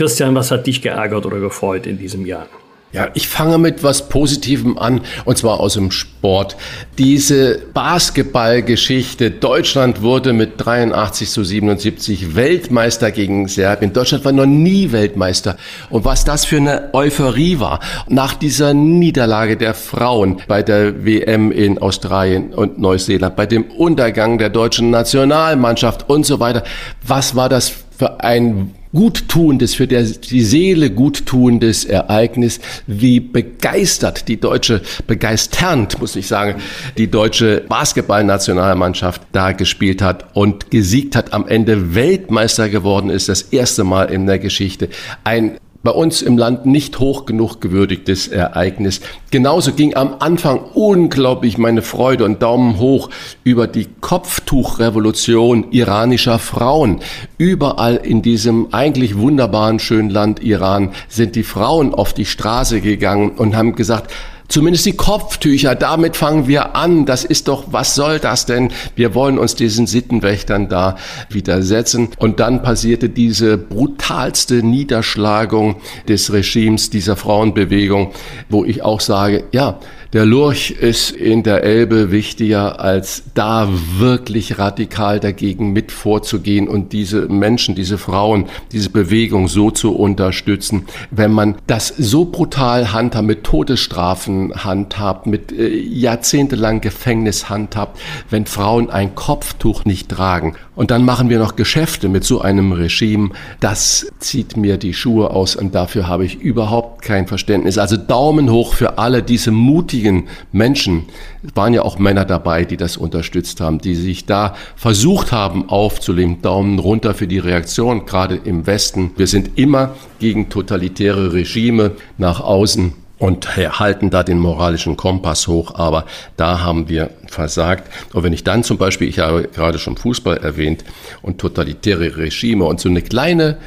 Christian, was hat dich geärgert oder gefreut in diesem Jahr? Ja, ich fange mit was Positivem an, und zwar aus dem Sport. Diese Basketballgeschichte. Deutschland wurde mit 83 zu 77 Weltmeister gegen Serbien. Deutschland war noch nie Weltmeister. Und was das für eine Euphorie war. Nach dieser Niederlage der Frauen bei der WM in Australien und Neuseeland, bei dem Untergang der deutschen Nationalmannschaft und so weiter. Was war das für ein guttuendes, für die Seele guttuendes Ereignis, wie begeistert die deutsche, begeisternd, muss ich sagen, die deutsche Basketballnationalmannschaft da gespielt hat und gesiegt hat, am Ende Weltmeister geworden ist, das erste Mal in der Geschichte. Ein bei uns im Land nicht hoch genug gewürdigtes Ereignis. Genauso ging am Anfang unglaublich meine Freude und Daumen hoch über die Kopftuchrevolution iranischer Frauen. Überall in diesem eigentlich wunderbaren schönen Land Iran sind die Frauen auf die Straße gegangen und haben gesagt, Zumindest die Kopftücher, damit fangen wir an. Das ist doch, was soll das denn? Wir wollen uns diesen Sittenwächtern da widersetzen. Und dann passierte diese brutalste Niederschlagung des Regimes dieser Frauenbewegung, wo ich auch sage, ja, der Lurch ist in der Elbe wichtiger, als da wirklich radikal dagegen mit vorzugehen und diese Menschen, diese Frauen, diese Bewegung so zu unterstützen. Wenn man das so brutal handhabt, mit Todesstrafen handhabt, mit äh, jahrzehntelang Gefängnis handhabt, wenn Frauen ein Kopftuch nicht tragen. Und dann machen wir noch Geschäfte mit so einem Regime. Das zieht mir die Schuhe aus und dafür habe ich überhaupt kein Verständnis. Also Daumen hoch für alle diese mutigen Menschen. Es waren ja auch Männer dabei, die das unterstützt haben, die sich da versucht haben aufzuleben. Daumen runter für die Reaktion, gerade im Westen. Wir sind immer gegen totalitäre Regime nach außen und halten da den moralischen Kompass hoch, aber da haben wir versagt. Und wenn ich dann zum Beispiel, ich habe gerade schon Fußball erwähnt und totalitäre Regime und so eine kleine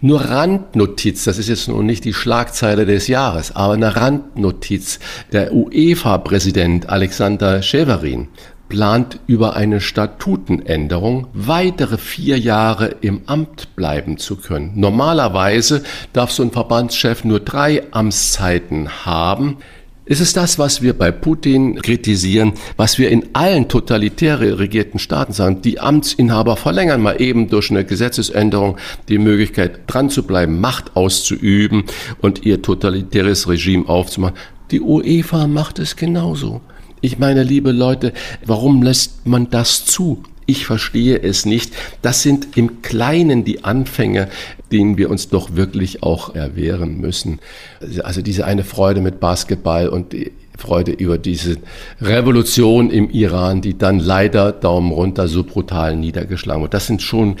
nur Randnotiz, das ist jetzt noch nicht die Schlagzeile des Jahres, aber eine Randnotiz. Der UEFA-Präsident Alexander Scheverin plant über eine Statutenänderung weitere vier Jahre im Amt bleiben zu können. Normalerweise darf so ein Verbandschef nur drei Amtszeiten haben. Ist es das, was wir bei Putin kritisieren, was wir in allen totalitär regierten Staaten sagen? Die Amtsinhaber verlängern mal eben durch eine Gesetzesänderung die Möglichkeit, dran zu bleiben, Macht auszuüben und ihr totalitäres Regime aufzumachen. Die UEFA macht es genauso. Ich meine, liebe Leute, warum lässt man das zu? Ich verstehe es nicht. Das sind im Kleinen die Anfänge, denen wir uns doch wirklich auch erwehren müssen. Also diese eine Freude mit Basketball und die Freude über diese Revolution im Iran, die dann leider Daumen runter so brutal niedergeschlagen wird. Das sind schon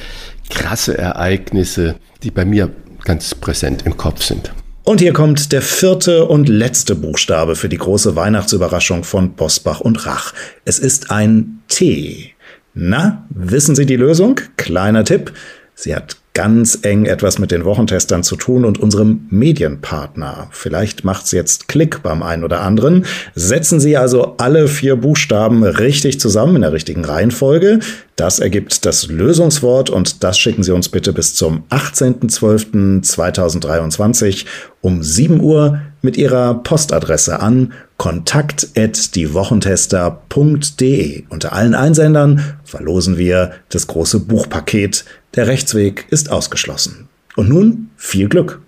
krasse Ereignisse, die bei mir ganz präsent im Kopf sind. Und hier kommt der vierte und letzte Buchstabe für die große Weihnachtsüberraschung von Bosbach und Rach. Es ist ein T. Na, wissen Sie die Lösung? Kleiner Tipp. Sie hat ganz eng etwas mit den Wochentestern zu tun und unserem Medienpartner. Vielleicht macht's jetzt Klick beim einen oder anderen. Setzen Sie also alle vier Buchstaben richtig zusammen in der richtigen Reihenfolge. Das ergibt das Lösungswort und das schicken Sie uns bitte bis zum 18.12.2023 um 7 Uhr mit Ihrer Postadresse an kontakt@diewochentester.de. Unter allen Einsendern verlosen wir das große Buchpaket der Rechtsweg ist ausgeschlossen. Und nun viel Glück.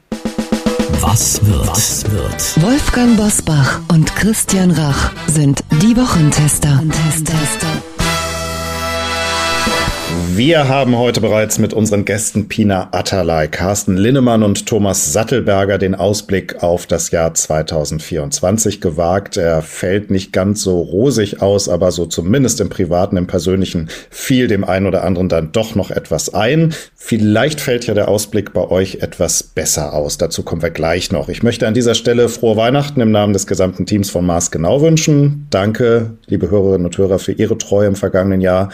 Was wird? Was wird? Wolfgang Bosbach und Christian Rach sind die Wochentester. Wochentester. Wir haben heute bereits mit unseren Gästen Pina Atalay, Carsten Linnemann und Thomas Sattelberger den Ausblick auf das Jahr 2024 gewagt. Er fällt nicht ganz so rosig aus, aber so zumindest im Privaten, im Persönlichen fiel dem einen oder anderen dann doch noch etwas ein. Vielleicht fällt ja der Ausblick bei euch etwas besser aus. Dazu kommen wir gleich noch. Ich möchte an dieser Stelle frohe Weihnachten im Namen des gesamten Teams von Mars genau wünschen. Danke, liebe Hörerinnen und Hörer, für Ihre Treue im vergangenen Jahr.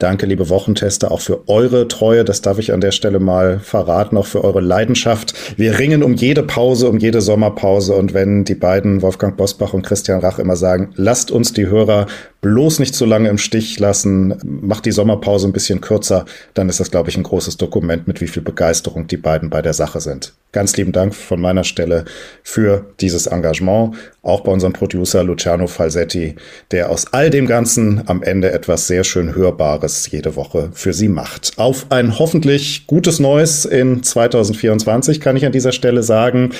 Danke, liebe Wochentester, auch für eure Treue. Das darf ich an der Stelle mal verraten, auch für eure Leidenschaft. Wir ringen um jede Pause, um jede Sommerpause. Und wenn die beiden, Wolfgang Bosbach und Christian Rach, immer sagen, lasst uns die Hörer bloß nicht zu lange im Stich lassen, macht die Sommerpause ein bisschen kürzer, dann ist das, glaube ich, ein großes Dokument, mit wie viel Begeisterung die beiden bei der Sache sind. Ganz lieben Dank von meiner Stelle für dieses Engagement, auch bei unserem Producer Luciano Falsetti, der aus all dem Ganzen am Ende etwas sehr schön Hörbares jede Woche für Sie macht. Auf ein hoffentlich gutes Neues in 2024 kann ich an dieser Stelle sagen.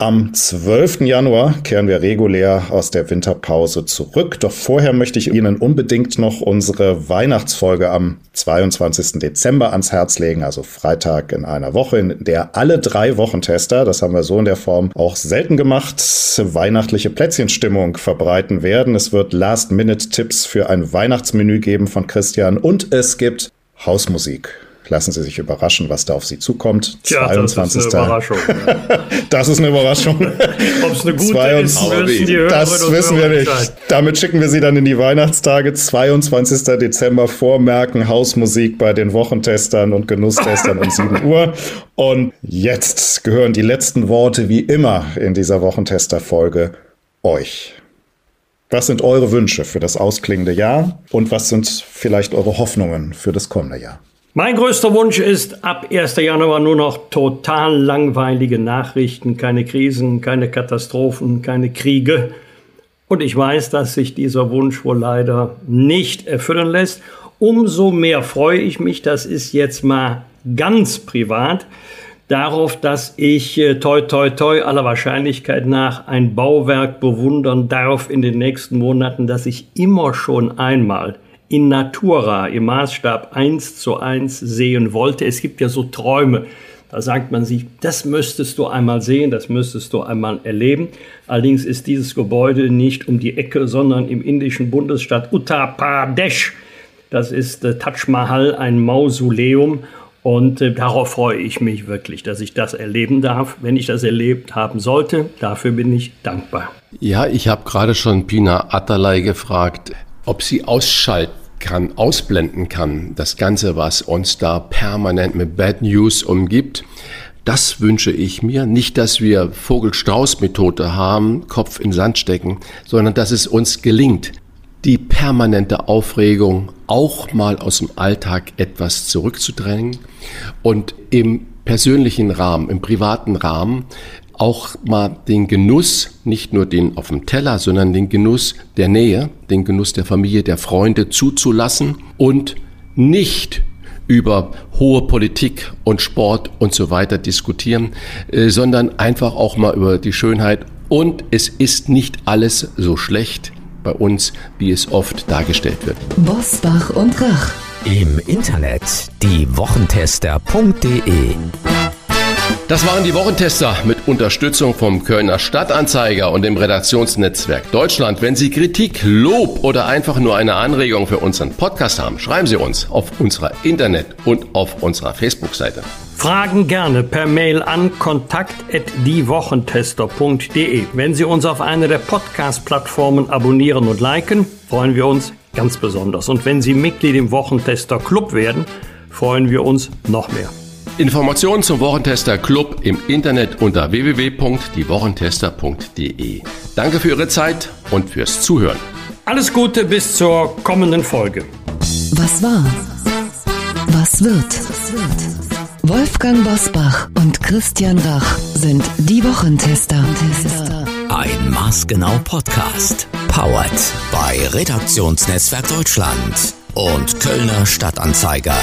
Am 12. Januar kehren wir regulär aus der Winterpause zurück. Doch vorher möchte ich Ihnen unbedingt noch unsere Weihnachtsfolge am 22. Dezember ans Herz legen, also Freitag in einer Woche, in der alle drei Wochentester, das haben wir so in der Form auch selten gemacht, weihnachtliche Plätzchenstimmung verbreiten werden. Es wird Last-Minute-Tipps für ein Weihnachtsmenü geben von Christian und es gibt Hausmusik. Lassen Sie sich überraschen, was da auf Sie zukommt. Tja, 22. Das ist eine Überraschung. das ist eine Überraschung. Ob es eine gute 22, ist, wissen Das wissen wir nicht. Damit schicken wir Sie dann in die Weihnachtstage. 22. Dezember vormerken. Hausmusik bei den Wochentestern und Genusstestern um 7 Uhr. Und jetzt gehören die letzten Worte wie immer in dieser Wochentester-Folge euch. Was sind eure Wünsche für das ausklingende Jahr und was sind vielleicht eure Hoffnungen für das kommende Jahr? Mein größter Wunsch ist ab 1. Januar nur noch total langweilige Nachrichten, keine Krisen, keine Katastrophen, keine Kriege. Und ich weiß, dass sich dieser Wunsch wohl leider nicht erfüllen lässt. Umso mehr freue ich mich, das ist jetzt mal ganz privat, darauf, dass ich äh, toi toi toi aller Wahrscheinlichkeit nach ein Bauwerk bewundern darf in den nächsten Monaten, das ich immer schon einmal in Natura im Maßstab 1 zu 1 sehen wollte. Es gibt ja so Träume. Da sagt man sich, das müsstest du einmal sehen, das müsstest du einmal erleben. Allerdings ist dieses Gebäude nicht um die Ecke, sondern im indischen Bundesstaat Uttar Pradesh. Das ist äh, Taj Mahal, ein Mausoleum. Und äh, darauf freue ich mich wirklich, dass ich das erleben darf. Wenn ich das erlebt haben sollte, dafür bin ich dankbar. Ja, ich habe gerade schon Pina Atalay gefragt, ob sie ausschalten kann, ausblenden kann, das Ganze, was uns da permanent mit Bad News umgibt. Das wünsche ich mir. Nicht, dass wir Vogel-Strauß-Methode haben, Kopf in Sand stecken, sondern dass es uns gelingt, die permanente Aufregung auch mal aus dem Alltag etwas zurückzudrängen und im persönlichen Rahmen, im privaten Rahmen auch mal den Genuss, nicht nur den auf dem Teller, sondern den Genuss der Nähe, den Genuss der Familie, der Freunde zuzulassen und nicht über hohe Politik und Sport und so weiter diskutieren, äh, sondern einfach auch mal über die Schönheit. Und es ist nicht alles so schlecht bei uns, wie es oft dargestellt wird. Bosbach und Rach. Im Internet diewochentester.de das waren die Wochentester mit Unterstützung vom Kölner Stadtanzeiger und dem Redaktionsnetzwerk Deutschland. Wenn Sie Kritik, Lob oder einfach nur eine Anregung für unseren Podcast haben, schreiben Sie uns auf unserer Internet- und auf unserer Facebook-Seite. Fragen gerne per Mail an kontakt@diewochentester.de. Wenn Sie uns auf einer der Podcast-Plattformen abonnieren und liken, freuen wir uns ganz besonders. Und wenn Sie Mitglied im Wochentester Club werden, freuen wir uns noch mehr. Informationen zum Wochentester Club im Internet unter www.diewochentester.de. Danke für Ihre Zeit und fürs Zuhören. Alles Gute bis zur kommenden Folge. Was war? Was wird? Wolfgang Bosbach und Christian Rach sind die Wochentester. Ein maßgenau Podcast. Powered bei Redaktionsnetzwerk Deutschland und Kölner Stadtanzeiger.